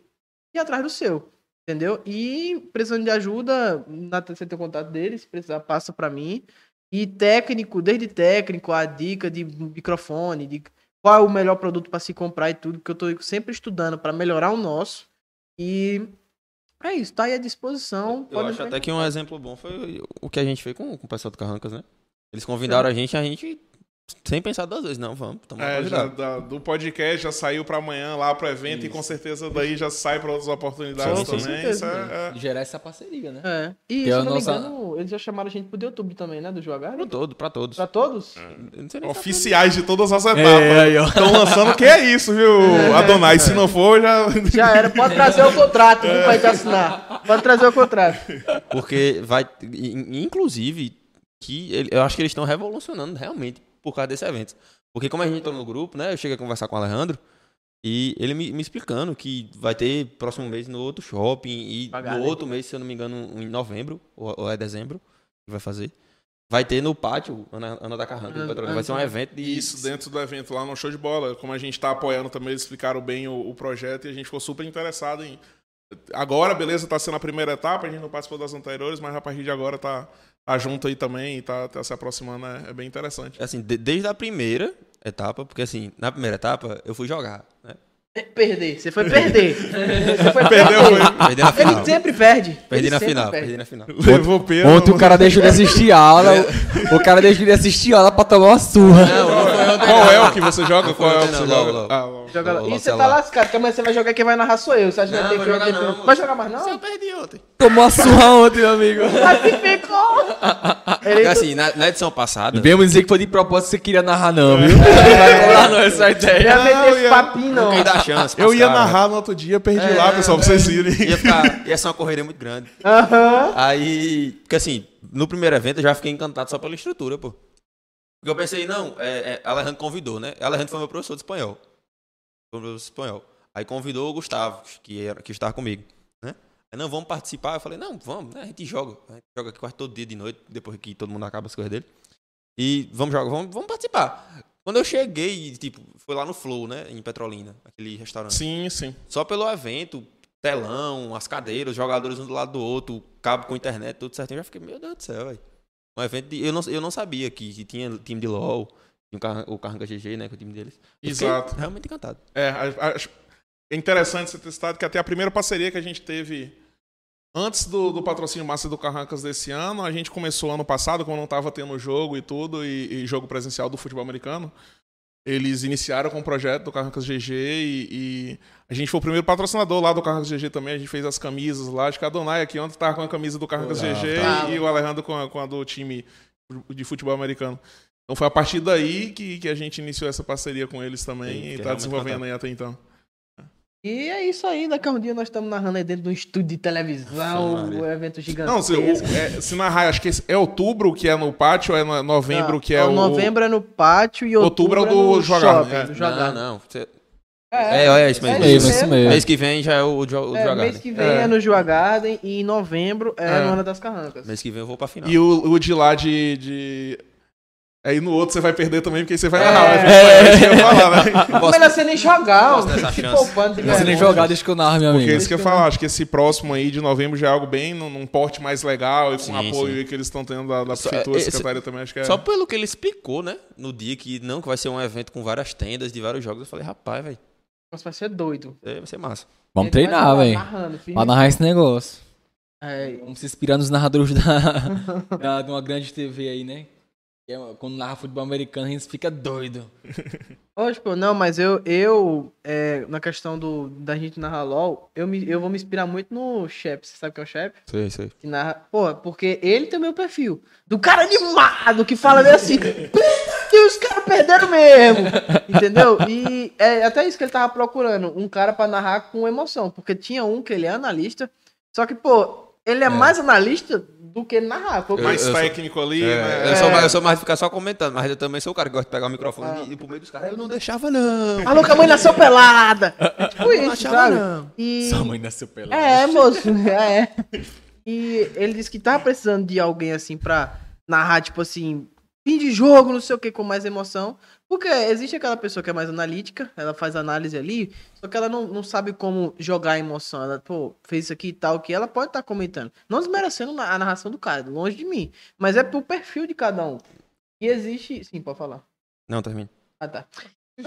ir atrás do seu. Entendeu? E precisando de ajuda, na, você tem o contato deles, se precisar, passa pra mim. E técnico, desde técnico, a dica de microfone, de qual é o melhor produto para se comprar e tudo, porque eu tô sempre estudando para melhorar o nosso. E é isso, tá aí à disposição. Eu acho até que um exemplo bom foi o que a gente fez com, com o pessoal do Carrancas, né? Eles convidaram a gente, a gente sem pensar duas vezes, não, vamos, É, já, da- do podcast já saiu pra amanhã lá pro evento e com certeza daí já sai pra outras oportunidades Sim, sim. também. Isso certeza. é, é- Gerar essa parceria, né? É. E, se é não nossa- me engano, eles já chamaram a gente pro YouTube também, né? Do Jogar. Pra todo, pra todos. Pra todos? Eu não sei nem se oficiais de todas as É, etapas. Estão lançando que é isso, viu, Adonai? Se não for, já. Já era. Pode trazer o contrato, viu, pra gente assinar. Pode trazer o contrato. Porque vai. in- Inclusive, que eu acho que eles estão revolucionando realmente por causa desse evento. Porque como a gente entrou no grupo, né? Eu cheguei a conversar com o Alejandro e ele me, me explicando que vai ter próximo mês no outro shopping e Pagar, no né? outro mês, se eu não me engano, em novembro, ou, ou é dezembro, que vai fazer. Vai ter no pátio, Ana, Ana da Carranca, Ana- Petrolina. Vai ser um evento de. Isso dentro do evento lá no show de bola. Como a gente tá apoiando também, eles explicaram bem o, o projeto e a gente ficou super interessado em. Agora, beleza, tá sendo a primeira etapa, a gente não participou das anteriores, mas a partir de agora tá, tá junto aí também e tá, tá se aproximando, é, é bem interessante. Assim, de- desde a primeira etapa, porque assim, na primeira etapa eu fui jogar, né? Perder. Você foi perder. Você foi Perdeu, perder. Perdi na final. Ele sempre perde. Perdi Ele na final, perde. perdi na final. Levou. Ontem o cara deixou de assistir aula. o, o cara deixou de assistir aula pra tomar uma surra. Não. Qual é o que você joga? Não Qual é o que você não, joga? Ah. Joga lá. E você tá lascado, que amanhã você vai jogar quem vai narrar sou eu. Você acha que Não, vai ter que jogar não. Vai jogar mais Eu não? perdi ontem. Tomou uma surra ontem, meu amigo. Classificou! Porque assim, na, edição passada. Vemos dizer que foi de propósito que você queria narrar, não, viu? Não vai rolar, não, essa ideia. ia meter Não, esse ia- papinho, não. Quem dá chance? Eu ia narrar no outro dia, perdi É, lá, pessoal, pra vocês irem. Ia ser uma correria muito grande. Aham. Aí, porque assim, no primeiro evento eu já fiquei encantado só pela estrutura, pô. Porque eu pensei, não, é, é, Alejandro convidou, né? Alejandro foi meu professor de espanhol. Foi meu professor de espanhol. Aí convidou o Gustavo, que, era, que estava comigo, né? Aí, não, vamos participar. Eu falei, não, vamos, né? A gente joga. A gente joga aqui quase todo dia de noite, depois que todo mundo acaba as coisas dele. E vamos jogar, vamos, vamos participar. Quando eu cheguei, tipo, foi lá no Flow, né? Em Petrolina, aquele restaurante. Sim, sim. Só pelo evento, telão, as cadeiras, os jogadores um do lado do outro, cabo com internet, tudo certinho. Eu já fiquei, meu Deus do céu, velho. Um evento de, eu, não, eu não sabia que, que tinha time de LoL, tinha o Carran- o Carranca GG, né, que é o time deles. Eu Exato. realmente encantado. É, acho- é interessante você ter citado que até a primeira parceria que a gente teve antes do, do patrocínio Massa do Carrancas desse ano, a gente começou ano passado, quando não estava tendo jogo e tudo, e, e jogo presencial do futebol americano. Eles iniciaram com o projeto do Carrancas GG e, e a gente foi o primeiro patrocinador lá do Carrancas GG também. A gente fez as camisas lá. Acho que a Donai aqui ontem estava com a camisa do Carrancas Ah, GG tá. e, o Alejandro com a, com a do time de futebol americano. Então foi a partir daí que, que a gente iniciou essa parceria com eles também e está desenvolvendo aí até então. E é isso aí, daqui a um dia nós estamos narrando aí dentro de um estúdio de televisão, Nossa, um evento Não, gigantesco. se, o- é, se narrar, acho que é outubro que é no pátio, ou é no- novembro Não, que é ó, o. Novembro é no pátio e outubro, Outubro é do no Jogar, shopping, né? do Jogar. Não, não. Você- É, É, é isso mesmo. É isso Isso mesmo. Mês que vem já é o, jo- o É, jogar. mês né? que vem é. É. no Joa Garden e em novembro é, É. no Ana das Carrancas. Mês que vem eu vou pra final. E o, o de lá de. de... Aí no outro você vai perder também, porque aí você vai É. narrar. vai- É. é isso que eu ia falar, né? Posso- Melhor você nem jogar, se poupando Não sei nem jogar, deixa que eu narro, meu Porque amigo. é isso que eu ia falar. Acho que esse próximo aí de novembro já é algo bem num, num porte mais legal e com Sim, apoio sim. aí que eles estão tendo da, da prefeitura, esse- secretaria também. Acho que é. Só pelo que ele explicou, né? No dia que não, que vai ser um evento com várias tendas de vários jogos, eu falei, rapaz, velho, Nossa, vai ser doido. vai ser massa. Ele Vamos vai treinar, velho. Pra narrar esse negócio. É, Vamos se inspirar nos narradores da, da- de uma grande TV aí, né? É- Quando narra futebol americano, a gente fica doido. Hoje, pô, não, mas eu, eu é, na questão do, da gente narrar LOL, eu, me, eu vou me inspirar muito no Shep. Você sabe o que é o Shep? Sei, sei. Que narra. Pô, porque ele tem o meu perfil. Do cara animado, que fala meio assim. que os caras perderam mesmo. Entendeu? E é até isso que ele tava procurando. Um cara pra narrar com emoção. Porque tinha um que ele é analista. Só que, pô, ele é, mais analista do que narrar. Que- Mais eu sou- técnico ali, É, né? eu, sou mais, eu sou mais de ficar só comentando, mas eu também sou o cara que gosta de pegar o microfone e ir pro meio dos caras. Eu não deixava, não. Falou que a mãe nasceu pelada. É tipo isso, achava, sabe? não. E... Sua mãe nasceu pelada. É, moço, é. E ele disse que tava precisando de alguém assim pra narrar, tipo assim, fim de jogo, não sei o que, com mais emoção. Porque existe aquela pessoa que é mais analítica, ela faz análise ali, só que ela não, não sabe como jogar a emoção. Ela, pô, fez isso aqui e tal, que ela pode estar comentando. Não desmerecendo a narração do cara, longe de mim. Mas é pro perfil de cada um. E existe. Sim, pode falar. Não, termine. Ah, tá.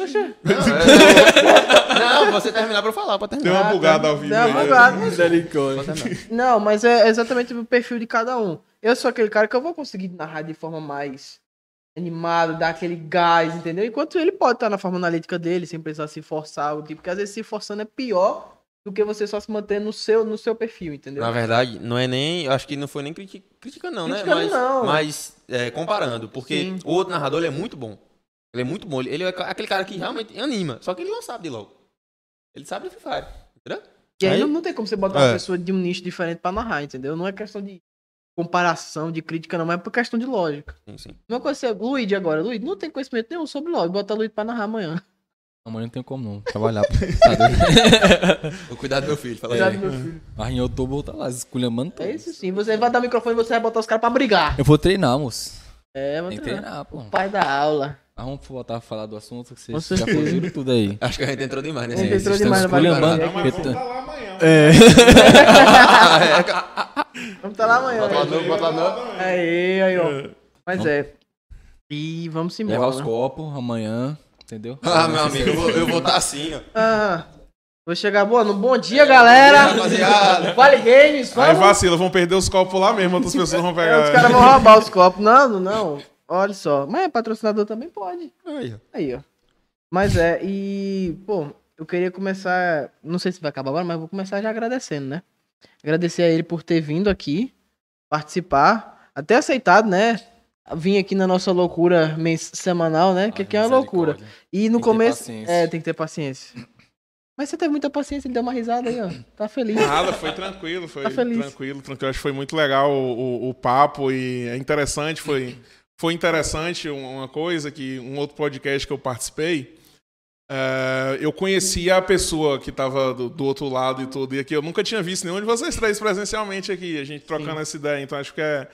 Não, você terminar pra eu falar, pode Tem terminar. uma bugada ao vivo. Deu uma né? bugada. Pode terminar. Não, mas é exatamente o perfil de cada um. Eu sou aquele cara que eu vou conseguir narrar de forma mais animada, dar aquele gás, entendeu? Enquanto ele pode estar na forma analítica dele, sem precisar se forçar, algo tipo, porque às vezes se forçando é pior do que você só se manter no seu, no seu perfil, entendeu? Na verdade, não é nem. Eu acho que não foi nem criti- criticando, não, né? Criticando, Mas, não. mas é, comparando. Porque Sim. o outro narrador ele é muito bom. Ele é muito bom. Ele é aquele cara que realmente anima. Só que ele não sabe de LOL. Ele sabe de Free Fire. Entendeu? E aí, Aí- não, não tem como você botar uma É. pessoa de um nicho diferente pra narrar, entendeu? Não é questão de comparação, de crítica, não, mas é por questão de lógica. Sim, sim. Uma coisa é Luigi agora. Luigi não tem conhecimento nenhum sobre LOL. Bota Luigi pra narrar amanhã. Amanhã não tem como não. Trabalhar. Vou cuidar do meu filho. Fala Cuidado, aí. meu filho. Mas em outubro tá lá, esculhambando tudo. É isso sim. Você vai dar o microfone e você vai botar os caras pra brigar. Eu vou treinar, moço. É, Tem mas que treinar, pô. pai da aula. Mas vamos voltar a falar do assunto que vocês já fugiram tudo aí. Acho que a gente entrou demais, né? A gente Vocês entrou demais na esculhambando. brincadeira. Não, mas vamos tá- lá amanhã. É. Vamos tá lá amanhã. Bota lá gente. no- bota lá no- Aí, aí, ó. Mas é. E vamos embora. Levar os né? copos amanhã, entendeu? Ah, meu amigo, eu vou- eu vou estar assim, ó. Ah, vou chegar boa. No bom dia, galera. Rapaziada. Vale Games. Aí Vamos. vacila, vão perder os copos lá mesmo, outras pessoas vão É, pegar. os caras vão roubar os copos. Não, não, não. Olha só. Mas patrocinador também pode. Aí, ó. Aí, ó. Mas é, e, pô, eu queria começar. Não sei se vai acabar agora, mas vou começar já agradecendo, né? Agradecer a ele por ter vindo aqui, participar, até aceitado, né? Vim aqui na nossa loucura mens- semanal, né? Que aqui é uma loucura. E no Tem que ter começo. paciência. É, tem que ter paciência. Mas você teve muita paciência, ele deu uma risada aí, ó. Tá feliz. Nada, foi tranquilo, foi Tá feliz. tranquilo, tranquilo. Acho que foi muito legal o, o, o papo e é interessante, foi, foi interessante um- uma coisa que um outro podcast que eu participei, é, eu conhecia a pessoa que estava do, do outro lado e tudo, e aqui eu nunca tinha visto nenhum de vocês três presencialmente aqui, a gente trocando Sim. essa ideia, então acho que é,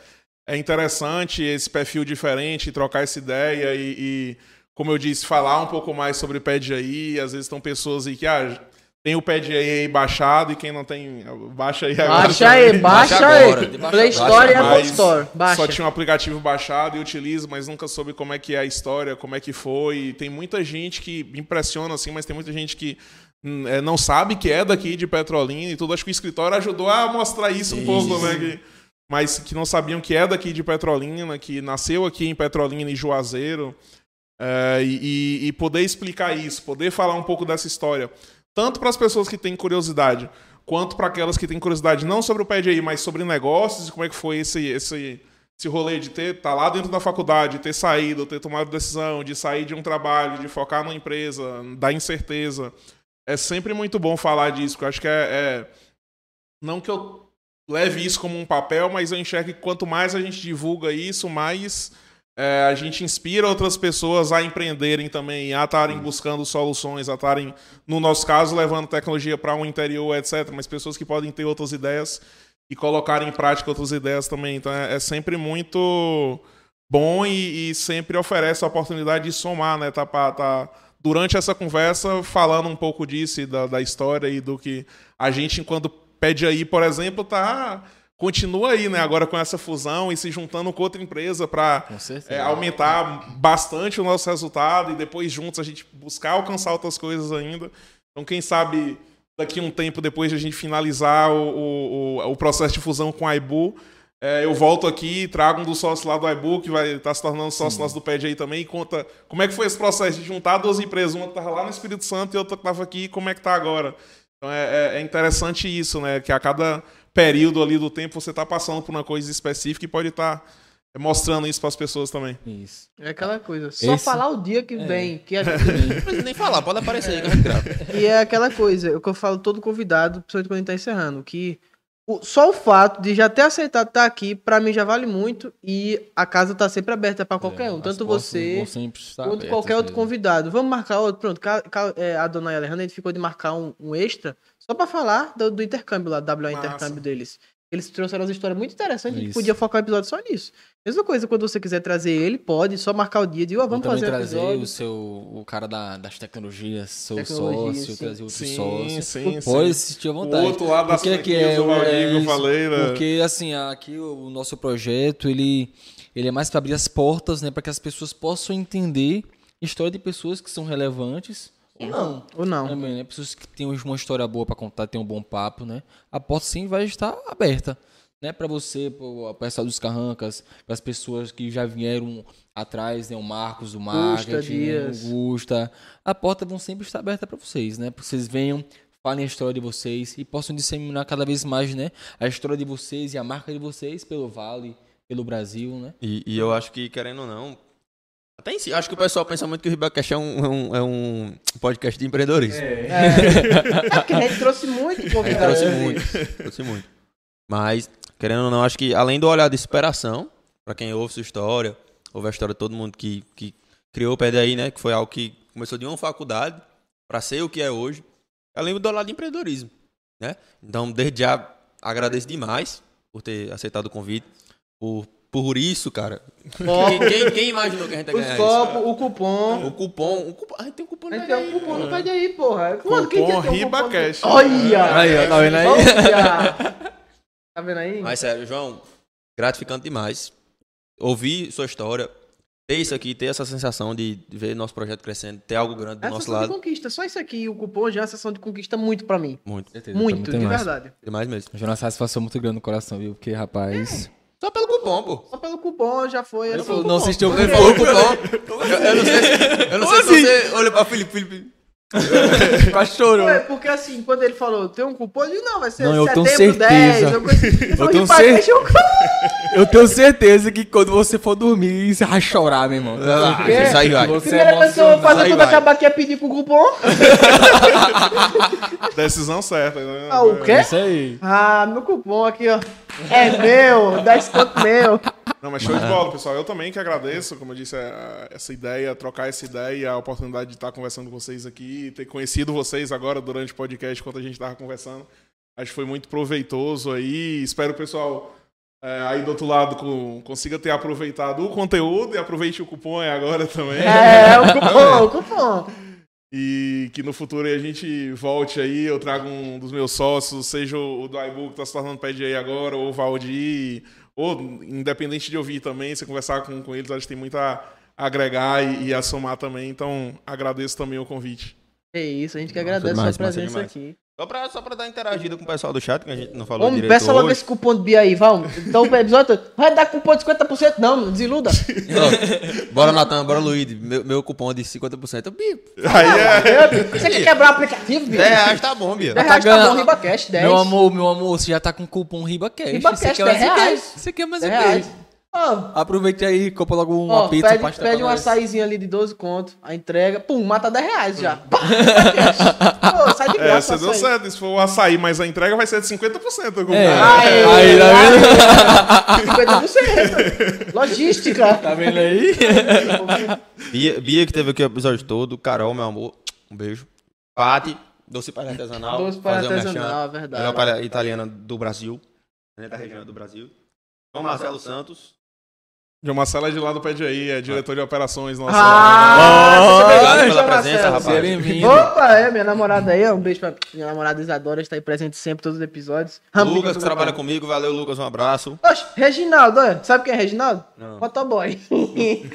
é interessante esse perfil diferente, trocar essa ideia e, e, como eu disse, falar um pouco mais sobre o Pad aí. Às vezes estão pessoas aí que ah, tem o Pad aí baixado e quem não tem, baixa aí agora. Baixa aí, baixa Baixa aí. agora, Play. Store e Apple Store. Baixa. Só tinha um aplicativo baixado e utilizo, mas nunca soube como é que é a história, como é que foi. E tem muita gente que me impressiona assim, mas tem muita gente que hum, é, não sabe que é daqui de Petrolina e tudo. Acho que o escritório ajudou a mostrar isso um Sim, pouco, né? Que, mas que não sabiam que é daqui de Petrolina, que nasceu aqui em Petrolina e Juazeiro. É, e, e- e poder explicar isso, poder falar um pouco dessa história, tanto para as pessoas que têm curiosidade, quanto para aquelas que têm curiosidade não sobre o PDI, mas sobre negócios e como é que foi esse, esse, esse rolê de ter tá lá dentro da faculdade, ter saído, ter tomado decisão, de sair de um trabalho, de focar numa empresa, da incerteza. É sempre muito bom falar disso, porque eu acho que é, é- Não que eu leve isso como um papel, mas eu enxergo que quanto mais a gente divulga isso, mais é, a gente inspira outras pessoas a empreenderem também, a estarem buscando soluções, a estarem, no nosso caso, levando tecnologia para um interior, etc. Mas pessoas que podem ter outras ideias e colocarem em prática outras ideias também. Então é, é sempre muito bom e, e sempre oferece a oportunidade de somar, né? Tá, pra- tá durante essa conversa falando um pouco disso da, da história e do que a gente, enquanto pede aí, por exemplo, tá continua aí, né? Agora com essa fusão e se juntando com outra empresa para é, aumentar bastante o nosso resultado e depois juntos a gente buscar alcançar outras coisas ainda. Então, quem sabe daqui um tempo depois de a gente finalizar o, o, o- processo de fusão com a Ibu, é, eu volto aqui, trago um dos sócios lá do iBook, vai estar se tornando sócio nosso do PED aí também, e conta como é que foi esse processo de juntar duas empresas, uma que estava lá no Espírito Santo e outra que estava aqui, como é que está agora. Então é, é- é interessante isso, né? Que a cada período ali do tempo você está passando por uma coisa específica e pode estar mostrando isso para as pessoas também. Isso. É aquela coisa. Só Esse- falar o dia que vem. Que é, Não precisa nem falar, pode aparecer aí que a gente grava. e é aquela coisa, o que eu falo todo convidado, principalmente quando a gente tá encerrando, que só o fato de já ter aceitado estar aqui, pra mim já vale muito. E a casa tá sempre aberta pra qualquer um. As Tanto você. quanto qualquer outro mesmo. convidado. Vamos marcar outro. Pronto, é, a dona Alejandra a gente ficou de marcar um, um extra só pra falar do, do intercâmbio lá, do WA intercâmbio deles. Eles trouxeram umas histórias muito interessantes, a gente Isso. podia focar o episódio só nisso. Mesma coisa, quando você quiser trazer ele, pode, só marcar o dia de, ó, Ou vamos fazer trazer episódio. o seu o cara da, das tecnologias, seu Tecnologia, sócio, sim. trazer outro Sim, sócio. sim, Pode sim. assistir à O vontade. outro lado das aqui franquias, é o é que isso. falei, né? Porque assim, aqui o, o nosso projeto, ele, ele é mais para abrir as portas, né, para que as pessoas possam entender história de pessoas que são relevantes ou não. Ou não. Também, né? Pessoas que têm uma história boa para contar, têm um bom papo, né? A porta sim vai estar aberta, né? Para você, para o pessoal dos Carrancas, para as pessoas que já vieram atrás, né? O Marcos do marketing, né? Dias. o Gusta. A porta vão sempre estar aberta para vocês, né? Para vocês venham, falem a história de vocês e possam disseminar cada vez mais, né? A história de vocês e a marca de vocês pelo Vale, pelo Brasil, né? E, e eu acho que, querendo ou não. Até em si, acho que o pessoal pensa muito que o Ribacast é um, é um, é um podcast de empreendedorismo. É, porque a gente trouxe muito A gente convidado. trouxe muito, trouxe muito. Mas, querendo ou não, acho que além do olhar de superação, pra quem ouve sua história, ouve a história de todo mundo que, que criou o PDI, né? Que foi algo que começou de uma faculdade pra ser o que é hoje. Além do olhar de empreendedorismo, né? Então, desde já, agradeço demais por ter aceitado o convite. Por, por isso, cara. Quem, quem- quem imaginou que a gente ia ganhar o cupom. isso? O cupom, o cupom. A gente tem um cupom A no gente tem um PDI, cupom no aí, porra. Mano, quem Cupom quer ter um RibaCast. Olha! Aí, ó, tá vendo aí? Olha! Tá vendo aí? Mas sério, João, gratificante demais. Ouvir sua história, ter isso aqui, ter essa sensação de ver nosso projeto crescendo, ter algo grande do É nosso sessão de lado. conquista. Só isso aqui, o cupom já é uma sessão de conquista muito pra mim. Muito. Certeza, Muito, de mais. verdade. Demais mesmo. Já uma satisfação muito grande no coração, viu? Porque, rapaz. Só pelo cupom, pô. Só pelo cupom já foi. Ele falou, pelo não assistiu o Ele cupom. falou cupom. Eu, não sei se, eu não sei se você olha pra Felipe. Felipe. Quase chorou. Ué, porque assim, quando ele falou, tem um cupom, eu disse, não, vai ser Não, eu tenho setembro certeza. 10. Eu, coisa- Eu tenho cer- eu- Eu tenho certeza que quando você for dormir, você vai chorar, meu irmão. Ah, isso aí vai. Você Primeira é coisa que eu vou fazer quando acabar aqui é pedir pro cupom. Decisão certa. né? Ah, o quê? Isso aí. Ah, meu cupom aqui, ó. É meu, dá desconto meu. Não, mas show de bola, pessoal. Eu também que agradeço, como eu disse, a- essa ideia, trocar essa ideia, a oportunidade de estar conversando com vocês aqui, ter conhecido vocês agora durante o podcast, enquanto a gente estava conversando. Acho que foi muito proveitoso aí. Espero pessoal é, aí do outro lado com- consiga ter aproveitado o conteúdo e aproveite o cupom agora também. É, o cupom, o cupom. E que no futuro a gente volte aí, eu trago um dos meus sócios, seja o do iBook que tá se tornando pede aí agora, ou o Valdir, ou independente de ouvir também, você conversar com, com eles, acho que tem muito a agregar e, e a somar também. Então, agradeço também o convite. É isso, a gente que Nossa, agradece demais, a sua presença demais. aqui. Só pra, só pra dar interagida com o pessoal do chat, que a gente não falou Homem, direito peça logo hoje. esse cupom de Bia aí, vamos. Então o episódio todo, vai dar cupom de 50%, não, desiluda. Ó, bora, Natan, bora, Luíde. Meu, meu cupom de 50%. Eu, Bia, Aí é. Você quer quebrar o aplicativo, Bia? 10 reais tá bom, Bia. 10 reais tá ganhando- bom, RibaCast, 10. Meu amor, meu amor, você já tá com cupom RibaCast. RibaCast, Você quer mais 10 o quê? reais. Você quer mais 10 o quê? reais. Ó, Aproveite aí, compra logo uma ó, pizza, pede, pasta pede um açaizinho ali de 12 conto, a entrega, pum, mata 10 reais já. RibaCast. Pô, sai de É, graça você deu certo. Se for o açaí, mas a entrega vai ser de 50%. eu É. compro. Aí, tá vendo? 50%. Logística. Tá vendo aí? Bia, Bia, que teve aqui o episódio todo. Carol, meu amor. Um beijo. Pati, doce para artesanal. Doce para artesanal, merchan. verdade. Melhor palha italiana do Brasil. né, Da região do Brasil. João Marcelo Santos. João Marcelo é de lá do Pede aí, é diretor de operações nosso. Ah, Oh, obrigado pela presença, rapaz. Seja bem-vindo. Opa, é, minha namorada aí, um beijo pra minha namorada Isadora, está aí presente sempre em todos os episódios. Lucas, que trabalha comigo. Valeu, Lucas. Um abraço. Oxe, Reginaldo, olha, sabe quem é Reginaldo? Não. Motoboy.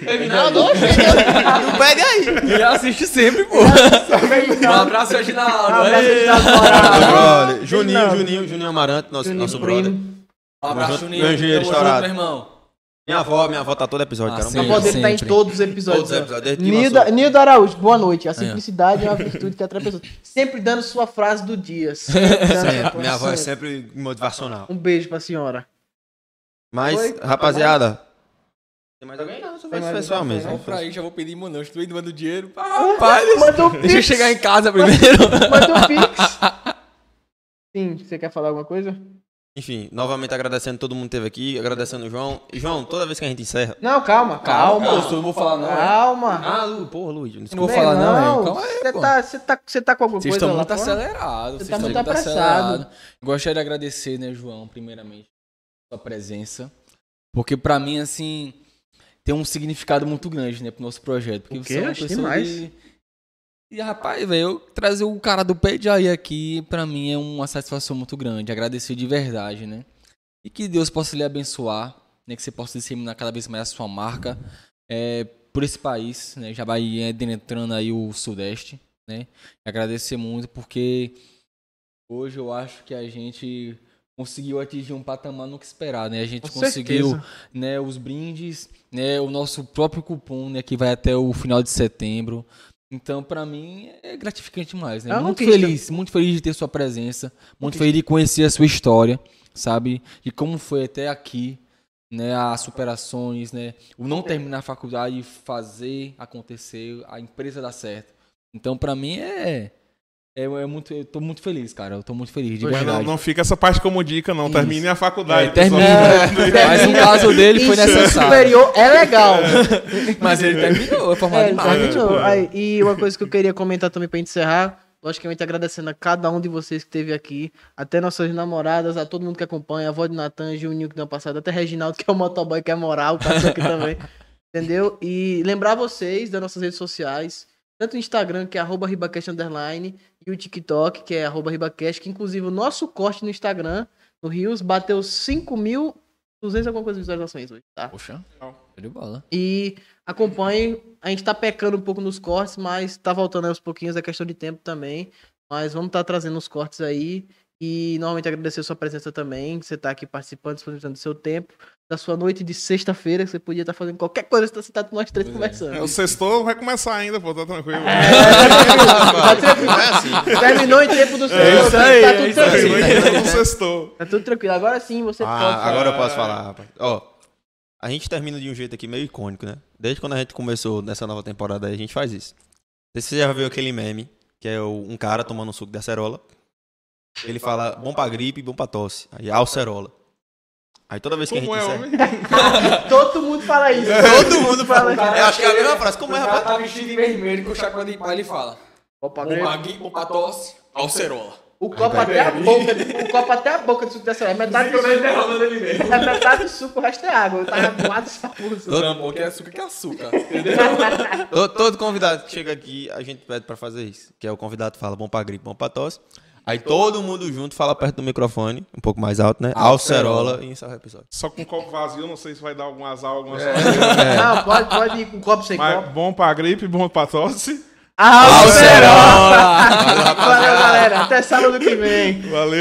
Reginaldo, tu pede aí. Ele assiste sempre, pô. Um abraço, Um Reginaldo. abraço, Ei. Reginaldo. Juninho. Juninho, Juninho Amarante, nosso, Juninho nosso brother. Um abraço, Juninho. meu engenheiro Tamo junto, meu irmão. Minha avó, minha avó tá todo episódio, Ah, cara. sim. A avó dele tá em todos os episódios. Todos os episódios, desde que Nilda, Araújo, boa noite. A ó. simplicidade é uma virtude que atrai pessoas. Sempre dando sua frase do dia. Sempre. Minha avó é sempre. motivacional. Um beijo pra senhora. Mas, Oi? rapaziada. Tem mais alguém? Não, só mais pessoal mesmo. Vamos pra aí, já vou pedir meu não. Estou indo mandando dinheiro. Ah, rapaz, Manda um deixa eu chegar em casa primeiro. Manda um pix. Sim, você quer falar alguma coisa? Enfim, novamente agradecendo todo mundo que esteve aqui, agradecendo o João. E, João, toda vez que a gente encerra. Não, calma, calma. Calma, eu não vou falar não. é. Calma. Ah, Lu, porra, Luiz. Não Desculpa. vou falar não, Não, é. Calma aí, Você pô. tá, você tá, você tá com alguma Vocês coisa estão lá muito fora? acelerados. Você vocês tá estão muito acelerados. Gostaria de agradecer, né, João, primeiramente, sua presença. Porque pra mim, assim, tem um significado muito grande, né, pro nosso projeto. Porque O você quê? é uma Acho pessoa demais. de... E, rapaz, velho, eu trazer o cara do aí aqui, pra mim, é uma satisfação muito grande. Agradecer de verdade, né? E que Deus possa lhe abençoar, né? Que você possa disseminar cada vez mais a sua marca é, por esse país, né? Já vai adentrando aí o Sudeste, né? Agradecer muito porque hoje eu acho que a gente conseguiu atingir um patamar nunca esperado, né? A gente Com conseguiu, certeza. né, os brindes, né, o nosso próprio cupom, né, que vai até o final de setembro. Então, pra mim, é gratificante demais, né? É muito conquista. feliz, muito feliz de ter sua presença, muito feliz de conhecer a sua história, sabe? E como foi até aqui, né, as superações, né, o não terminar a faculdade e fazer acontecer, a empresa dar certo. Então, pra mim é é, é muito, eu tô muito feliz, cara. Eu tô muito feliz, de Mas não, não fica essa parte como dica, não. Isso. Termine a faculdade. É, termina. pessoal. Mas no caso dele foi Ensino necessário. superior é legal. Mas ele terminou, é formado É, em terminou. Aí, e uma coisa que eu queria comentar também pra encerrar, logicamente agradecendo a cada um de vocês que esteve aqui, até nossas namoradas, a todo mundo que acompanha, a avó de Natan, Juninho que deu uma passada, até Reginaldo, que é o motoboy, que é moral, passou aqui também. Entendeu? E lembrar vocês das nossas redes sociais, tanto o Instagram, que é arroba ribacast underline, e o TikTok, que é arroba ribacast, que inclusive o nosso corte no Instagram, no Rios, bateu 5.200 alguma coisa de visualizações hoje, tá? Poxa, de bola. E acompanhe. A gente tá pecando um pouco nos cortes, mas tá voltando aí aos pouquinhos, é questão de tempo também. Mas vamos estar trazendo os cortes aí. E novamente agradecer a sua presença também, que você tá aqui participando, disponibilizando do seu tempo, da sua noite de sexta-feira, que você podia estar fazendo qualquer coisa, você tá sentado com nós três conversando. É, o sextou vai começar ainda, pô, tá tranquilo. Tá tranquilo. Não é assim. Terminou em tempo do. É isso aí, tá é tudo aí. tranquilo. Terminou. Tá tudo tranquilo. Agora sim você pode Ah, falar. agora eu posso falar, rapaz. Ó, a gente termina de um jeito aqui meio icônico, né? Desde quando a gente começou nessa nova temporada aí, a gente faz isso. Não sei se você já viu aquele meme, que é o- um cara tomando um suco de acerola. Ele fala, bom pra gripe, bom pra tosse. Aí, alcerola. Aí toda vez que Como a é, gente homem? encerra... Todo mundo fala isso. Todo mundo fala. Eu acho que é a mesma frase. Como é, rapaz? tá vestido em vermelho com o chacão de pai, ele fala. Opa, Bom pra gui, bom pra tosse, alcerola. O copo até a boca, o copo até a boca de suco dessa é metade do suco, é metade do suco, o resto é água. Eu tava com água sabugoso. Não, que é açúcar que é açúcar. Todo, todo convidado que chega aqui, a gente pede pra fazer isso. Que é o convidado fala bom pra gripe, bom pra tosse. Aí todo mundo junto fala perto do microfone, um pouco mais alto, né? Alcerola e encerra o episódio. Só com copo vazio, não sei se vai dar algum azar, alguma É. sorte. Não, pode, pode ir com copo sem Mas copo. bom pra gripe, bom pra tosse. Alcerola! Valeu, galera. Até sábado que vem. Valeu.